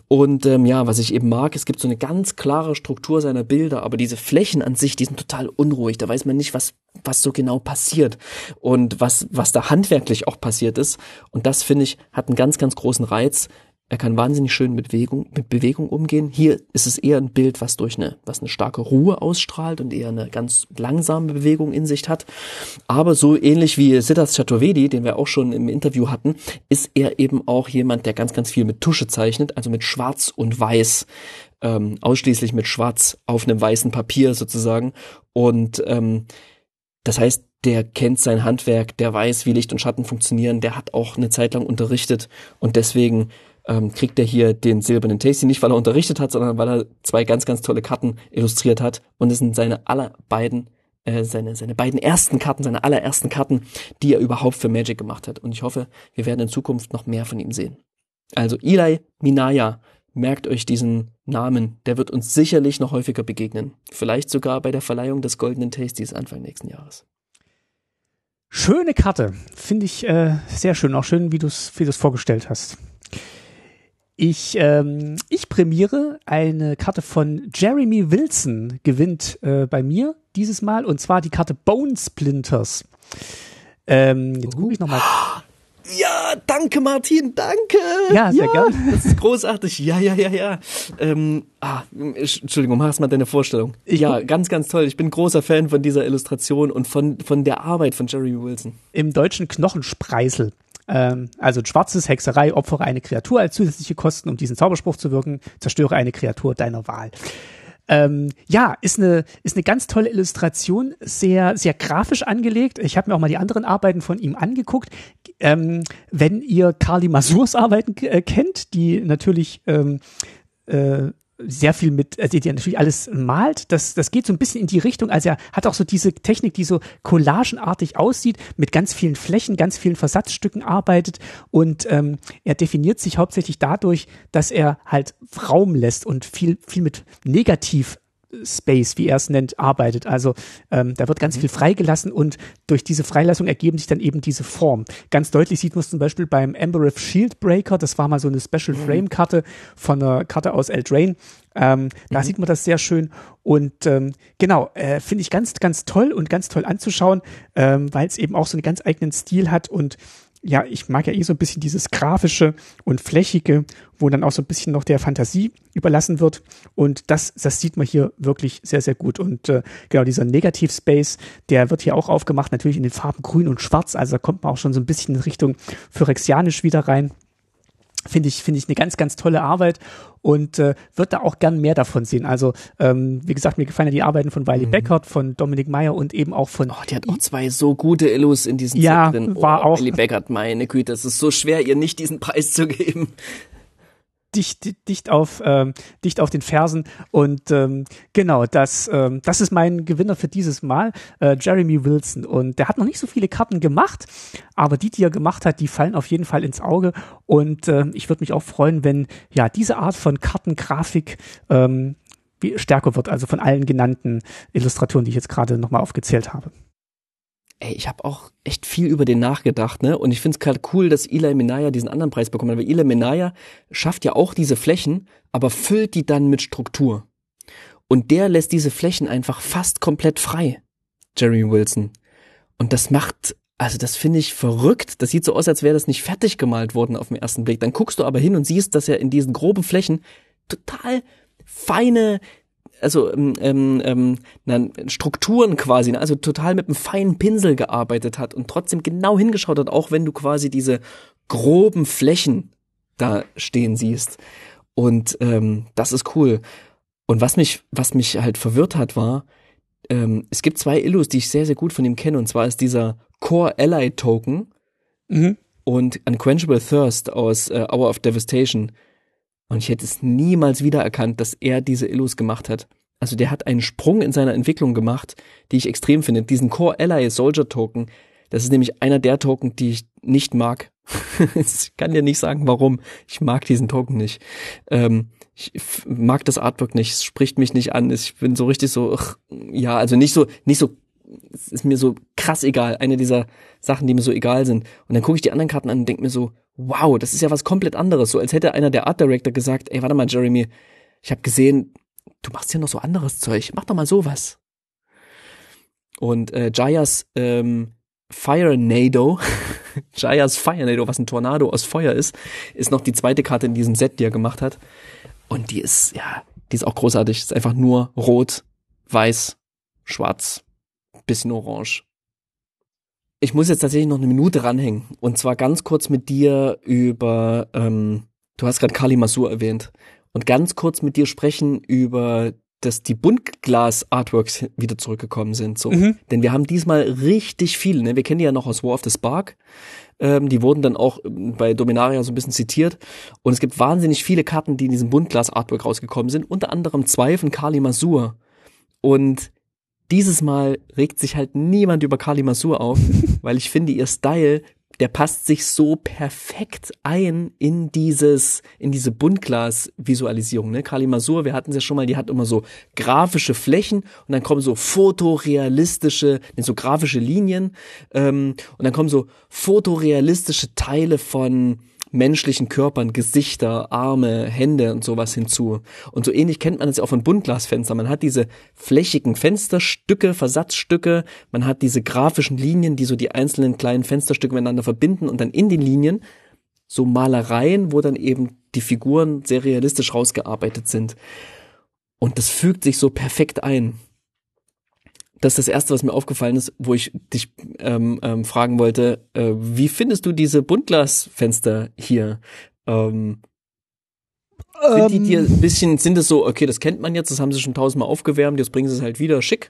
Und ähm, ja, was ich eben mag, es gibt so eine ganz klare Struktur seiner Bilder, aber diese Flächen an sich, die sind total unruhig. Da weiß man nicht, was was so genau passiert und was was da handwerklich auch passiert ist. Und das finde ich hat einen ganz ganz großen Reiz. Er kann wahnsinnig schön mit Bewegung, mit Bewegung umgehen. Hier ist es eher ein Bild, was durch eine, was eine starke Ruhe ausstrahlt und eher eine ganz langsame Bewegung in sich hat. Aber so ähnlich wie Siddharth Chaturvedi, den wir auch schon im Interview hatten, ist er eben auch jemand, der ganz, ganz viel mit Tusche zeichnet, also mit Schwarz und Weiß, ähm, ausschließlich mit Schwarz auf einem weißen Papier sozusagen. Und ähm, das heißt, der kennt sein Handwerk, der weiß, wie Licht und Schatten funktionieren, der hat auch eine Zeit lang unterrichtet und deswegen ähm, kriegt er hier den silbernen Tasty nicht, weil er unterrichtet hat, sondern weil er zwei ganz, ganz tolle Karten illustriert hat. Und es sind seine aller beiden, äh, seine, seine beiden ersten Karten, seine allerersten Karten, die er überhaupt für Magic gemacht hat. Und ich hoffe, wir werden in Zukunft noch mehr von ihm sehen. Also Eli Minaya, merkt euch diesen Namen, der wird uns sicherlich noch häufiger begegnen. Vielleicht sogar bei der Verleihung des Goldenen Tasties Anfang nächsten Jahres. Schöne Karte, finde ich äh, sehr schön, auch schön, wie du es wie vorgestellt hast. Ich, ähm, ich prämiere eine Karte von Jeremy Wilson, gewinnt äh, bei mir dieses Mal, und zwar die Karte Bone Splinters. Ähm, jetzt gucke ich nochmal. Ja, danke Martin, danke. Ja, sehr ja, gerne. Das ist großartig. Ja, ja, ja, ja. Ähm, ah, Entschuldigung, mach mal deine Vorstellung. Ich ja, ganz, ganz toll. Ich bin großer Fan von dieser Illustration und von, von der Arbeit von Jeremy Wilson. Im deutschen Knochenspreisel. Ähm, also schwarzes Hexerei, opfere eine Kreatur als zusätzliche Kosten, um diesen Zauberspruch zu wirken, zerstöre eine Kreatur deiner Wahl. Ähm, ja, ist eine, ist eine ganz tolle Illustration, sehr, sehr grafisch angelegt. Ich habe mir auch mal die anderen Arbeiten von ihm angeguckt. Ähm, wenn ihr Carly Masurs Arbeiten äh, kennt, die natürlich ähm, äh, sehr viel mit, also die natürlich alles malt. Das, das geht so ein bisschen in die Richtung. Also er hat auch so diese Technik, die so collagenartig aussieht, mit ganz vielen Flächen, ganz vielen Versatzstücken arbeitet. Und ähm, er definiert sich hauptsächlich dadurch, dass er halt Raum lässt und viel, viel mit Negativ Space, wie er es nennt, arbeitet. Also ähm, da wird ganz mhm. viel freigelassen und durch diese Freilassung ergeben sich dann eben diese Form. Ganz deutlich sieht man es zum Beispiel beim Embereth Shieldbreaker, das war mal so eine Special mhm. Frame Karte von einer Karte aus Eldraine. Ähm, da mhm. sieht man das sehr schön und ähm, genau, äh, finde ich ganz, ganz toll und ganz toll anzuschauen, ähm, weil es eben auch so einen ganz eigenen Stil hat und ja, ich mag ja eh so ein bisschen dieses grafische und flächige, wo dann auch so ein bisschen noch der Fantasie überlassen wird. Und das, das sieht man hier wirklich sehr, sehr gut. Und äh, genau dieser Negativ-Space, der wird hier auch aufgemacht, natürlich in den Farben Grün und Schwarz. Also da kommt man auch schon so ein bisschen in Richtung Phyrexianisch wieder rein. Finde ich, finde ich eine ganz, ganz tolle Arbeit und äh, wird da auch gern mehr davon sehen. Also, ähm, wie gesagt, mir gefallen ja die Arbeiten von Wiley mhm. Beckert, von Dominik Meyer und eben auch von. Oh, die hat auch zwei so gute Illus in diesem ja, Set drin. Oh, war auch. Wiley Beckert, meine Güte, es ist so schwer, ihr nicht diesen Preis zu geben dicht, dicht auf, ähm, dicht auf den Fersen. Und ähm, genau, das, ähm, das ist mein Gewinner für dieses Mal, äh, Jeremy Wilson. Und der hat noch nicht so viele Karten gemacht, aber die, die er gemacht hat, die fallen auf jeden Fall ins Auge. Und äh, ich würde mich auch freuen, wenn ja diese Art von Kartengrafik ähm, stärker wird, also von allen genannten Illustratoren, die ich jetzt gerade nochmal aufgezählt habe ey, ich habe auch echt viel über den nachgedacht, ne? Und ich finde es gerade cool, dass Eli Minaya diesen anderen Preis bekommen hat, weil Eli Minaya schafft ja auch diese Flächen, aber füllt die dann mit Struktur. Und der lässt diese Flächen einfach fast komplett frei. Jeremy Wilson. Und das macht, also das finde ich verrückt. Das sieht so aus, als wäre das nicht fertig gemalt worden auf den ersten Blick. Dann guckst du aber hin und siehst, dass er in diesen groben Flächen total feine also ähm, ähm, ähm na, Strukturen quasi, ne? also total mit einem feinen Pinsel gearbeitet hat und trotzdem genau hingeschaut hat, auch wenn du quasi diese groben Flächen da stehen siehst. Und ähm, das ist cool. Und was mich, was mich halt verwirrt hat, war, ähm, es gibt zwei Illus, die ich sehr, sehr gut von ihm kenne. Und zwar ist dieser Core Ally Token Mhm. und Unquenchable Thirst aus äh, Hour of Devastation. Und ich hätte es niemals wiedererkannt, dass er diese Illus gemacht hat. Also der hat einen Sprung in seiner Entwicklung gemacht, die ich extrem finde. Diesen Core Ally Soldier Token, das ist nämlich einer der Token, die ich nicht mag. ich kann dir nicht sagen, warum. Ich mag diesen Token nicht. Ähm, ich mag das Artwork nicht, es spricht mich nicht an. Ich bin so richtig so, ach, ja, also nicht so, nicht so, es ist mir so krass egal. Eine dieser Sachen, die mir so egal sind. Und dann gucke ich die anderen Karten an und denke mir so, wow, das ist ja was komplett anderes. So als hätte einer der Art Director gesagt, ey, warte mal, Jeremy, ich habe gesehen, du machst ja noch so anderes Zeug, mach doch mal sowas. Und äh, Jayas ähm, Fire Nado, Jayas Fire Nado, was ein Tornado aus Feuer ist, ist noch die zweite Karte in diesem Set, die er gemacht hat. Und die ist, ja, die ist auch großartig. Ist einfach nur rot, weiß, schwarz, bisschen orange. Ich muss jetzt tatsächlich noch eine Minute ranhängen. Und zwar ganz kurz mit dir über, ähm, du hast gerade Kali Masur erwähnt. Und ganz kurz mit dir sprechen über, dass die Buntglas-Artworks wieder zurückgekommen sind. So. Mhm. Denn wir haben diesmal richtig viele. Ne? Wir kennen die ja noch aus War of the Spark. Ähm, die wurden dann auch ähm, bei Dominaria so ein bisschen zitiert. Und es gibt wahnsinnig viele Karten, die in diesem Buntglas-Artwork rausgekommen sind. Unter anderem zwei von Kali Masur. Und dieses Mal regt sich halt niemand über Kali Masur auf, weil ich finde, ihr Style, der passt sich so perfekt ein in dieses, in diese Buntglas-Visualisierung. Ne? Kali Masur, wir hatten es ja schon mal, die hat immer so grafische Flächen und dann kommen so fotorealistische, so grafische Linien ähm, und dann kommen so fotorealistische Teile von menschlichen Körpern, Gesichter, Arme, Hände und sowas hinzu. Und so ähnlich kennt man es ja auch von Buntglasfenstern. Man hat diese flächigen Fensterstücke, Versatzstücke, man hat diese grafischen Linien, die so die einzelnen kleinen Fensterstücke miteinander verbinden und dann in den Linien so Malereien, wo dann eben die Figuren sehr realistisch rausgearbeitet sind. Und das fügt sich so perfekt ein. Das ist das Erste, was mir aufgefallen ist, wo ich dich ähm, ähm, fragen wollte, äh, wie findest du diese Buntglasfenster hier? Ähm, sind die dir ein bisschen, sind es so, okay, das kennt man jetzt, das haben sie schon tausendmal aufgewärmt, jetzt bringen sie es halt wieder schick?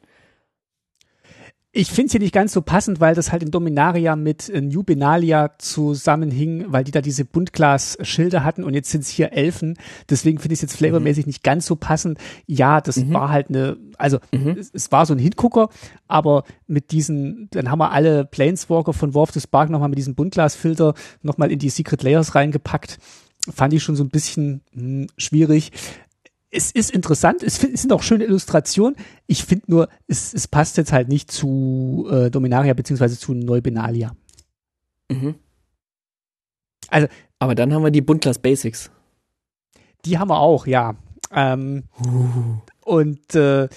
Ich finde es hier nicht ganz so passend, weil das halt in Dominaria mit äh, New Benalia zusammenhing, weil die da diese Buntglas-Schilder hatten und jetzt sind es hier Elfen. Deswegen finde ich es jetzt flavormäßig nicht ganz so passend. Ja, das war halt eine, also es, es war so ein Hingucker, aber mit diesen, dann haben wir alle Planeswalker von War of the Spark nochmal mit diesem Buntglasfilter nochmal in die Secret Layers reingepackt. Fand ich schon so ein bisschen hm, schwierig es ist interessant, es, es sind auch schöne Illustrationen. Ich finde nur, es, es passt jetzt halt nicht zu äh, Dominaria beziehungsweise zu Neubenalia. Mhm. Also- aber dann haben wir die Buntglas Basics. Die haben wir auch, ja. Ähm, Und äh,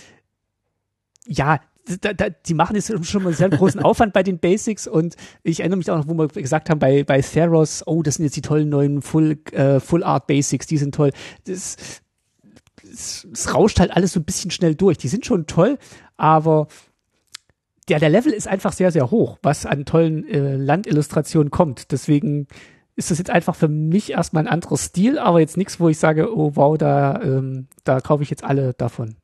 ja, da, da, die machen jetzt schon mal einen sehr großen Aufwand bei den Basics und ich erinnere mich auch noch, wo wir gesagt haben, bei, bei Theros, oh, das sind jetzt die tollen neuen Full, äh, Full Art Basics, die sind toll. Das, es, es rauscht halt alles so ein bisschen schnell durch. Die sind schon toll, aber der, der Level ist einfach sehr, sehr hoch, was an tollen äh, Landillustrationen kommt. Deswegen ist das jetzt einfach für mich erstmal ein anderer Stil, aber jetzt nichts, wo ich sage, oh wow, da, ähm, da kaufe ich jetzt alle davon.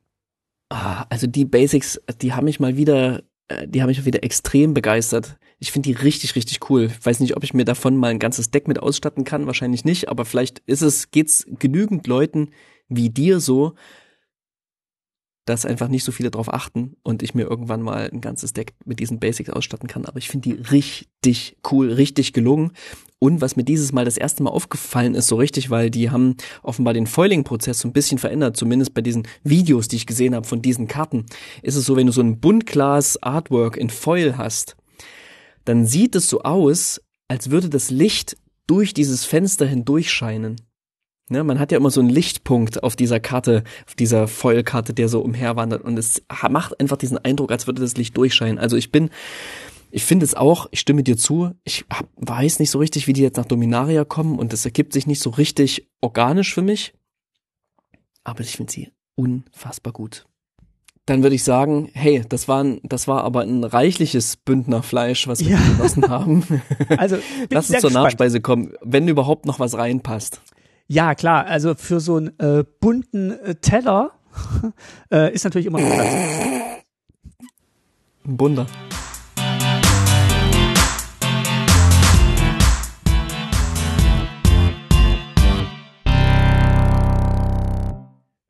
Ah, also die Basics, die haben mich mal wieder, äh, die haben mich wieder extrem begeistert. Ich finde die richtig, richtig cool. Ich weiß nicht, ob ich mir davon mal ein ganzes Deck mit ausstatten kann, wahrscheinlich nicht, aber vielleicht ist es, geht's genügend Leuten wie dir so, dass einfach nicht so viele drauf achten und ich mir irgendwann mal ein ganzes Deck mit diesen Basics ausstatten kann. Aber ich finde die richtig cool, richtig gelungen. Und was mir dieses Mal das erste Mal aufgefallen ist, so richtig, weil die haben offenbar den Foiling-Prozess so ein bisschen verändert, zumindest bei diesen Videos, die ich gesehen habe von diesen Karten, ist es so, wenn du so ein Buntglas-Artwork in Foil hast, dann sieht es so aus, als würde das Licht durch dieses Fenster hindurch scheinen. Ne, man hat ja immer so einen Lichtpunkt auf dieser Karte, auf dieser Foil-Karte, der so umherwandert und es macht einfach diesen Eindruck, als würde das Licht durchscheinen. Also ich bin, ich finde es auch, ich stimme dir zu, ich hab, weiß nicht so richtig, wie die jetzt nach Dominaria kommen und es ergibt sich nicht so richtig organisch für mich, aber ich finde sie unfassbar gut. Dann würde ich sagen, hey, das war, ein, das war aber ein reichliches Bündnerfleisch, was wir Ja. genossen haben. Also, Lass uns zur gespannt. Nachspeise kommen, wenn überhaupt noch was reinpasst. Ja, klar, also für so einen äh, bunten äh, Teller äh, ist natürlich immer noch klasse. Ein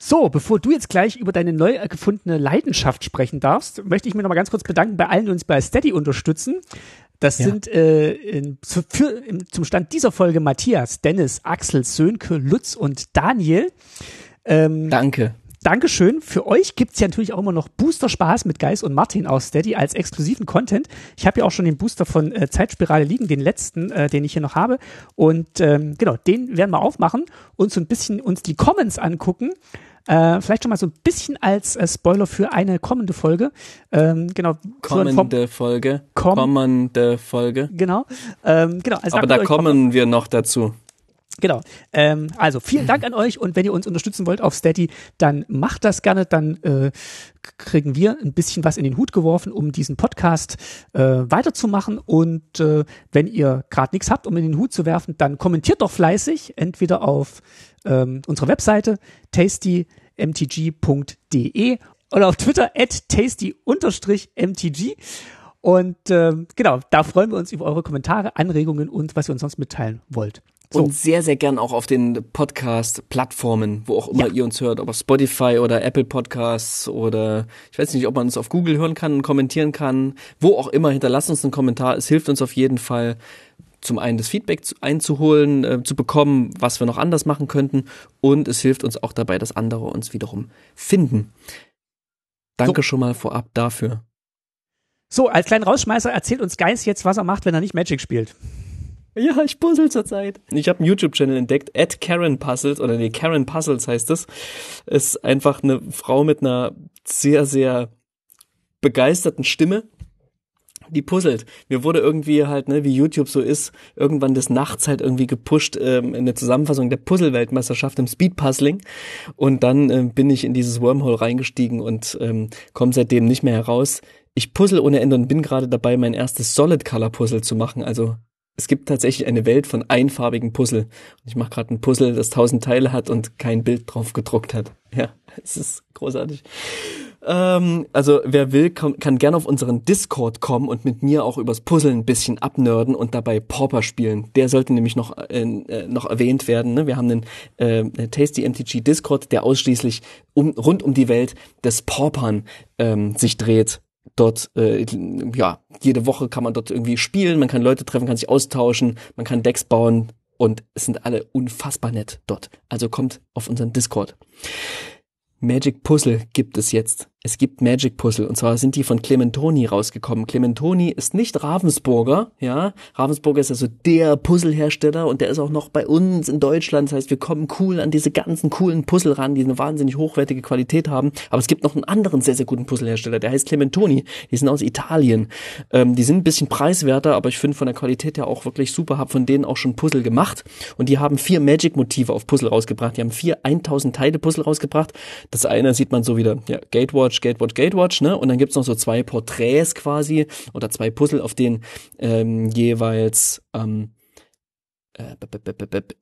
So, bevor du jetzt gleich über deine neu gefundene Leidenschaft sprechen darfst, möchte ich mich noch mal ganz kurz bedanken bei allen, die uns bei Steady unterstützen. Das Ja. sind äh, in, zu, für, im, zum Stand dieser Folge Matthias, Dennis, Axel, Sönke, Lutz und Daniel. Ähm, Danke. Dankeschön. Für euch gibt's ja natürlich auch immer noch Booster Spaß mit Geis und Martin aus Steady als exklusiven Content. Ich habe ja auch schon den Booster von äh, Zeitspirale liegen, den letzten, äh, den ich hier noch habe. Und ähm, genau, den werden wir aufmachen und so ein bisschen uns die Comments angucken. Äh, vielleicht schon mal so ein bisschen als äh, Spoiler für eine kommende Folge. Ähm, genau. Kommende Folge. Komm- Kommende Folge. Genau. Ähm, genau. Also Aber da kommen wir noch dazu. Genau. Ähm, also vielen Dank an euch und wenn ihr uns unterstützen wollt auf Steady, dann macht das gerne. Dann äh, kriegen wir ein bisschen was in den Hut geworfen, um diesen Podcast äh, weiterzumachen. Und äh, wenn ihr gerade nichts habt, um in den Hut zu werfen, dann kommentiert doch fleißig, entweder auf ähm, unserer Webseite tastymtg.de oder auf Twitter at tasty-mtg. Und ähm, genau, da freuen wir uns über eure Kommentare, Anregungen und was ihr uns sonst mitteilen wollt. So. Und sehr, sehr gern auch auf den Podcast-Plattformen, wo auch immer Ja. ihr uns hört, ob auf Spotify oder Apple Podcasts oder ich weiß nicht, ob man uns auf Google hören kann und kommentieren kann. Wo auch immer, hinterlasst uns einen Kommentar. Es hilft uns auf jeden Fall, zum einen das Feedback zu, einzuholen, äh, zu bekommen, was wir noch anders machen könnten. Und es hilft uns auch dabei, dass andere uns wiederum finden. Danke schon mal vorab dafür. So, als kleinen Rausschmeißer erzählt uns Geist jetzt, was er macht, wenn er nicht Magic spielt. Ja, ich puzzle zurzeit. Ich habe einen YouTube-Channel entdeckt, at Karen Puzzles, oder nee, Karen Puzzles heißt es. Ist einfach eine Frau mit einer sehr, sehr begeisterten Stimme, die puzzelt. Mir wurde irgendwie halt, ne, wie YouTube so ist, irgendwann des Nachts halt irgendwie gepusht, ähm, in der Zusammenfassung der Puzzle-Weltmeisterschaft im Speed-Puzzling. Und dann ähm, bin ich in dieses Wormhole reingestiegen und ähm, komme seitdem nicht mehr heraus. Ich puzzle ohne Ende und bin gerade dabei, mein erstes Solid-Color-Puzzle zu machen. Also es gibt tatsächlich eine Welt von einfarbigen Puzzle. Ich mache gerade ein Puzzle, das tausend Teile hat und kein Bild drauf gedruckt hat. Ja, es ist großartig. Ähm, also wer will, kann, kann gerne auf unseren Discord kommen und mit mir auch übers Puzzle ein bisschen abnörden und dabei Pauper spielen. Der sollte nämlich noch, äh, äh, noch erwähnt werden. Ne? Wir haben einen äh, Tasty MTG Discord, der ausschließlich um, rund um die Welt des Paupern ähm, sich dreht dort, äh, ja, jede Woche kann man dort irgendwie spielen, man kann Leute treffen, kann sich austauschen, man kann Decks bauen und es sind alle unfassbar nett dort. Also kommt auf unseren Discord. Magic Puzzle gibt es jetzt. Es gibt Magic Puzzle und zwar sind die von Clementoni rausgekommen. Clementoni ist nicht Ravensburger, ja. Ravensburger ist also der Puzzlehersteller und der ist auch noch bei uns in Deutschland. Das heißt, wir kommen cool an diese ganzen coolen Puzzle ran, die eine wahnsinnig hochwertige Qualität haben. Aber es gibt noch einen anderen sehr, sehr guten Puzzlehersteller, der heißt Clementoni. Die sind aus Italien. Ähm, die sind ein bisschen preiswerter, aber ich finde von der Qualität her auch wirklich super. Hab von denen auch schon Puzzle gemacht und die haben vier Magic-Motive auf Puzzle rausgebracht. Die haben vier 1000 Teile Puzzle rausgebracht. Das eine sieht man so wieder, ja, Gatewatch, Gatewatch, Gatewatch, ne? Und dann gibt's noch so zwei Porträts quasi oder zwei Puzzle, auf denen ähm, jeweils ähm, äh,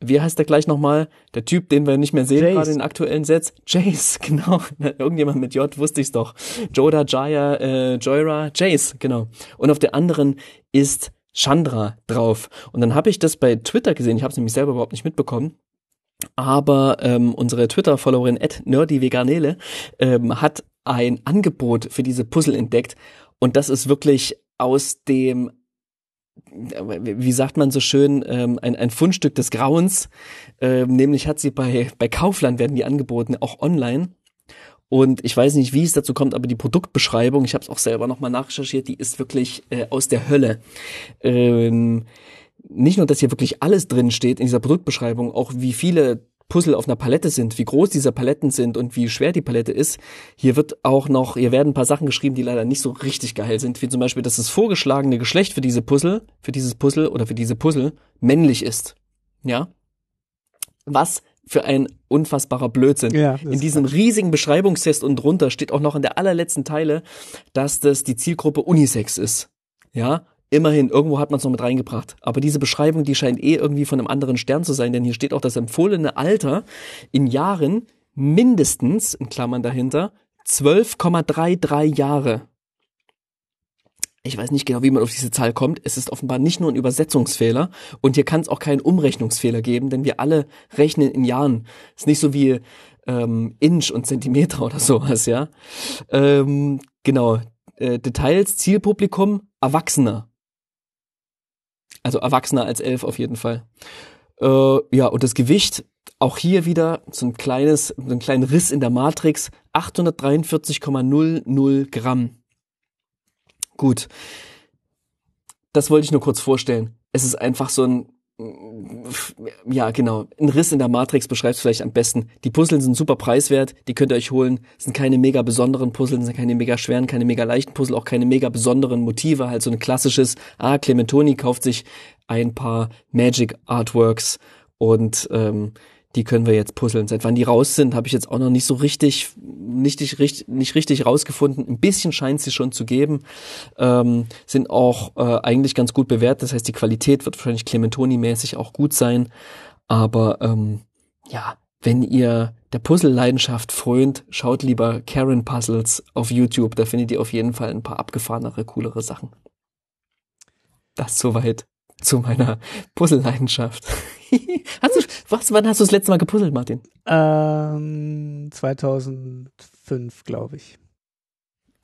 wie heißt der gleich nochmal? Der Typ, den wir nicht mehr sehen Jace. gerade in den aktuellen Sets? Jace, genau. Irgendjemand mit J wusste ich's doch. Joda, Jaya, äh, Joyra, Jace, genau. Und auf der anderen ist Chandra drauf. Und dann habe ich das bei Twitter gesehen, ich habe es nämlich selber überhaupt nicht mitbekommen. Aber ähm, unsere Twitter-Followerin nerdyveganele ähm, hat ein Angebot für diese Puzzle entdeckt und das ist wirklich aus dem wie sagt man so schön, ähm, ein, ein Fundstück des Grauens. Ähm, nämlich hat sie bei, bei Kaufland werden die angeboten, auch online. Und ich weiß nicht, wie es dazu kommt, aber die Produktbeschreibung, ich habe es auch selber nochmal nachrecherchiert, die ist wirklich äh, aus der Hölle. Ähm, nicht nur, dass hier wirklich alles drin steht in dieser Produktbeschreibung, auch wie viele Puzzle auf einer Palette sind, wie groß diese Paletten sind und wie schwer die Palette ist. Hier wird auch noch, hier werden ein paar Sachen geschrieben, die leider nicht so richtig geil sind, wie zum Beispiel, dass das vorgeschlagene Geschlecht für diese Puzzle, für dieses Puzzle oder für diese Puzzle männlich ist. Ja? Was für ein unfassbarer Blödsinn. Ja, in diesem riesigen Beschreibungstest und drunter steht auch noch in der allerletzten Teile, dass das die Zielgruppe Unisex ist. Ja, immerhin, irgendwo hat man es noch mit reingebracht. Aber diese Beschreibung, die scheint eh irgendwie von einem anderen Stern zu sein, denn hier steht auch das empfohlene Alter in Jahren mindestens, in Klammern dahinter, 12,33 Jahre. Ich weiß nicht genau, wie man auf diese Zahl kommt. Es ist offenbar nicht nur ein Übersetzungsfehler und hier kann es auch keinen Umrechnungsfehler geben, denn wir alle rechnen in Jahren. Ist nicht so wie ähm, Inch und Zentimeter oder sowas, ja. Ähm, genau. Äh, Details, Zielpublikum, Erwachsener. Also Erwachsener als elf auf jeden Fall. Äh, ja, und das Gewicht, auch hier wieder so ein kleines, so ein kleinen Riss in der Matrix, 843,00 Gramm. Gut. Das wollte ich nur kurz vorstellen. Es ist einfach so ein, ja, genau. Ein Riss in der Matrix beschreibt es vielleicht am besten. Die Puzzle sind super preiswert, die könnt ihr euch holen. Es sind keine mega besonderen Puzzle, sind keine mega schweren, keine mega leichten Puzzle, auch keine mega besonderen Motive, halt so ein klassisches, ah, Clementoni kauft sich ein paar Magic Artworks und ähm, die können wir jetzt puzzeln. Seit wann die raus sind, habe ich jetzt auch noch nicht so richtig, nicht, nicht, nicht richtig rausgefunden. Ein bisschen scheint sie schon zu geben. Ähm, sind auch äh, eigentlich ganz gut bewertet. Das heißt, die Qualität wird wahrscheinlich Clementoni-mäßig auch gut sein. Aber ähm, ja, wenn ihr der Puzzle-Leidenschaft frönt, schaut lieber Karen Puzzles auf YouTube. Da findet ihr auf jeden Fall ein paar abgefahrenere, coolere Sachen. Das soweit zu meiner Puzzle-Leidenschaft. hast du, was, wann hast du das letzte Mal gepuzzelt, Martin? Ähm, 2005, glaube ich.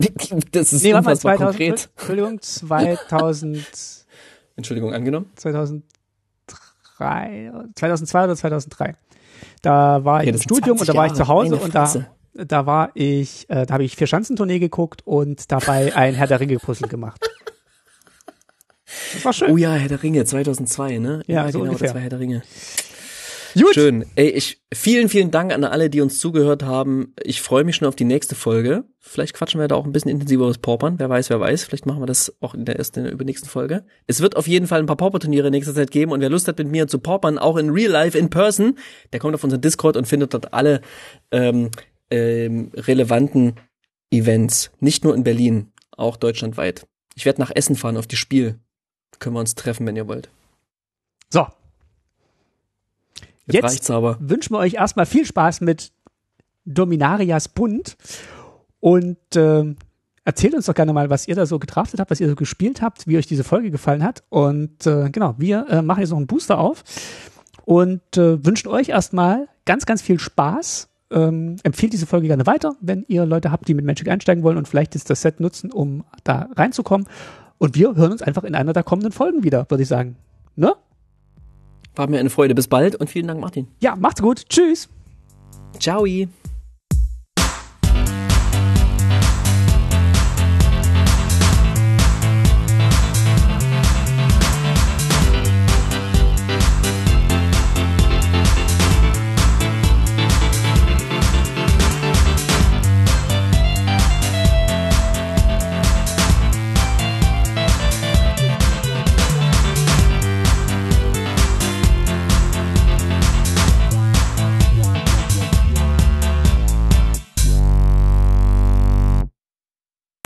Das ist Nee, warte mal, unfassbar 2000, konkret. Entschuldigung, 2000, Entschuldigung, angenommen? 2003, 2002 oder 2003. Da war ich Ja, im Studium 20 und da war ich zu Hause und da, da war ich, äh, da habe ich vier Schanzentournee geguckt und dabei ein Herr der Ringe Puzzle gemacht. Das war schön. Oh ja, Herr der Ringe, 2002, ne? Ja, so genau, ungefähr. das war Herr der Ringe. Gut. Schön. Ey, ich, vielen, vielen Dank an alle, die uns zugehört haben. Ich freue mich schon auf die nächste Folge. Vielleicht quatschen wir da auch ein bisschen intensiveres Paupern. Wer weiß, wer weiß. Vielleicht machen wir das auch in der ersten, in der übernächsten Folge. Es wird auf jeden Fall ein paar Pauper-Turniere in nächster Zeit geben und wer Lust hat, mit mir zu paupern, auch in real life, in person, der kommt auf unseren Discord und findet dort alle ähm, ähm, relevanten Events. Nicht nur in Berlin, auch deutschlandweit. Ich werde nach Essen fahren auf die Spiel. Können wir uns treffen, wenn ihr wollt. So, Jetzt, Jetzt- reicht's aber. wünschen wir euch erstmal viel Spaß mit Dominarias Bund und ähm, erzählt uns doch gerne mal, was ihr da so gedraftet habt, was ihr so gespielt habt, wie euch diese Folge gefallen hat. Und äh, genau, wir äh, machen jetzt noch einen Booster auf und äh, wünschen euch erstmal ganz, ganz viel Spaß. Ähm, empfehlt diese Folge gerne weiter, wenn ihr Leute habt, die mit Magic einsteigen wollen und vielleicht jetzt das Set nutzen, um da reinzukommen. Und wir hören uns einfach in einer der kommenden Folgen wieder, würde ich sagen. Ne? War mir eine Freude. Bis bald und vielen Dank, Martin. Ja, macht's gut. Tschüss. Ciao.